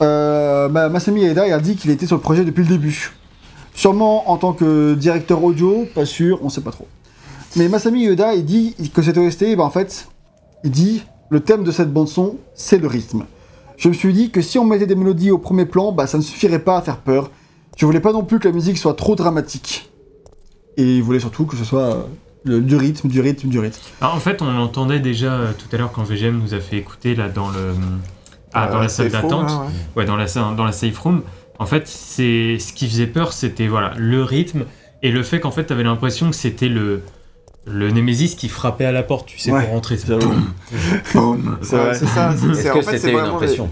euh, Ma- Masami Ueda a dit qu'il était sur le projet depuis le début. Sûrement en tant que directeur audio, pas sûr, on sait pas trop. Mais Masami Ueda, il dit que cette OST, ben en fait, il dit le thème de cette bande son, c'est le rythme. Je me suis dit que si on mettait des mélodies au premier plan, bah ça ne suffirait pas à faire peur. Je voulais pas non plus que la musique soit trop dramatique. Et il voulait surtout que ce soit euh, le- du rythme, du rythme, du rythme. Alors, en fait, on l'entendait déjà euh, tout à l'heure quand VGM nous a fait écouter là dans le ah, dans la salle safe room, d'attente. ouais. Ouais, dans la, dans la safe room, en fait, c'est ce qui faisait peur, c'était voilà le rythme et le fait qu'en fait, t'avais l'impression que c'était le le Némésis qui frappait à la porte, tu sais, Ouais. pour rentrer. [LAUGHS] C'est ça. c'est- Est-ce que en fait, c'est c'était une les- impression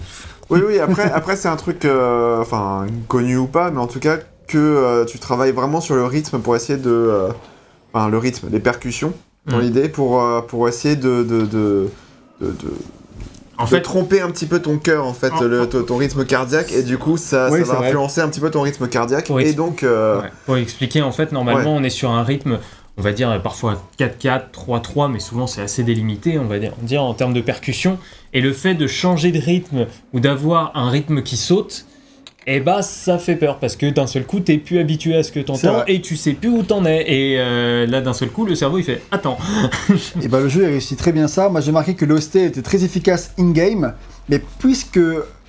Oui, oui, après, après c'est un truc, euh, enfin, connu ou pas, mais en tout cas, que euh, tu travailles vraiment sur le rythme pour essayer de. euh, Enfin, le rythme, les percussions, dans Mm. l'idée, pour, euh, pour essayer de. de, de, de- de- En fait, tromper un petit peu ton cœur, en fait, En- le, ton, ton rythme cardiaque, et du coup, ça, Oui, ça va vrai. influencer un petit peu ton rythme cardiaque, Oui. et donc. euh, Ouais. Pour expliquer, en fait, normalement, on est sur un rythme, on va dire parfois 4-4, 3-3, mais souvent c'est assez délimité, on va dire, en termes de percussion. Et le fait de changer de rythme ou d'avoir un rythme qui saute, eh bah ça fait peur parce que d'un seul coup t'es plus habitué à ce que t'entends et tu sais plus où t'en es. Et euh, là d'un seul coup le cerveau il fait attends. [LAUGHS] Et bah le jeu a réussi très bien ça. Moi j'ai marqué que l'OST était très efficace in-game. Mais puisque,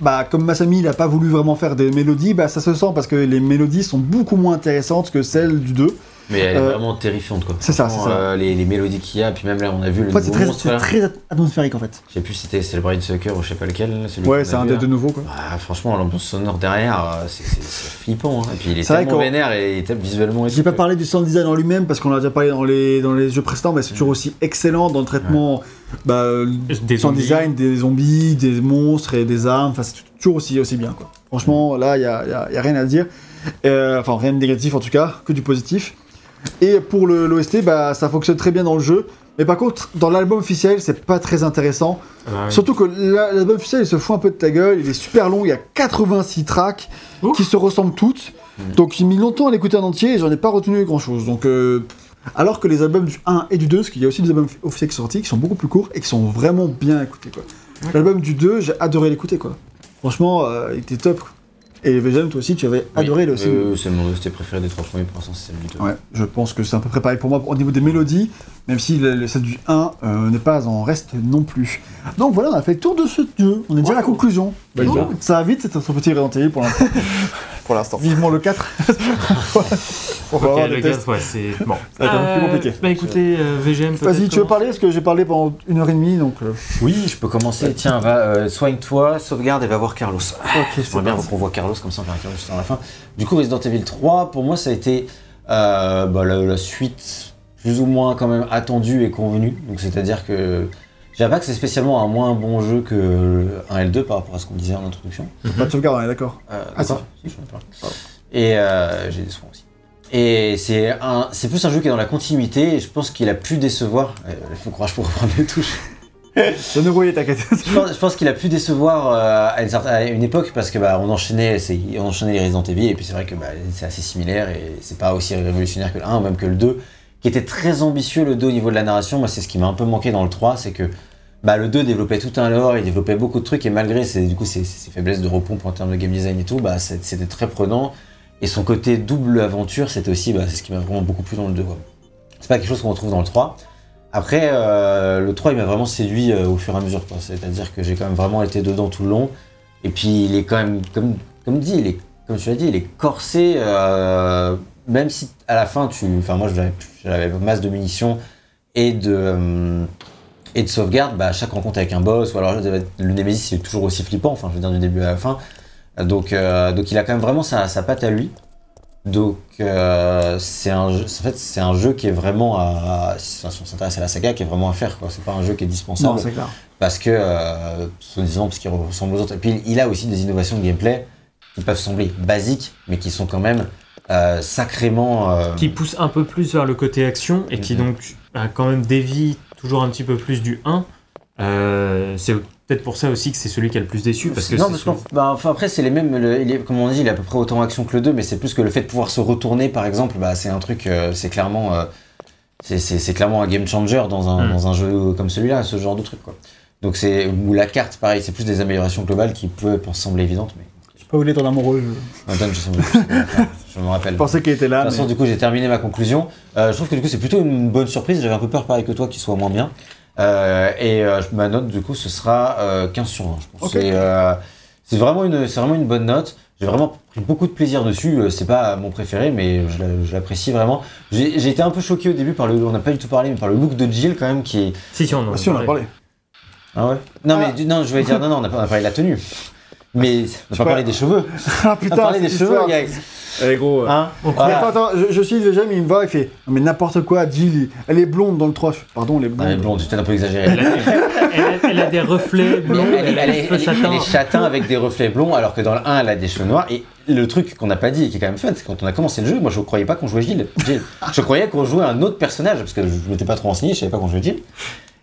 bah, comme Masami il a pas voulu vraiment faire des mélodies, bah ça se sent parce que les mélodies sont beaucoup moins intéressantes que celles du 2. Mais elle est Euh, vraiment terrifiante quoi. c'est ça, c'est ça. euh, les, les mélodies qu'il y a, puis même là on a vu le En fait c'est nouveau très, monstre c'est là. très atmosphérique en fait. Je sais plus si c'était Celebrate Sucker ou je sais pas lequel. celui Ouais c'est a un des là. deux nouveaux quoi. Ah, franchement, l'ambiance sonore derrière, euh, c'est c'est- c'est flippant. hein. Et puis il est, C'est vrai tellement vénère et il est tellement visuellement. J'ai pas parlé du sound design en lui-même parce qu'on l'a déjà parlé dans les, dans les jeux précédents, mais c'est toujours aussi excellent dans le traitement bah, Des du sound zombies. design des zombies, des monstres et des armes. Enfin, c'est toujours aussi, aussi bien. Quoi. Franchement, là, il n'y a, y a- y a rien à dire. Euh, enfin, rien de négatif en tout cas, que du positif. Et pour le- l'OST, bah, ça fonctionne très bien dans le jeu. Mais par contre, dans l'album officiel, c'est pas très intéressant. Ah. Surtout que la- l'album officiel, il se fout un peu de ta gueule. Il est super long, il y a 86 tracks qui se ressemblent toutes. Donc j'ai mis longtemps à l'écouter en entier et j'en ai pas retenu grand chose. Donc euh, alors que les albums du 1 et du 2, parce qu'il y a aussi des albums officiels qui sont sortis, qui sont beaucoup plus courts et qui sont vraiment bien écoutés. quoi. L'album du 2, j'ai adoré l'écouter quoi. Franchement, euh, il était top. Et VGM, toi aussi, tu avais Oui, adoré le aussi. euh, c'est mon OST préféré des trois premiers pour l'instant, c'est celle du deux. Ouais, je pense que c'est un peu préparé pour moi au niveau des mélodies, même si le, le set du 1 euh, n'est pas en reste non plus. Donc voilà, on a fait le tour de ce jeu. On est déjà à la conclusion. Bah, Oh, ça va vite, c'est notre petit Resident pour l'instant. [LAUGHS] pour l'instant. Vivement le 4. [LAUGHS] on va Ok, avoir le des gars, tests. ouais, c'est bon. Ça va être un peu plus compliqué. Bah écoutez, euh, VGM peut-être. Vas-y, tu veux parler? Parce que j'ai parlé pendant une heure et demie, donc... euh, Oui, je peux commencer. Tiens, va, euh, soigne-toi, sauvegarde et va voir Carlos. Ok, c'est J'aimerais bien qu'on voit Carlos comme ça, on verra Carlos juste à la fin. Du coup, Resident Evil 3, pour moi, ça a été euh, bah, la, la suite plus ou moins quand même attendue et convenue. Donc, c'est-à-dire que je dirais pas que c'est spécialement un moins bon jeu que le 1 et le 2 par rapport à ce qu'on disait en introduction. Pas de sauvegarde, on est d'accord. Euh, Ah, d'accord. Si, je. Et euh, j'ai des soins aussi. Et c'est un, c'est plus un jeu qui est dans la continuité et je pense qu'il a pu décevoir. Euh, il faut courage pour reprendre les touches. De nouveau, t'inquiète. Je pense, je pense qu'il a pu décevoir euh, à, une certaine- à une époque parce que bah, on enchaînait, on enchaînait les Resident Evil et puis c'est vrai que bah, c'est assez similaire et c'est pas aussi révolutionnaire que le 1 ou même que le 2 qui était très ambitieux le 2 au niveau de la narration. Moi, c'est ce qui m'a un peu manqué dans le 3, c'est que bah, le 2 développait tout un lore, il développait beaucoup de trucs et malgré ses, du coup, ses, ses faiblesses de repompe en termes de game design et tout, bah, c'était très prenant. Et son côté double aventure, c'était aussi bah, ce qui m'a vraiment beaucoup plu dans le 2. quoi. C'est pas quelque chose qu'on retrouve dans le 3. Après, euh, le 3, il m'a vraiment séduit euh, au fur et à mesure. C'est-à-dire que j'ai quand même vraiment été dedans tout le long. Et puis, il est quand même, comme, comme dit, il est, comme tu l'as dit, il est corsé. euh, même si à la fin, tu, enfin moi, j'avais masse de munitions et de, euh, et de sauvegarde. Bah, à chaque rencontre avec un boss, ou alors le Nemesis, c'est toujours aussi flippant. Enfin, je veux dire, du début à la fin. Donc, euh, donc il a quand même vraiment sa, sa patte à lui. Donc euh, c'est un, jeu- en fait, c'est un jeu qui est vraiment à, si on s'intéresse à la saga, qui est vraiment à faire. quoi. C'est pas un jeu qui est dispensable Non, c'est clair. parce que, euh, soi-disant, parce qu'il ressemble aux autres. Et puis il a aussi des innovations de gameplay qui peuvent sembler basiques, mais qui sont quand même euh, sacrément. euh, Qui pousse un peu plus vers le côté action et qui Mhm. donc a quand même dévie toujours un petit peu plus du 1. Euh, c'est peut-être pour ça aussi que c'est celui qui a le plus déçu. Parce que non, parce qu'en bah, enfin, après, c'est les mêmes. le- il est, comme on dit, il est à peu près autant action que le 2, mais c'est plus que le fait de pouvoir se retourner, par exemple, bah, c'est un truc, c'est clairement. c'est- c'est c'est clairement un game changer dans un, Mm. dans un jeu comme celui-là, ce genre de truc. Quoi. Donc, c'est. Ou la carte, pareil, c'est plus des améliorations globales qui peuvent sembler évidentes, mais. Pas voulu ton amoureux. Je, [LAUGHS] je, me rappelle. je pensais qu'il était De là. toute façon, mais- du coup, j'ai terminé ma conclusion. Euh, je trouve que du coup, c'est plutôt une bonne surprise. J'avais un peu peur, pareil que toi, qu'il soit moins bien. Euh, et euh, ma note, du coup, ce sera euh, 15 sur 20. Je pense. Ok. C'est euh, c'est vraiment, une- c'est vraiment une bonne note. J'ai vraiment pris beaucoup de plaisir dessus. C'est pas mon préféré, mais je l'a- je l'apprécie vraiment. J'ai j'ai été un peu choqué au début par le. On n'a pas du tout parlé, mais par le look de Jill quand même, qui est. Si, si, on en Ah, si, on en a parlé. Ah ouais? Non, Ah. mais du- non, je voulais dire non, non, on pas, on a parlé de la tenue. Mais on n'a pas pas- parlé des cheveux. [LAUGHS] Ah On putain, a parlé des cheveux, gars. Eh gros. Hein On Voilà. Attends, attends, je, je suis déjà, mais il me voit, il fait Mais n'importe quoi, Jill, elle est blonde dans le 3. Je fais, Pardon, elle est blonde. mais blonde, c'est peut-être un peu exagéré. Elle a, elle elle des reflets blonds, elle, elle a elle des est, elle est- elle est châtain avec des reflets blonds, alors que dans le 1, elle a des cheveux noirs. Et le truc qu'on n'a pas dit et qui est quand même fun, c'est quand on a commencé le jeu, moi je croyais pas qu'on jouait Gilles. Jill. Je croyais qu'on jouait un autre personnage, parce que je m'étais pas trop renseigné, je savais pas qu'on jouait Jill.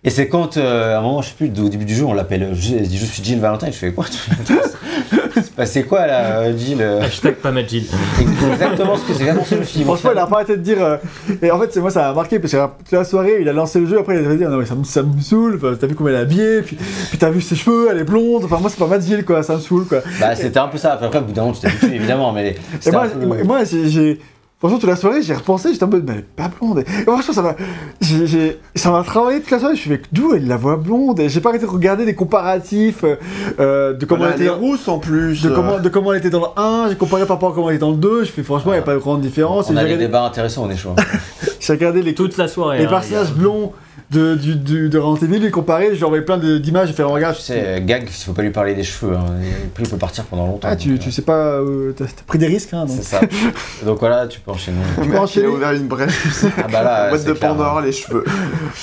Et c'est quand, euh, à un moment, je sais plus, au début du jeu, on l'appelle, je, elle dit, je suis Jill Valentin, et je fais quoi C'est [LAUGHS] passé quoi là, euh, Jill euh Hashtag pas ma Jill. [LAUGHS] C'est exactement ce que c'est je suis dit. bon, Franchement, il a pas arrêté de dire. euh, Et en fait, c'est moi, ça m'a marqué parce que toute la soirée, il a lancé le jeu. Après, il a dit Non, mais ça me, ça me saoule. T'as vu comment elle est habillée. Puis, puis t'as vu ses cheveux, elle est blonde. Enfin, moi, c'est pas ma Jill, quoi. Ça me saoule, quoi. Bah, c'était un peu ça. Après, après, au bout d'un moment, tu t'habitues évidemment, mais Et moi, peu- moi- j'ai. Franchement, toute la soirée, j'ai repensé, j'étais en mode, mais elle est pas blonde. Et franchement, ça m'a. j'ai- j'ai- Ça m'a travaillé toute la soirée. Je suis fait, d'où elle la voit blonde Et j'ai pas arrêté de regarder des comparatifs euh, euh, de comment Voilà, elle était. rousse en plus. De euh, comment, de comment elle était dans le 1, j'ai comparé par rapport à comment elle était dans le 2, je fais franchement, il n'y a pas de grande différence. On Et a des regardé, débats intéressants, on est chaud. [LAUGHS] j'ai regardé les, Toute la soirée. les hein, personnages blonds de, du, du- de Resident Evil, les comparer, j'ai envoyé plein d'images, j'ai fait regarde. Tu sais, euh, Gag, il faut pas lui parler des cheveux. Hein. Et puis il peut partir pendant longtemps. Ah, tu, donc, tu euh, sais pas, euh, t'as t'as pris des risques, hein. C'est ça. [LAUGHS] donc voilà, tu peux enchaîner. Le peux mec, il enchaîner a ouvert une brèche, tu sais. Ah bah là, Boîte c'est de clair, Pandore, hein. les cheveux. [LAUGHS]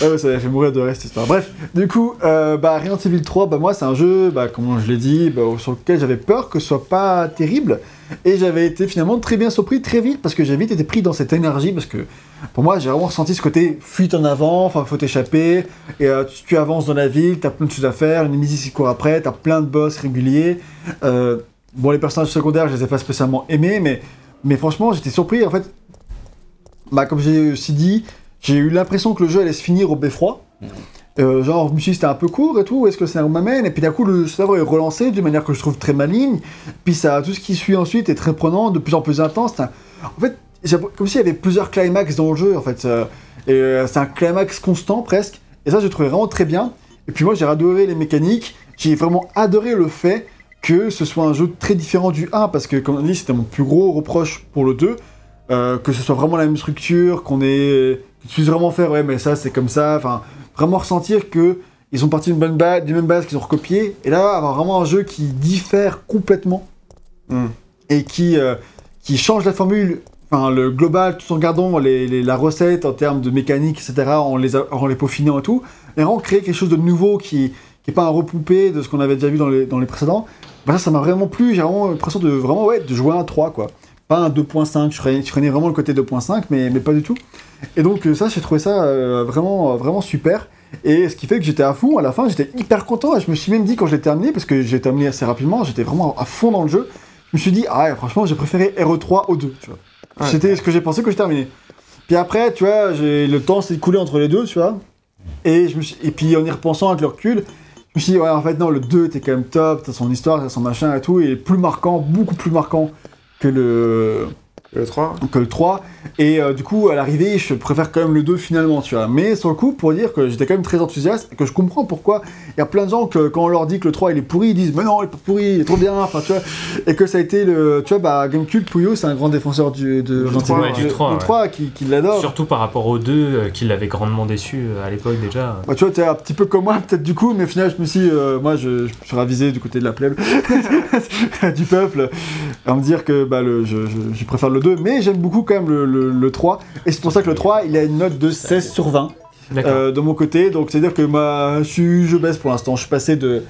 Ouais, ouais, ça m'a fait mourir de reste cette histoire. Bref, du coup, euh, bah, Resident Evil 3, bah, moi, c'est un jeu, bah, comme je l'ai dit, bah, sur lequel j'avais peur que ce soit pas terrible. Et j'avais été finalement très bien surpris très vite parce que j'ai vite été pris dans cette énergie parce que pour moi, j'ai vraiment ressenti ce côté fuite en avant, enfin, faut t'échapper. Et euh, tu, avances dans la ville, t'as plein de choses à faire, le Nemesis il court après, t'as plein de boss réguliers. Euh, bon, les personnages secondaires, je les ai pas spécialement aimés, mais, mais franchement, j'étais surpris. En fait, bah, comme j'ai aussi dit, j'ai eu l'impression que le jeu allait se finir au beffroi. Euh, genre, je me suis dit c'était un peu court et tout, est-ce que le scénario m'amène? Et puis d'un coup, le scénario est relancé d'une manière que je trouve très maligne. Puis ça, tout ce qui suit ensuite est très prenant, de plus en plus intense. En fait, comme s'il y avait plusieurs climax dans le jeu, en fait. euh, euh, c'est un climax constant presque. Et ça, j'ai trouvé vraiment très bien. Et puis moi, j'ai adoré les mécaniques. J'ai vraiment adoré le fait que ce soit un jeu très différent du 1, parce que, comme on dit, c'était mon plus gros reproche pour le 2. euh, que ce soit vraiment la même structure, qu'on ait. que tu vraiment faire, ouais, mais ça, c'est comme ça. Enfin, vraiment ressentir que ils sont partis d'une bonne base, d'une même base qu'ils ont recopié. Et là, avoir vraiment un jeu qui diffère complètement Hmm. et qui, euh, qui change la formule, enfin le global, tout en gardant les, les- la recette en termes de mécanique, etc., en les, a- en les peaufinant et tout, et vraiment créer quelque chose de nouveau qui n'est pas un repoupé de ce qu'on avait déjà vu dans les, dans les précédents, bah ça, ça m'a vraiment plu, j'ai vraiment l'impression de, vraiment, ouais, de jouer à un 3, quoi. Pas un 2.5, je craignais, je vraiment le côté 2.5, mais, mais pas du tout. Et donc euh, ça, j'ai trouvé ça euh, vraiment, euh, vraiment super. Et ce qui fait que j'étais à fond, à la fin j'étais hyper content, et je me suis même dit quand je l'ai terminé, parce que j'ai terminé assez rapidement, j'étais vraiment à fond dans le jeu, je me suis dit, ah ouais, franchement j'ai préféré RE3 au 2, tu vois. Ouais. C'était ce que j'ai pensé que je terminais. Puis après, tu vois, j'ai- le temps s'est écoulé entre les deux, tu vois. Et, je me suis- et puis en y repensant avec le recul, je me suis dit, ouais, en fait, non, le 2 était quand même top, t'as son histoire, t'as son machin et tout, et il est plus marquant, beaucoup plus marquant que le, Le 3 que le 3. Et euh, du coup, à l'arrivée, je préfère quand même le 2 finalement, tu vois. Mais sur le coup, pour dire que j'étais quand même très enthousiaste et que je comprends pourquoi il y a plein de gens que quand on leur dit que le 3 il est pourri, ils disent Mais non, il est pas pourri, il est trop bien, enfin, tu vois. Et que ça a été le. Tu vois, bah, Gamecube, Puyo, c'est un grand défenseur du, de, Du Resident 3, Evil, ouais, du du 3, ouais. 3 qui, qui l'adore. Surtout par rapport aux deux euh, qui l'avaient grandement déçu euh, à l'époque déjà. Bah, tu vois, t'es un petit peu comme moi, peut-être du coup, mais au final, je me suis. euh, moi, je, suis ravisé du côté de la plèbe, [LAUGHS] du peuple, à me dire que bah, le, je, je- je préfère le 2, mais j'aime beaucoup quand même le, le- le 3. Et c'est pour ça que le 3, il a une note de 16 sur 20 D'accord. euh, de mon côté. Donc, c'est-à-dire que moi, je, je baisse pour l'instant. Je suis passé de,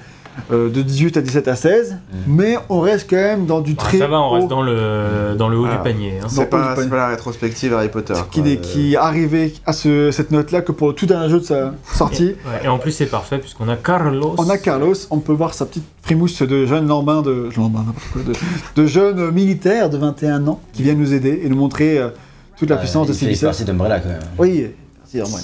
euh, de 18 à 17 à 16, mais on reste quand même dans du Bah, très. ça va, on haut- reste dans le, dans le haut du panier. hein. C'est pas, pas c'est la rétrospective Harry Potter. qui, quoi. est- qui est arrivé à ce- cette note-là que pour le tout dernier jeu de sa sortie. Ouais, et en plus, c'est parfait puisqu'on a Carlos. On a Carlos, on peut voir sa petite frimousse de jeune lambin, de, lambin, n'importe quoi, de, de jeune militaire de 21 ans qui vient nous aider et nous montrer euh, toute la puissance de fait biceps. partie d'Umbrella quand même. Oui, vraiment.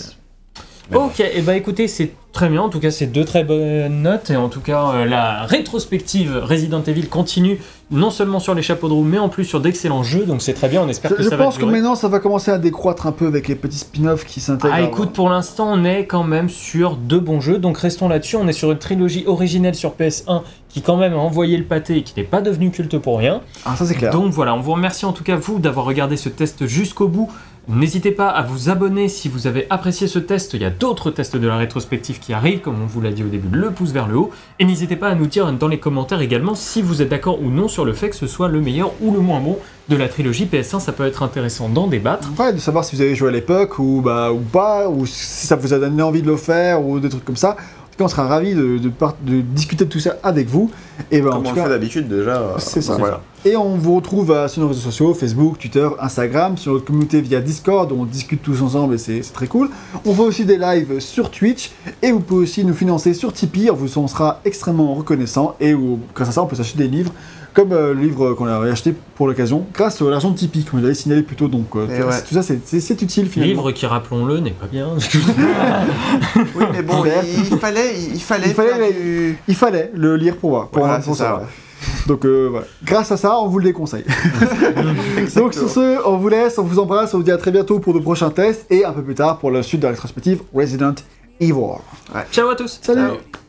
Ok, et bah écoutez, c'est très bien. En tout cas, c'est deux très bonnes notes. Et en tout cas, euh, la rétrospective Resident Evil continue non seulement sur les chapeaux de roue, mais en plus sur d'excellents jeux. Donc c'est très bien. On espère Je, que je ça pense va que durer. maintenant ça va commencer à décroître un peu avec les petits spin-offs qui s'intègrent. Ah écoute, pour l'instant, on est quand même sur deux bons jeux, donc restons là-dessus. On est sur une trilogie originelle sur PS1 qui quand même a envoyé le pâté et qui n'est pas devenu culte pour rien. Ah, ça c'est clair. Donc voilà, on vous remercie en tout cas vous d'avoir regardé ce test jusqu'au bout. N'hésitez pas à vous abonner si vous avez apprécié ce test. Il y a d'autres tests de la rétrospective qui arrivent, comme on vous l'a dit au début, le pouce vers le haut. Et n'hésitez pas à nous dire dans les commentaires également si vous êtes d'accord ou non sur le fait que ce soit le meilleur ou le moins bon de la trilogie PS1. Ça peut être intéressant d'en débattre. Ouais, de savoir si vous avez joué à l'époque ou, bah, ou pas, ou si ça vous a donné envie de le faire ou des trucs comme ça. En on sera ravis de, de discuter de tout ça avec vous. Et ben, en Comme tout on le cas, fait d'habitude déjà. euh, C'est ça. Voilà. Et on vous retrouve euh, sur nos réseaux sociaux, Facebook, Twitter, Instagram, sur notre communauté via Discord, on discute tous ensemble et c'est très cool. On fait aussi des lives sur Twitch, et vous pouvez aussi nous financer sur Tipeee, on vous en sera extrêmement reconnaissant, et où, grâce à ça on peut s'acheter des livres, comme euh, le livre qu'on a acheté pour l'occasion, grâce à l'argent de Tipeee, comme je l'avais signalé plus tôt, donc euh, ouais. tout ça c'est- c'est c'est utile finalement. Livre qui, rappelons-le, n'est pas bien. [LAUGHS] Oui, mais bon, il, il fallait, il, fallait, Il fallait faire les- du- Il fallait le lire pour voir, pour, Voilà, pour ça. savoir. ouais. Donc euh, voilà. Grâce à ça, on vous le déconseille. [LAUGHS] [LAUGHS] Donc sur ce, on vous laisse, on vous embrasse, on vous dit à très bientôt pour de prochains tests et un peu plus tard pour la suite de la rétrospective Resident Evil. Ciao à tous Salut Ciao.